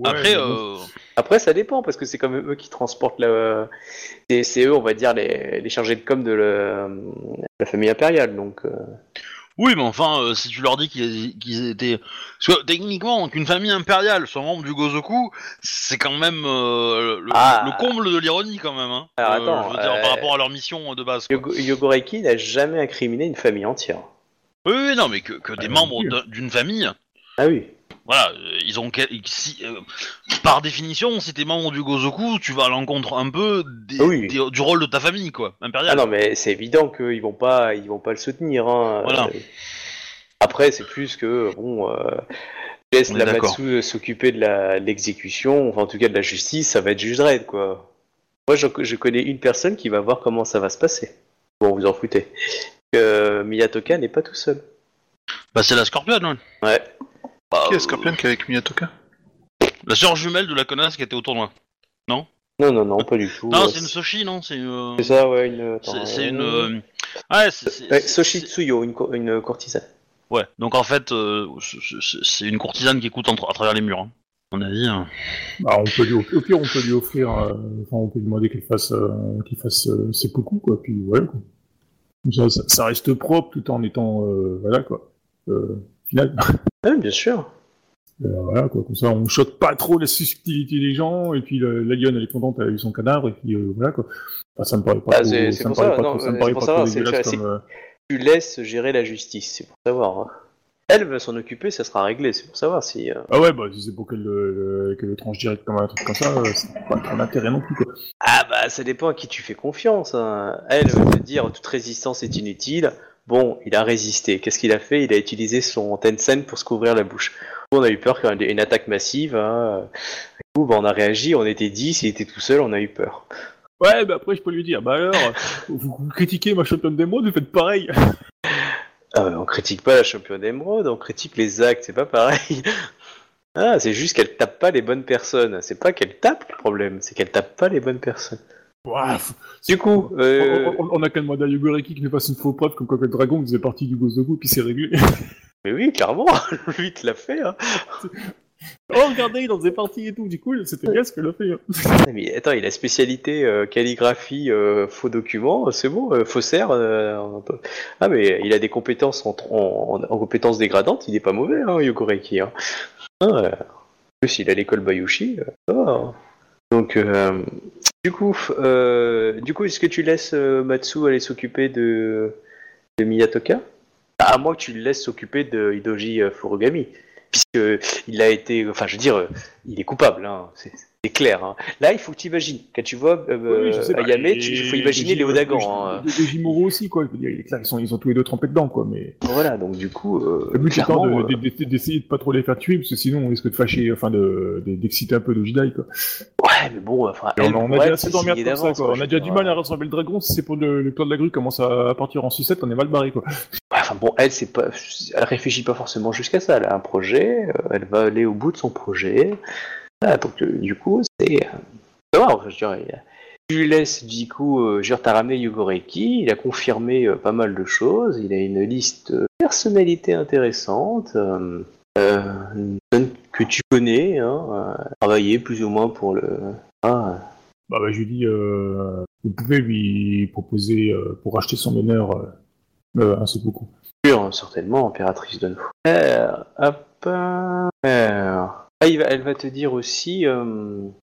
après, euh, Après, ça dépend parce que c'est quand même eux qui transportent la. C'est eux, on va dire, les, les chargés de com de la, la famille impériale. Donc, euh, Oui, mais enfin, euh, si tu leur dis qu'ils qu'ils étaient... Parce que techniquement, qu'une famille impériale soit membre du Gozoku, c'est quand même euh, le, Ah. le comble de l'ironie, quand même. Hein. Alors, Euh, attends, je veux dire, euh, par rapport à leur mission de base. quoi. Yogo- Yogoreki n'a jamais incriminé une famille entière. Oui, oui, non, mais que, que des Euh, membres d'un- d'une famille, Ah oui. Voilà, euh, ils ont... Si, euh, par définition, si t'es membre du Gozoku, tu vas à l'encontre un peu des- Oui. des- du rôle de ta famille, quoi, Ah impériale. non, mais c'est évident qu'ils vont pas, ils vont pas le soutenir. Hein. Voilà. Euh, Après, c'est plus que bon, euh, laisse la. Matsu s'occuper de l'exécution, enfin en tout cas de la justice, ça va être juge Dredd, quoi. Moi, je, je connais une personne qui va voir comment ça va se passer. Bon, vous en foutez. Que Miyatoka n'est pas tout seul. Bah, c'est la Scorpion, ouais. Ouais. Bah, Qui est euh, Scorpion qui est avec Miyatoka La sœur jumelle de la connasse qui était au tournoi. Non, non, non, pas du tout. Non, Euh, c'est une Soshi, non? C'est euh, C'est ça, ouais, une. attends, c'est- c'est une... euh, euh, Ouais, c'est... c'est- ouais, c'est- Soshi Tsuyo, une, co- une courtisane. Ouais, donc en fait, euh, c'est- c'est c'est une courtisane qui écoute entre- à travers les murs. Hein. À mon avis. hein. Bah, on peut lui, au au pire, on peut lui offrir, euh, enfin, on peut lui demander qu'il fasse, euh, qu'il fasse euh, ses coucous, quoi. Puis voilà, quoi. Comme Ça, ça, ça reste propre tout en étant, euh, voilà, quoi. Euh, final. Ah oui, bien sûr. Euh, voilà, quoi. Comme ça, on choque pas trop la susceptibilité des gens, et puis le- la lionne, elle est contente, elle a eu son cadavre, et puis euh, voilà, quoi. Enfin, ça me paraît pas Ah, trop, c'est- c'est ça me pour paraît ça, pas non, trop, ça me c'est paraît pas ça, trop comme, euh, Tu laisses gérer la justice, c'est pour savoir. hein. Elle va s'en occuper, ça sera réglé, c'est pour savoir si. euh, Ah ouais, bah, si c'est pour qu'elle le, qu'elle le tranche direct comme un truc comme ça, c'est pas ton intérêt non plus, quoi. Ah bah ça dépend à qui tu fais confiance. hein. Elle va te dire toute résistance est inutile. Bon, il a résisté. Qu'est-ce qu'il a fait? Il a utilisé son Tencent pour se couvrir la bouche. On a eu peur qu'il y ait une attaque massive. Hein. Du coup, bah, on a réagi, on était 10, il était tout seul, on a eu peur. Ouais, bah après, je peux lui dire, bah alors, vous, vous critiquez ma championne d'émeraude, vous faites pareil. Bah, on critique pas la championne d'émeraude, on critique les actes, c'est pas pareil. Ah, c'est juste qu'elle tape pas les bonnes personnes. C'est pas qu'elle tape le problème, c'est qu'elle tape pas les bonnes personnes. Du coup, euh, on, on- on a qu'à demander à Yogoreki qu'il nous fasse une faux preuve comme quoi que le dragon faisait partie du Gozoku, puis c'est réglé. mais oui, clairement, lui il te l'a fait. Hein. oh, regardez, il en faisait partie et tout, du coup, c'était bien ce qu'elle a fait. hein. Mais attends, il a spécialité euh, calligraphie, euh, faux documents, c'est bon, euh, faussaire. euh, ah mais il a des compétences en, en, en compétences dégradantes, il est pas mauvais, hein, Yogoreki. Hein. Ah, euh, en plus, il a l'école Bayushi, euh, ça va. Donc, euh, du coup, euh, du coup, est-ce que tu laisses euh, Matsu aller s'occuper de, de Miyatoka? À moins que tu le laisses s'occuper de Hidoji euh, Furugami, puisque il a été, enfin, je veux dire, euh, il est coupable, hein, c'est c'est clair. Hein. Là, il faut que tu imagines. Quand tu vois Oui, Ayame, il faut imaginer et- Léo Dagan. et- hein. Jimuro aussi, quoi. Je veux dire, il est clair, ils, sont, ils ont tous les deux trempé dedans, quoi. Mais Voilà, donc du coup, le but étant clairement, de- de- de- d'essayer de pas trop les faire tuer, parce que sinon on risque de fâcher, enfin, de- de- d'exciter un peu Dojidai, quoi. Ouais, mais bon, enfin, elle, on, a déjà assez d'emmerdes comme ça, quoi. On a déjà du mal à euh, rattraper le dragon, si c'est pour le, le clan de la grue commence à partir en sucette, on est mal barré, quoi. Enfin bon, elle, c'est pas, elle réfléchit pas forcément jusqu'à ça. Elle a un projet, euh, elle va aller au bout de son projet. Ah, donc euh, du coup, c'est, ça va. enfin, je dirais. Tu laisses du coup, euh, ramené Yugoreki, il a confirmé euh, pas mal de choses. Il a une liste de personnalités intéressantes. euh, que tu connais, hein, euh, travaillé plus ou moins pour le. Ah, Bah, bah, je lui dis, euh, vous pouvez lui proposer, euh, pour acheter son honneur, euh, un seppuku. Sûr, certainement, impératrice de nous. Hop, ah, elle va te dire aussi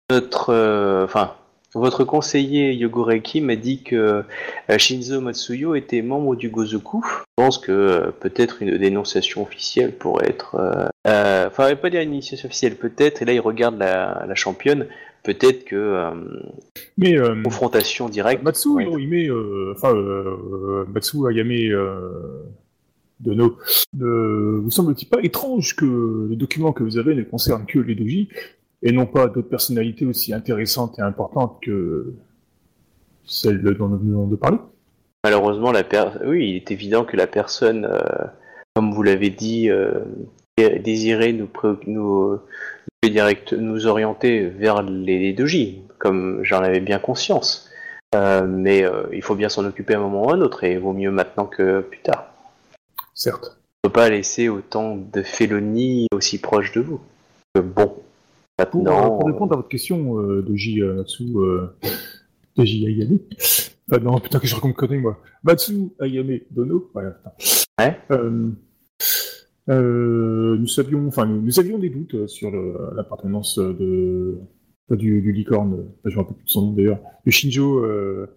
notre, enfin, votre conseiller Yogoreki m'a dit que euh, Shinzo Matsuyo était membre du Gozoku. Je pense que euh, peut-être une dénonciation officielle pourrait être... euh, euh, Enfin, pas dire une initiation officielle, peut-être, et là il regarde la, la championne, peut-être que euh, Mais euh, confrontation directe. Matsu Ouais. Yorime, euh, enfin euh, Matsu Ayame euh, Dono, ne vous semble-t-il pas étrange que le document que vous avez ne concerne que les doji et non pas d'autres personnalités aussi intéressantes et importantes que celles dont nous venons de parler Malheureusement, la per... oui, il est évident que la personne, euh, comme vous l'avez dit, euh, désirait nous, pré- nous, nous, direct... nous orienter vers les, doji, comme j'en avais bien conscience. Euh, mais euh, il faut bien s'en occuper à un moment ou à un autre, et il vaut mieux maintenant que plus tard. Certes. On ne peut pas laisser autant de félonies aussi proches de vous. Euh, bon, maintenant... euh, pour répondre à votre question, euh, Doji euh, Matsu euh, Doji Ayame, ah non, putain que je raconte connerie moi, Matsu Ayame Dono, voilà. Ouais. Euh, euh, nous savions, enfin, nous, nous avions des doutes euh, sur l'appartenance de du, du licorne, euh, je me rappelle plus de son nom d'ailleurs, de Shinjo euh,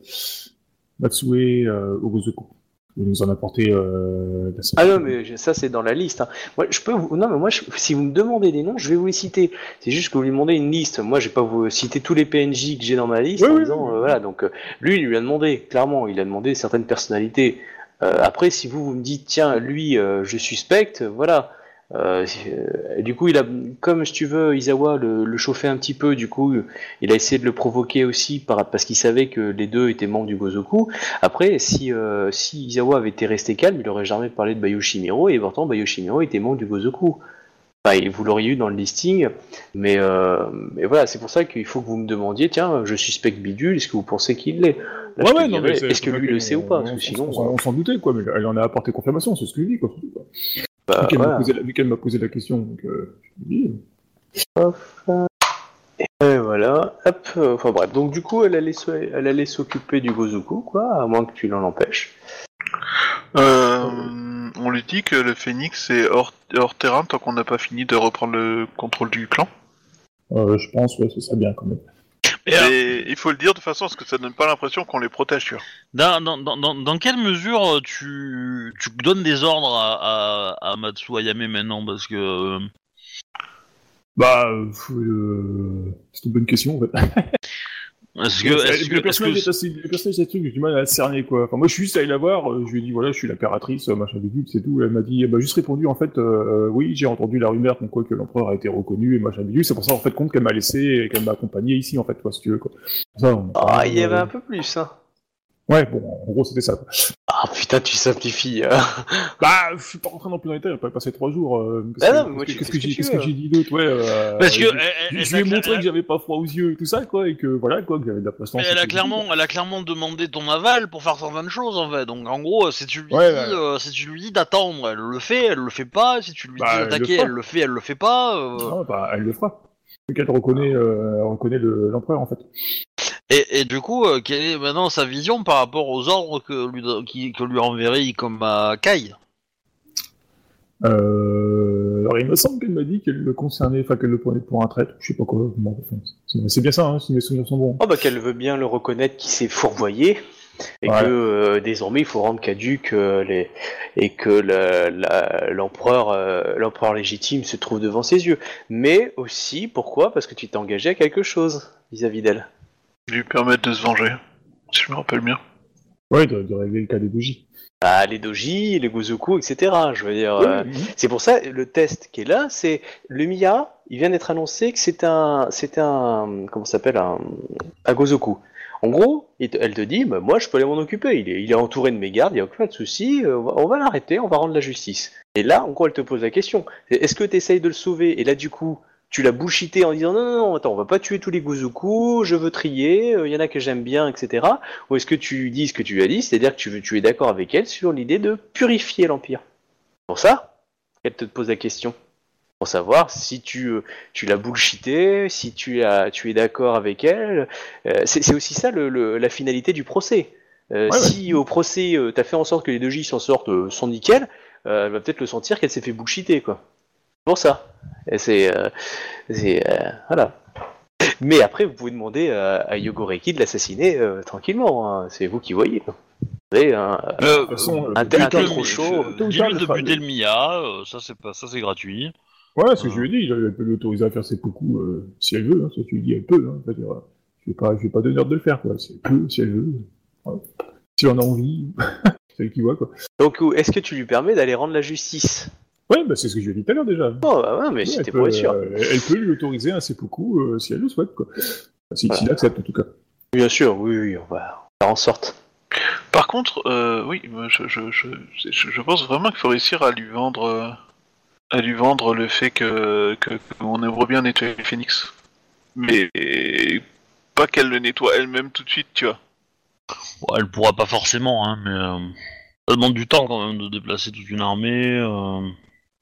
Matsue euh, Il nous en a apporté euh, la Ah non, mais ça c'est dans la liste. hein. Moi, je peux vous... Non, mais moi, je- si vous me demandez des noms, je vais vous les citer. C'est juste que vous lui demandez une liste. Moi, je vais pas vous citer tous les PNJ que j'ai dans ma liste Oui, en oui, disant, oui. euh, voilà. Donc, euh, lui, il lui a demandé, clairement, il a demandé certaines personnalités. Euh, après, si vous, vous me dites, tiens, lui, euh, je suspecte, voilà. Euh, du coup, il a, comme si tu veux, Isawa le, le chauffait un petit peu. Du coup, il a essayé de le provoquer aussi par, parce qu'il savait que les deux étaient membres du Gozoku. Après, si, euh, si Izawa avait été resté calme, il aurait jamais parlé de Bayoshimiro, et pourtant Bayoshimiro était membre du Gozoku. Enfin, vous l'auriez eu dans le listing, mais, euh, mais voilà, c'est pour ça qu'il faut que vous me demandiez, tiens, je suspecte Bidule, est-ce que vous pensez qu'il l'est? Là, dirais, c'est- Est-ce que lui le sait ou pas? On- sinon, on, on s'en doutait quoi, mais elle en a apporté confirmation, c'est ce que je dis quoi. Bah, vu qu'elle voilà. m'a posé, la- vu qu'elle m'a posé la question, donc euh, je lui dis, Et voilà, hop, euh, enfin bref, donc du coup, elle allait, elle allait s'occuper du Gozoku, quoi, à moins que tu l'en empêches. Euh, on lui dit que le phénix est hors, hors terrain tant qu'on n'a pas fini de reprendre le contrôle du clan. euh, je pense, ouais, ce serait bien quand même. Et il faut le dire de façon à ce que ça donne pas l'impression qu'on les protège, tu vois. dans, dans, dans, dans- dans quelle mesure euh, tu, tu donnes des ordres à, à, à Matsu Ayame maintenant Parce que. euh, Bah, euh, euh, c'est une bonne question en fait. Est-ce que. Le- Est-ce le que, est-ce personnage que- est assez, le personnage est truc, j'ai du mal à le cerner quoi. Enfin, moi je suis juste allé la voir, euh, je lui ai dit voilà, je suis l'impératrice, euh, machin bidule, c'est tout. Elle m'a dit, m'a juste répondu en fait, euh, oui, j'ai entendu la rumeur comme quoi que l'empereur a été reconnu et machin bidule. C'est pour ça en fait compte qu'elle m'a laissé et qu'elle m'a accompagné ici en fait, toi, si tu veux quoi. Ça, on- Ah, il y avait un peu plus, hein. Ouais, bon, en gros c'était ça. Quoi. Ah putain, tu simplifies. hein. Bah, je suis pas rentré non plus dans les détails, j'ai pas passé trois jours. Euh, Bah qu'est-ce non, que- mais moi, tu qu'est-ce fais que ce que j'ai, que dit d'autre, ouais. Euh, Parce que. je- lui ai montré que j'avais pas froid aux yeux et tout ça, quoi, et que voilà, quoi, que j'avais de la patience. Mais elle a clairement, elle a clairement demandé ton aval pour faire certaines choses en fait. Donc en gros, si tu lui Ouais, dis, ouais. euh, si tu lui dis d'attendre, elle le fait, elle le fait pas. Si tu lui Bah, dis d'attaquer, elle le fait, elle le fait pas. euh. Non, bah, elle le fera. Vu qu'elle reconnaît, euh, le- l'empereur, en fait. Et, et du coup, euh, quelle est maintenant sa vision par rapport aux ordres que lui, qui- que lui enverrait comme à Kai? Euh, alors, il me semble qu'elle m'a dit qu'elle le concernait, enfin, qu'elle le prenait pour un traître, je sais pas quoi. Bon, enfin, c'est- c'est bien ça, hein, si mes souvenirs sont bons. Oh bah qu'elle veut bien le reconnaître qu'il s'est fourvoyé et Ouais. que euh, désormais il faut rendre caduque euh, les et que l'empereur euh, l'empereur légitime se trouve devant ses yeux. Mais aussi pourquoi? Parce que tu t'es engagé à quelque chose vis-à-vis d'elle. Lui permettre de se venger, si je me rappelle bien. Ouais, de, de régler le cas des bougies. Ah, les doji, les gozoku, etc. Je veux dire. euh, Oui, oui. C'est pour ça le test qui est là, c'est le Mia. Il vient d'être annoncé que c'est un, c'est un, comment ça s'appelle un, un Gozoku. En gros, elle te dit, bah, moi je peux aller m'en occuper. Il est, il est entouré de mes gardes, il y a aucun de souci. euh, On va, on va l'arrêter, on va rendre la justice. Et là, en gros, elle te pose la question est-ce que tu essayes de le sauver? Et là, du coup, tu l'as bullshité en disant non, non, non, attends, on va pas tuer tous les Gozoku, je veux trier, euh, il y en a que j'aime bien, etc. Ou est-ce que tu dis ce que tu lui as dit, c'est-à-dire que tu, veux, tu es d'accord avec elle sur l'idée de purifier l'Empire? Pour ça, elle te pose la question. Pour savoir si tu, euh, tu l'as bullshité, si tu, as, tu es d'accord avec elle. Euh, c'est aussi ça le, le- la finalité du procès. Ouais. si au procès, tu t'as fait en sorte que les deux J s'en sortent sans nickel, elle va peut-être le sentir qu'elle s'est fait bullshiter, quoi. Pour ça. Et c'est. euh, euh, voilà. Mais après, vous pouvez demander à, à Yogoreki de l'assassiner euh, tranquillement. hein. C'est vous qui voyez. Vous savez, hein, Euh, De toute façon, un euh, tel- un trop chaud. tard, de buter le Mia, euh, ça c'est pas ça c'est gratuit. Ouais, c'est ce que je lui ai dit, il peut l'autoriser à faire ses coups euh, si elle veut, hein, ça tu lui dis elle peut, hein, je vais pas, je vais pas donner ordre de le faire, quoi, si elle peut, si elle veut, voilà. si elle en a envie, c'est elle qui voit, quoi. Donc, est-ce que tu lui permets d'aller rendre la justice? Ouais, bah c'est ce que je lui ai dit tout à l'heure déjà. Oh, bah ouais, mais Ouais, c'était elle, pour peut, être sûr. euh, elle peut lui autoriser un seppuku euh, si elle le souhaite, quoi. Si, s'il accepte, en tout cas. Bien sûr, oui, oui, on va faire en sorte. Par contre, euh, oui, moi, je, je, je, je, je pense vraiment qu'il faut réussir à lui vendre, euh, à lui vendre le fait que qu'on aimerait bien nettoyer le phénix, mais pas qu'elle le nettoie elle-même tout de suite, tu vois. Bon, elle pourra pas forcément, hein, mais euh, ça demande du temps quand même de déplacer toute une armée.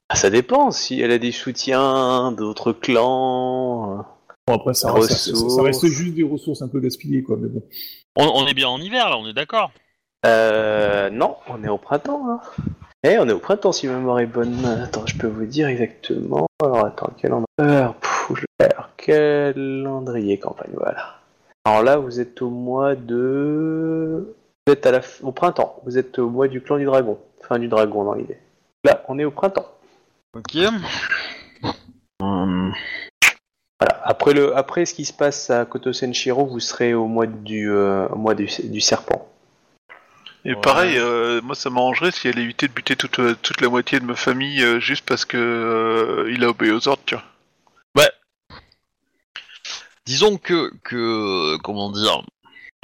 Ah, ça dépend, si elle a des soutiens d'autres clans. Bon, après, ça, reste- ça, Ressources. ça reste juste des ressources un peu gaspillées, quoi, mais bon. On, on est bien en hiver là, on est d'accord. Euh, non, on est au printemps, là. Eh, on est au printemps, si ma mémoire est bonne. Attends, je peux vous dire exactement. Alors, attends, calendrier. Euh, pff, je- alors, calendrier campagne, voilà. Alors là, vous êtes au mois de. Vous êtes à la... f- au printemps. Vous êtes au mois du clan du dragon. Fin du dragon, dans l'idée. Là, on est au printemps. Ok. Hum, Voilà. Après, le... Après ce qui se passe à Koto Senshiro, vous serez au mois du, euh, au mois du... du serpent. Et Ouais. pareil, euh, moi ça m'arrangerait si elle évitait de buter toute, euh, toute la moitié de ma famille euh, juste parce que euh, il a obéi aux ordres, tu vois. Disons que, que comment dire,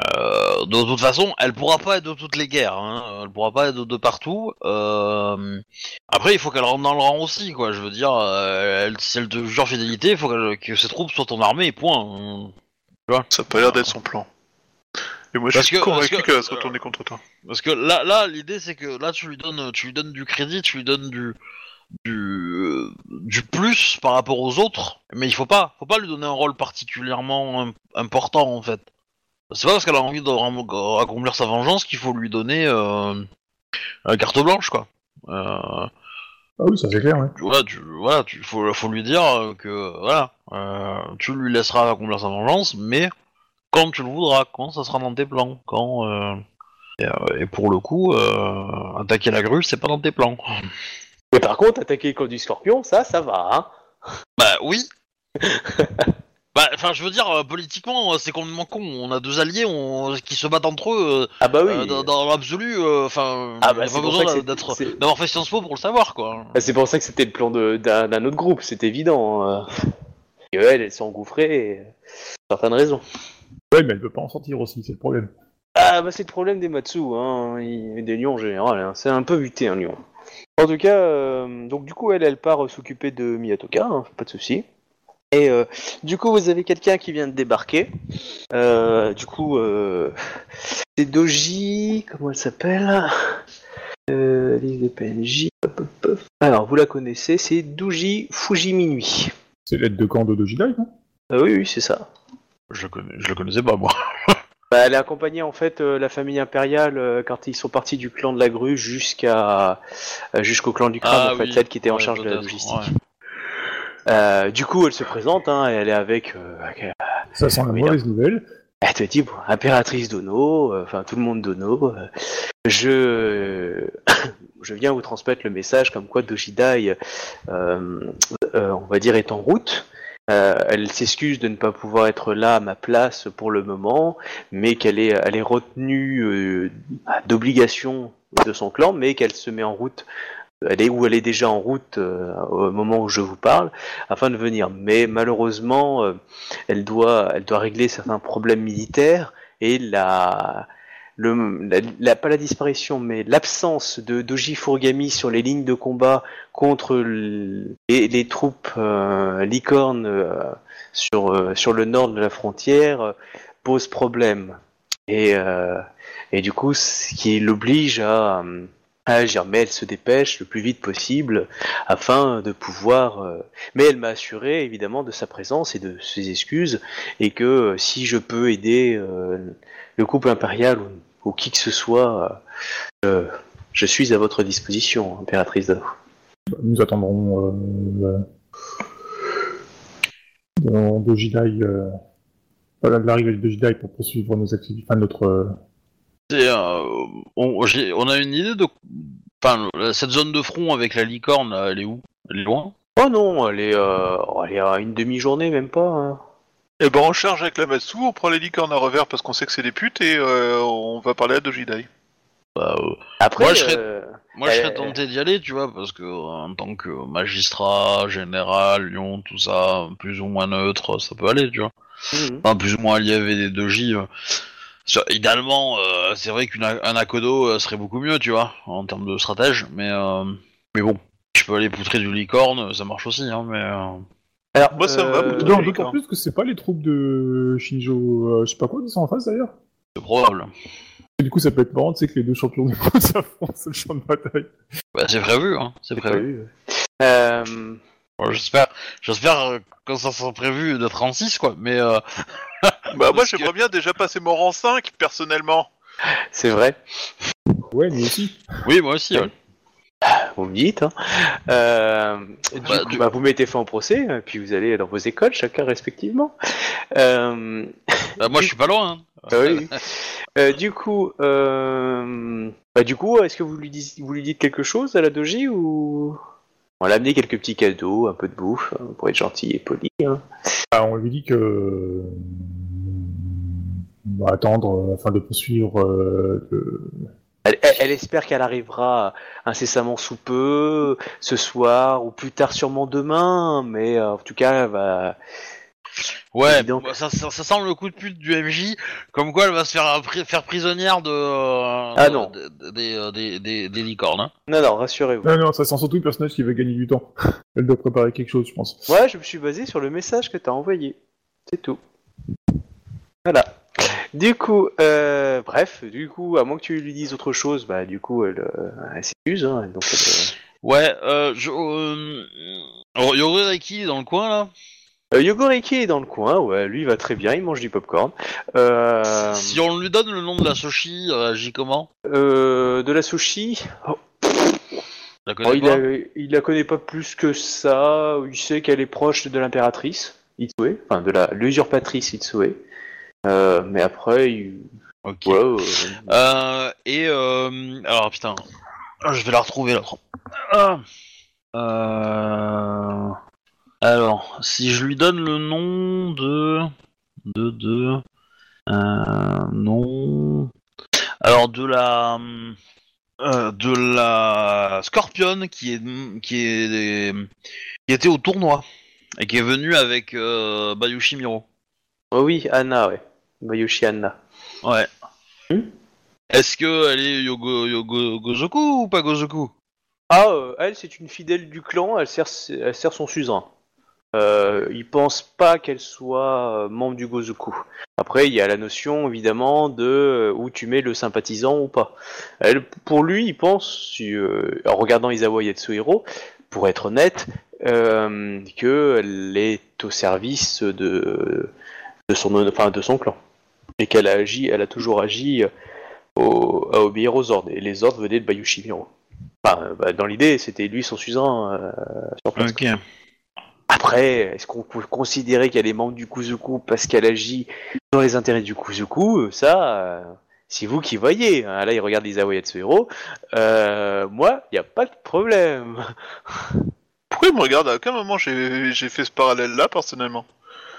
euh, de toute façon, elle pourra pas être de toutes les guerres, hein, elle pourra pas être de, de partout. euh, après, il faut qu'elle rentre dans le rang aussi, quoi. Je veux dire, euh, elle, si elle te jure fidélité, il faut que ses troupes soient en armée, et point. Ça a pas l'air d'être son plan. Et moi je Parce suis que- convaincu qu'elle va se retourner contre toi. Parce que là, là, l'idée c'est que là, tu lui donnes, tu lui donnes du crédit, tu lui donnes du, du, du plus par rapport aux autres, mais il faut pas, faut pas lui donner un rôle particulièrement im- important en fait. C'est pas parce qu'elle a envie de accomplir sa vengeance qu'il faut lui donner euh, une carte blanche quoi. Euh, Ah oui, ça c'est clair, ouais. tu- voilà, tu, voilà, tu, faut, faut lui dire euh, que voilà, euh, tu lui laisseras accomplir sa vengeance, mais quand tu le voudras, quand ça sera dans tes plans, quand euh, et, euh, et pour le coup, euh, attaquer la grue, c'est pas dans tes plans. Mais par contre, attaquer le clan du scorpion, ça, ça va, hein. Bah oui. bah, enfin, je veux dire, euh, politiquement, euh, c'est complètement con. On a deux alliés on, qui se battent entre eux. Ah bah oui. euh, dans dans l'absolu, euh, enfin, Ah a bah, pas c'est pour besoin ça que c'est- d'être, c'est- d'avoir fait Sciences Po pour le savoir, quoi. Ah, C'est pour ça que c'était le plan de- d'un d'un autre groupe, c'est évident. euh. Et elle, elle s'est engouffrée, et... pour certaines raisons. Ouais, mais elle peut pas en sortir aussi, c'est le problème. Ah bah c'est le problème des Matsu, hein, il- des lions en général, hein. c'est un peu buté un lion. En tout cas, euh, donc du coup elle, elle part euh, s'occuper de Miyatoka, hein, pas de souci. Et euh, du coup vous avez quelqu'un qui vient de débarquer. Euh, du coup euh, c'est Doji, comment elle s'appelle? Euh, Liste des PNJ. hop, hop, hop. Alors vous la connaissez, c'est Doji Fujimi. C'est l'aide de camp de Dojidai, non? Ah oui oui c'est ça. Je, connais, je le connaissais pas, moi. Bah, elle a accompagné en fait euh, la famille impériale euh, quand ils sont partis du clan de la grue jusqu'à euh, jusqu'au clan du crâne Ah en fait, oui. celle qui était en Ouais, charge de la logistique. ouais. Euh, du coup, elle se présente, hein, et elle est avec, euh, avec- Ça sent la mauvaise nouvelle. elle te dit bon, impératrice d'Ono, euh, enfin tout le monde d'Ono, euh, je je viens vous transmettre le message comme quoi euh, euh, on va dire, est en route. Euh, elle s'excuse de ne pas pouvoir être là à ma place pour le moment, mais qu'elle est, elle est retenue euh, d'obligation de son clan, mais qu'elle se met en route. Elle est où elle est déjà en route euh, au moment où je vous parle, afin de venir. Mais malheureusement, euh, elle doit, elle doit régler certains problèmes militaires et la, le, pas la disparition, mais l'absence de Doji Furugami sur les lignes de combat contre l- les, troupes euh, licornes euh, sur, sur le nord de la frontière pose problème. Et, et du coup, ce qui l'oblige à, agir. Mais elle se dépêche le plus vite possible afin de pouvoir. euh, Mais elle m'a assuré évidemment de sa présence et de ses excuses et que euh, si je peux aider euh, le couple impérial ou, qui que ce soit, je suis à votre disposition, impératrice d'Ano. Nous attendrons l'arrivée de Jedi pour poursuivre nos activités, notre. C'est, euh, on, a une idée de. Enfin, cette zone de front avec la licorne, elle est où? Elle est loin? Oh non, elle est, euh, elle est à une demi-journée, même pas. hein. Et ben on charge avec la Matsu, on prend les licornes à revers parce qu'on sait que c'est des putes et euh, on va parler à Dojidai. Bah, euh, Après, Moi, je serais- euh, Moi, je Euh, serais tenté d'y aller, tu vois, parce que en tant que magistrat, général, Lyon, tout ça, plus ou moins neutre, ça peut aller, tu vois. mhm. Enfin, plus ou moins allié avec des 2J. euh. Ça, idéalement, euh, c'est vrai qu'un Akodo euh, serait beaucoup mieux, tu vois, en termes de stratège, mais euh, mais bon, je peux aller poutrer du licorne, ça marche aussi, hein, mais euh, Alors, Moi, ça me va. Non, logique, d'autant plus que c'est pas les troupes de Shinjo, euh, je sais pas quoi, qui sont en face d'ailleurs. c'est probable. Et du coup, ça peut être marrant, tu sais que les deux champions du monde s'affrontent sur le champ de bataille. Bah, c'est prévu, hein, c'est c'est prévu. prévu, ouais. Euh, Bon, j'espère, j'espère que ça sera prévu de 36, quoi, mais euh, Bah moi j'aimerais bien déjà passer mon rang 5 personnellement. c'est vrai. Ouais, nous aussi. oui, moi aussi. ouais. Vous me dites. Hein. Euh, du Bah, coup, du- bah, vous mettez fin au procès, puis vous allez dans vos écoles, chacun respectivement. Euh, Bah, moi, je suis pas loin. hein. ah oui. Euh, du coup, euh, bah, du coup, est-ce que vous lui, dites, vous lui dites quelque chose à la doji ou? On l'a amené quelques petits cadeaux, un peu de bouffe hein, pour être gentil et poli. Hein. Ah, on lui dit que. euh, On va attendre euh, afin de poursuivre. euh, le- Elle, elle- elle espère qu'elle arrivera incessamment sous peu, ce soir ou plus tard sûrement demain, mais en tout cas, elle va. Ouais, donc. bah, ça, ça, ça sent le coup de pute du MJ, comme quoi elle va se faire, pri- faire prisonnière de, euh, Ah de- non. de- de- des, euh, des, des, des licornes. Hein. Non, non, rassurez-vous. Non, non, ça sent surtout le personnage qui veut gagner du temps. Elle doit préparer quelque chose, je pense. Ouais, je me suis basé sur le message que t'as envoyé. C'est tout. Voilà. Du coup, euh, bref, du coup, à moins que tu lui dises autre chose, bah du coup, elle, euh, elle s'excuse, hein, donc elle, Ouais, euh, je, euh, est dans le coin là? Euh, Yogoreki est dans le coin, ouais, lui il va très bien, il mange du popcorn. Euh, Si on lui donne le nom de la Soshi, elle réagit comment? euh, de la sushi, oh, la oh, il, la, il la connaît pas plus que ça, il sait qu'elle est proche de l'impératrice Itsue, enfin de la l'usurpatrice Itsue. Euh, mais après, il... Ok. euh, Euh, et euh, alors putain, Ah, je vais la retrouver là. Ah. Euh, alors, si je lui donne le nom de de de euh, non, alors de la euh, de la Scorpion qui est qui est qui était au tournoi et qui est venue avec euh, Bayushi Miro. oh oui, Anna, ouais, Bayushi Anna. Ouais. Hmm Est-ce que elle est Yogo, Yogo Gozoku ou pas Gozoku? Ah, euh, elle, c'est une fidèle du clan, elle sert, elle sert son suzerain. Euh, il pense pas qu'elle soit euh, membre du Gozoku. Après, il y a la notion, évidemment, de euh, où tu mets le sympathisant ou pas. Pour lui, il pense, euh, en regardant Isawa Yatsuhiro, pour être honnête, euh, qu'elle est au service de, de, son, de son clan. Et qu'elle a agi, elle a toujours agi à obéir aux ordres. Et les ordres venaient de Bayushi Miro. Enfin, bah, dans l'idée, c'était lui son suzerain sur place. Après, est-ce qu'on peut considérer qu'elle est membre du Kuzuku parce qu'elle agit dans les intérêts du Kuzuku Euh, Ça, euh, c'est vous qui voyez. hein. Là, il regarde Isawa Yatsuhiro. Euh, moi, il n'y a pas de problème. Pourquoi il me regarde? À aucun moment j'ai fait ce parallèle là personnellement.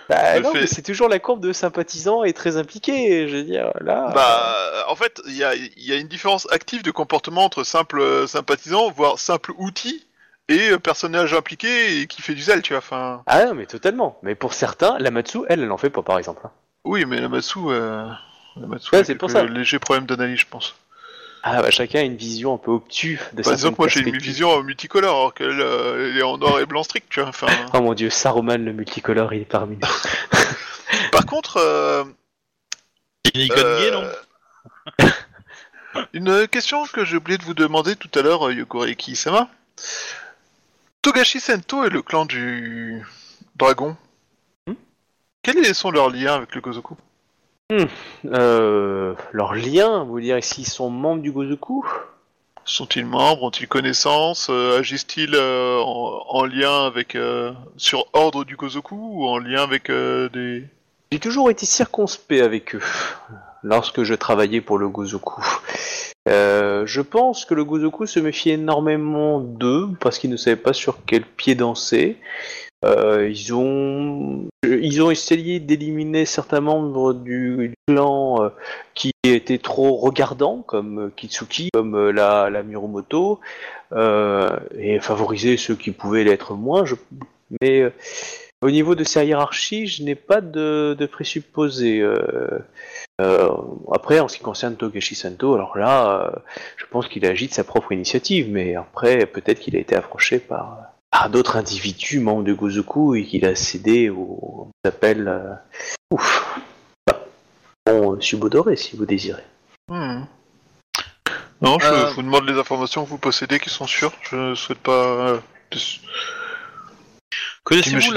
Bah, Le non, fait- mais c'est toujours la courbe de sympathisant et très impliqué. Je veux dire, là. Bah, en fait, il y a, il y a une différence active de comportement entre simple euh, sympathisant, voire simple outil, et euh, personnage impliqué et qui fait du zèle, tu vois. Enfin, Ah non, mais totalement. Mais pour certains, la Matsu, elle, elle en fait pas, par exemple. hein. oui, mais la Matsu, euh, la Matsu Ouais, a c'est pour ça. légers problèmes d'analyse, je pense. Ah, bah, chacun a une vision un peu obtuse de Bah, disons certaines que moi j'ai une perspectives. vision multicolore, alors qu'elle euh, elle est en noir et blanc strict, tu vois. Enfin, Oh mon dieu, Saruman le multicolore, il est parmi nous. par contre, euh, non Euh, Une question que j'ai oublié de vous demander tout à l'heure, euh, Yogoreki Sama. Togashi Sento et le clan du dragon. Hmm Quels sont leurs liens avec le Gozoku? Euh, leur lien, vous dire s'ils sont membres du Gozoku? Sont-ils membres? Ont-ils connaissance? Euh, Agissent-ils euh, en, en lien avec sur ordre du Gozoku ou en lien avec des J'ai toujours été circonspect avec eux lorsque je travaillais pour le Gozoku. Euh, je pense que le Gozoku se méfie énormément d'eux parce qu'ils ne savaient pas sur quel pied danser. Euh, ils ont ils ont essayé d'éliminer certains membres du clan euh, qui étaient trop regardants, comme Kitsuki, comme euh, la, la Mirumoto, euh, et favoriser ceux qui pouvaient l'être moins. Je... Mais au niveau de sa hiérarchie, je n'ai pas de, de présupposé. Euh, euh, après, en ce qui concerne Togashi Santo, alors là, euh, je pense qu'il agit de sa propre initiative, mais après, peut-être qu'il a été approché par, par d'autres individus membres de Gozoku et qu'il a cédé au euh, ouf. Bah, Bon, Subodoré, si vous désirez. Hmm. Non, je Euh. vous demande les informations que vous possédez qui sont sûres. Je ne souhaite pas. Euh, Connaissez-vous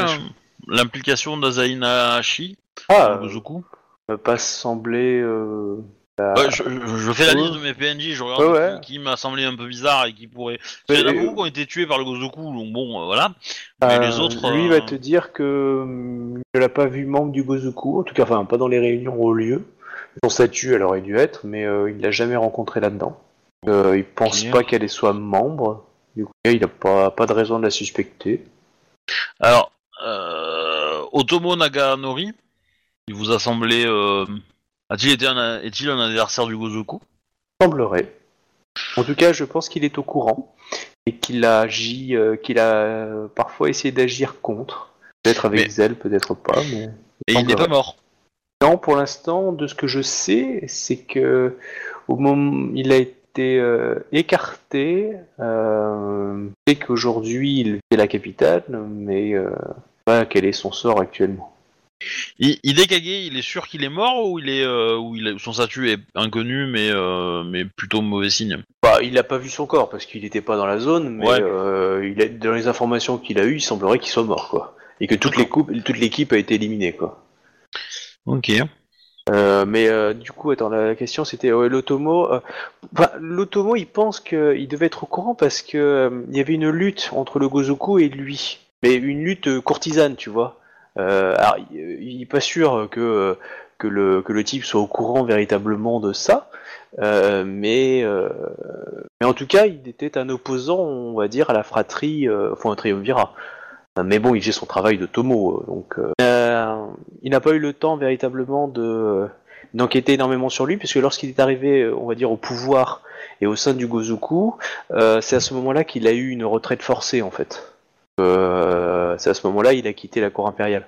l'implication d'Azaina Hashi Ah, le Gozoku? me pas semblé. Euh... bah, Ouais, je, je- je fais la liste de mes PNJ, je regarde Ouais, ouais. qui, qui m'a semblé un peu bizarre et qui pourrait. Il y en a euh, beaucoup qui ont été tués par le Gozoku, donc bon, euh, voilà. Mais Euh, les autres. Lui euh, va te dire que hum, il ne l'a pas vu membre du Gozoku, en tout cas, enfin, pas dans les réunions au lieu. Son statut, elle aurait dû être, mais euh, il l'a jamais rencontré là-dedans. Euh, il pense pas qu'elle soit membre. Du coup, il n'a pas, pas de raison de la suspecter. Alors, euh, Otomo Naganori, il vous a semblé. Euh... A-t-il été un, est-il un adversaire du Gozoku? Semblerait. En tout cas, je pense qu'il est au courant et qu'il a agi, euh, qu'il a euh, parfois essayé d'agir contre. Peut-être avec Mais- zèle, peut-être pas, mais. Et il n'est pas mort. Non, pour l'instant, de ce que je sais, c'est que au moment il a été euh, écarté, euh, et qu'aujourd'hui il fait la capitale, mais euh, pas quel est son sort actuellement. I- Hidekage, il est sûr qu'il est mort ou il est, euh, ou il est- son statut est inconnu, mais, euh, mais plutôt mauvais signe? Bah, il n'a pas vu son corps parce qu'il n'était pas dans la zone, mais Ouais. euh, il a, dans les informations qu'il a eues, il semblerait qu'il soit mort, quoi, et que toute l'équipe, toute l'équipe a été éliminée, quoi. Ok. Euh, mais euh, du coup, attends, la, question c'était l'Otomo. euh, L'Otomo, il pense qu'il devait être au courant parce que il y avait une lutte entre le Gozoku et lui, mais une lutte courtisane, tu vois. Alors, il, il est pas sûr que le type soit au courant véritablement de ça, mais en tout cas, il était un opposant, on va dire, à la fratrie, enfin un triumvirat. Mais bon, il faisait son travail de Tomo, euh, donc euh, euh, il n'a pas eu le temps véritablement de d'enquêter énormément sur lui, puisque lorsqu'il est arrivé, on va dire, au pouvoir et au sein du Gozoku, euh, c'est à ce moment-là qu'il a eu une retraite forcée, en fait. Euh, c'est à ce moment-là il a quitté la cour impériale.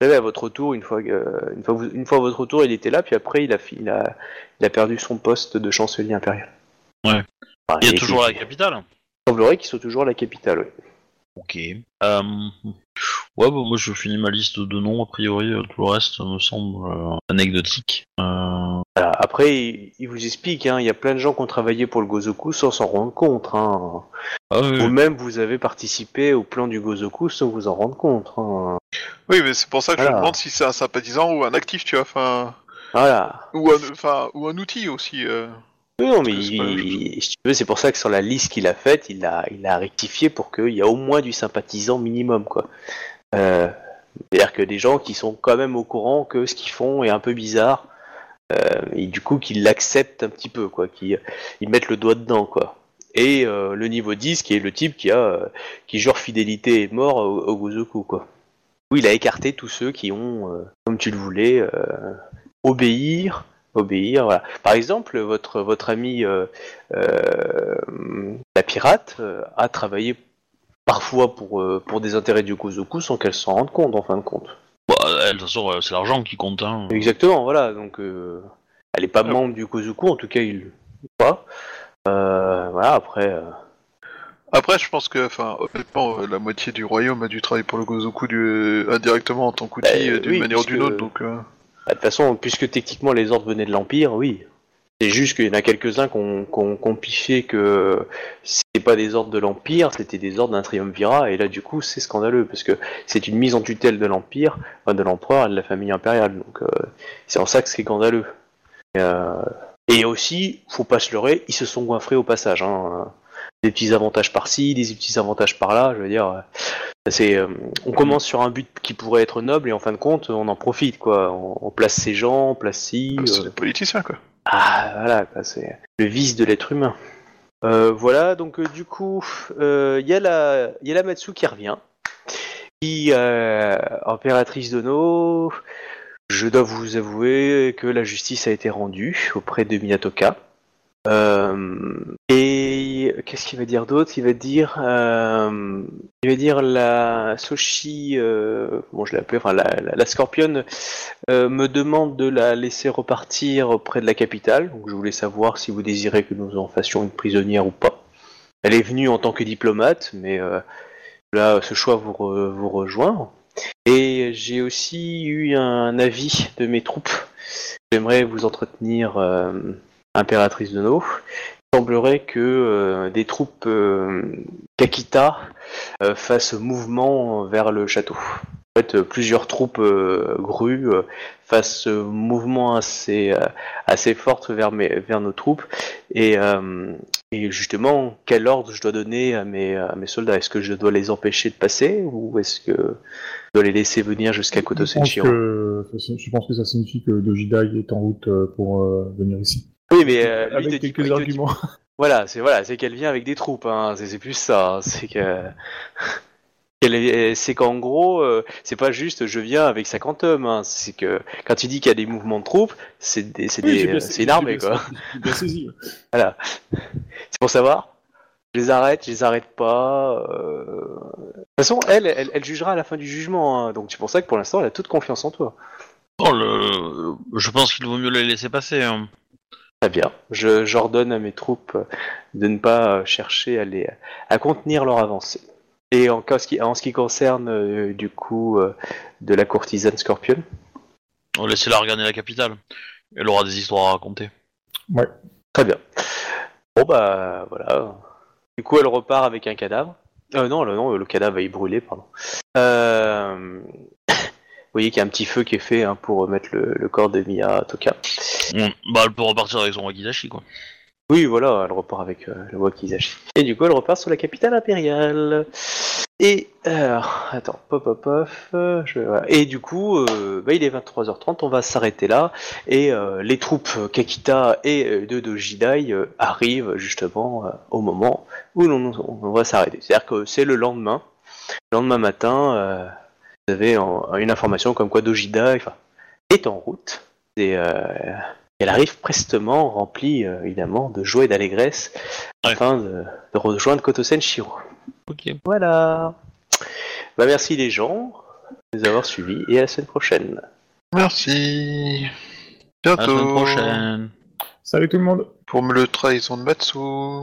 Vous savez, à votre tour, une fois, une fois, vous- une fois à votre tour, il était là, puis après, il a, fi- il a, il a perdu son poste de chancelier impérial. Ouais. Enfin, Il est toujours à il la capitale. semblerait qu'il soit toujours à la capitale, oui. Ok. Euh... Ouais, bah, moi je finis ma liste de noms, a priori, euh, tout le reste me semble euh, anecdotique. Euh... Voilà. Après, il, il vous explique, hein, il y a plein de gens qui ont travaillé pour le Gozoku sans s'en rendre compte. Hein. Ah, oui. Vous-même, vous avez participé au plan du Gozoku sans vous en rendre compte. hein. Oui, mais c'est pour ça que je me demande si c'est un sympathisant ou un actif, tu vois. Enfin, Voilà. ou un, enfin, ou un outil aussi. Oui, non, mais c'est pas la même il- si tu veux, c'est pour ça que sur la liste qu'il a faite, il a, il a rectifié pour qu'il y a au moins du sympathisant minimum, quoi. Euh, C'est-à-dire que des gens qui sont quand même au courant que ce qu'ils font est un peu bizarre, euh, et du coup qu'ils l'acceptent un petit peu, quoi, qu'ils ils mettent le doigt dedans, quoi. Et euh, le niveau 10, qui est le type qui a, qui jure fidélité et mort au, au Gozoku, quoi. Où il a écarté tous ceux qui ont, comme tu le voulais, obéir, obéir, voilà. Par exemple, votre votre ami euh, euh, la pirate euh, a travaillé parfois pour euh, pour des intérêts du Gozoku sans qu'elle s'en rende compte en fin de compte. Bah, elle, de toute façon, c'est l'argent qui compte. Hein. Exactement, voilà. Donc euh, elle est pas Ah. membre du Gozoku, en tout cas il pas. Euh, voilà. Après, euh, Après, je pense que, enfin, honnêtement, la moitié du royaume a dû travailler pour le Gozoku du... indirectement en tant qu'outil Bah, euh, d'une oui, manière ou d'une autre. Donc, euh, bah, de toute façon, puisque techniquement les ordres venaient de l'Empire, oui. C'est juste qu'il y en a quelques-uns qui ont qu'on qu'on piché que c'était pas des ordres de l'Empire, c'était des ordres d'un triumvirat, et là du coup c'est scandaleux, parce que c'est une mise en tutelle de l'Empire, de l'empereur et de la famille impériale, donc euh, c'est en ça que c'est scandaleux. Et, euh, et aussi, faut pas se leurrer, ils se sont goinfrés au passage. Hein. Des petits avantages par-ci, des petits avantages par-là, je veux dire, C'est, euh, on commence sur un but qui pourrait être noble et en fin de compte, on en profite quoi. On, on place ces gens, on place ci. C'est euh, des politiciens, quoi. Ah voilà, c'est le vice de l'être humain. Euh, voilà, donc euh, du coup, euh, il y a la, il y a la Matsu qui revient, qui impératrice Dono. Je dois vous avouer que la justice a été rendue auprès de Minatoka. Euh, et qu'est-ce qu'il va dire d'autre? Il va dire, euh, il va dire la Soshi, euh, bon je l'ai appelée, la, la, Scorpion euh, me demande de la laisser repartir auprès de la capitale. Donc je voulais savoir si vous désirez que nous en fassions une prisonnière ou pas. Elle est venue en tant que diplomate, mais euh, là ce choix vous, vous rejoint. Et j'ai aussi eu un avis de mes troupes. J'aimerais vous entretenir, euh, impératrice de No. Il semblerait que euh, des troupes euh, Kakita euh, fassent mouvement vers le château. En fait, euh, plusieurs troupes euh, grues euh, fassent euh, mouvement assez, euh, assez forte vers, mes, vers nos troupes. Et, euh, et justement, quel ordre je dois donner à mes, à mes soldats? Est-ce que je dois les empêcher de passer ou est-ce que je dois les laisser venir jusqu'à Koto je, pense Senshiro que, je pense que ça signifie que Dojidai est en route euh, pour euh, venir ici. Oui, mais euh, lui, Avec dit quelques dit- arguments. Voilà, c'est voilà, c'est qu'elle vient avec des troupes. Hein. C'est c'est plus ça. hein. C'est que qu'elle est- c'est qu'en gros, euh, c'est pas juste je viens avec 50 hommes. Hein. C'est que quand il dit qu'il y a des mouvements de troupes, c'est des, c'est Oui, des- j'ai bien- c'est une armée bien- quoi. j'ai bien saisi. Voilà. C'est pour savoir. Je les arrête, je les arrête pas. euh. De toute façon, elle, elle, elle jugera à la fin du jugement. hein. Donc c'est pour ça que pour l'instant, elle a toute confiance en toi. Oh, le... Je pense qu'il vaut mieux les laisser passer. hein. Très bien. Je, j'ordonne à mes troupes euh, de ne pas euh, chercher à, les, à contenir leur avancée. Et en, cas- ce qui, en ce qui concerne euh, du coup euh, de la courtisane Scorpion, On va laisser la regarder la capitale. Elle aura des histoires à raconter. très bien. Bon bah voilà. Du coup, elle repart avec un cadavre. Euh, non, le, non, le cadavre est brûlé, pardon. Euh... Vous voyez qu'il y a un petit feu qui est fait hein, pour mettre le, le corps de Mia Toka. On- Bah, elle peut repartir avec son wakizashi, quoi. Oui, voilà, elle repart avec euh, le Wakizashi. Et du coup, elle repart sur la capitale impériale. Et alors, attends, pop, pop, pop. euh, Je... Et du coup, euh, bah, il est 23h30, on va s'arrêter là. Et euh, les troupes euh, Kakita et euh, de Dojidai euh, arrivent justement euh, au moment où l'on on va s'arrêter. C'est-à-dire que c'est le lendemain. Le lendemain matin, euh, vous avez en- une information comme quoi Dojidai enfin, est en route. Et euh, elle arrive prestement remplie, euh, évidemment, de joie et d'allégresse Ouais. afin de, de rejoindre Kotosen Shiro. Ok. Voilà. Bah merci les gens de nous avoir suivis et à la semaine prochaine. Merci. À la semaine Bientôt. prochaine. Salut tout le monde. Pour le trahison de Matsu.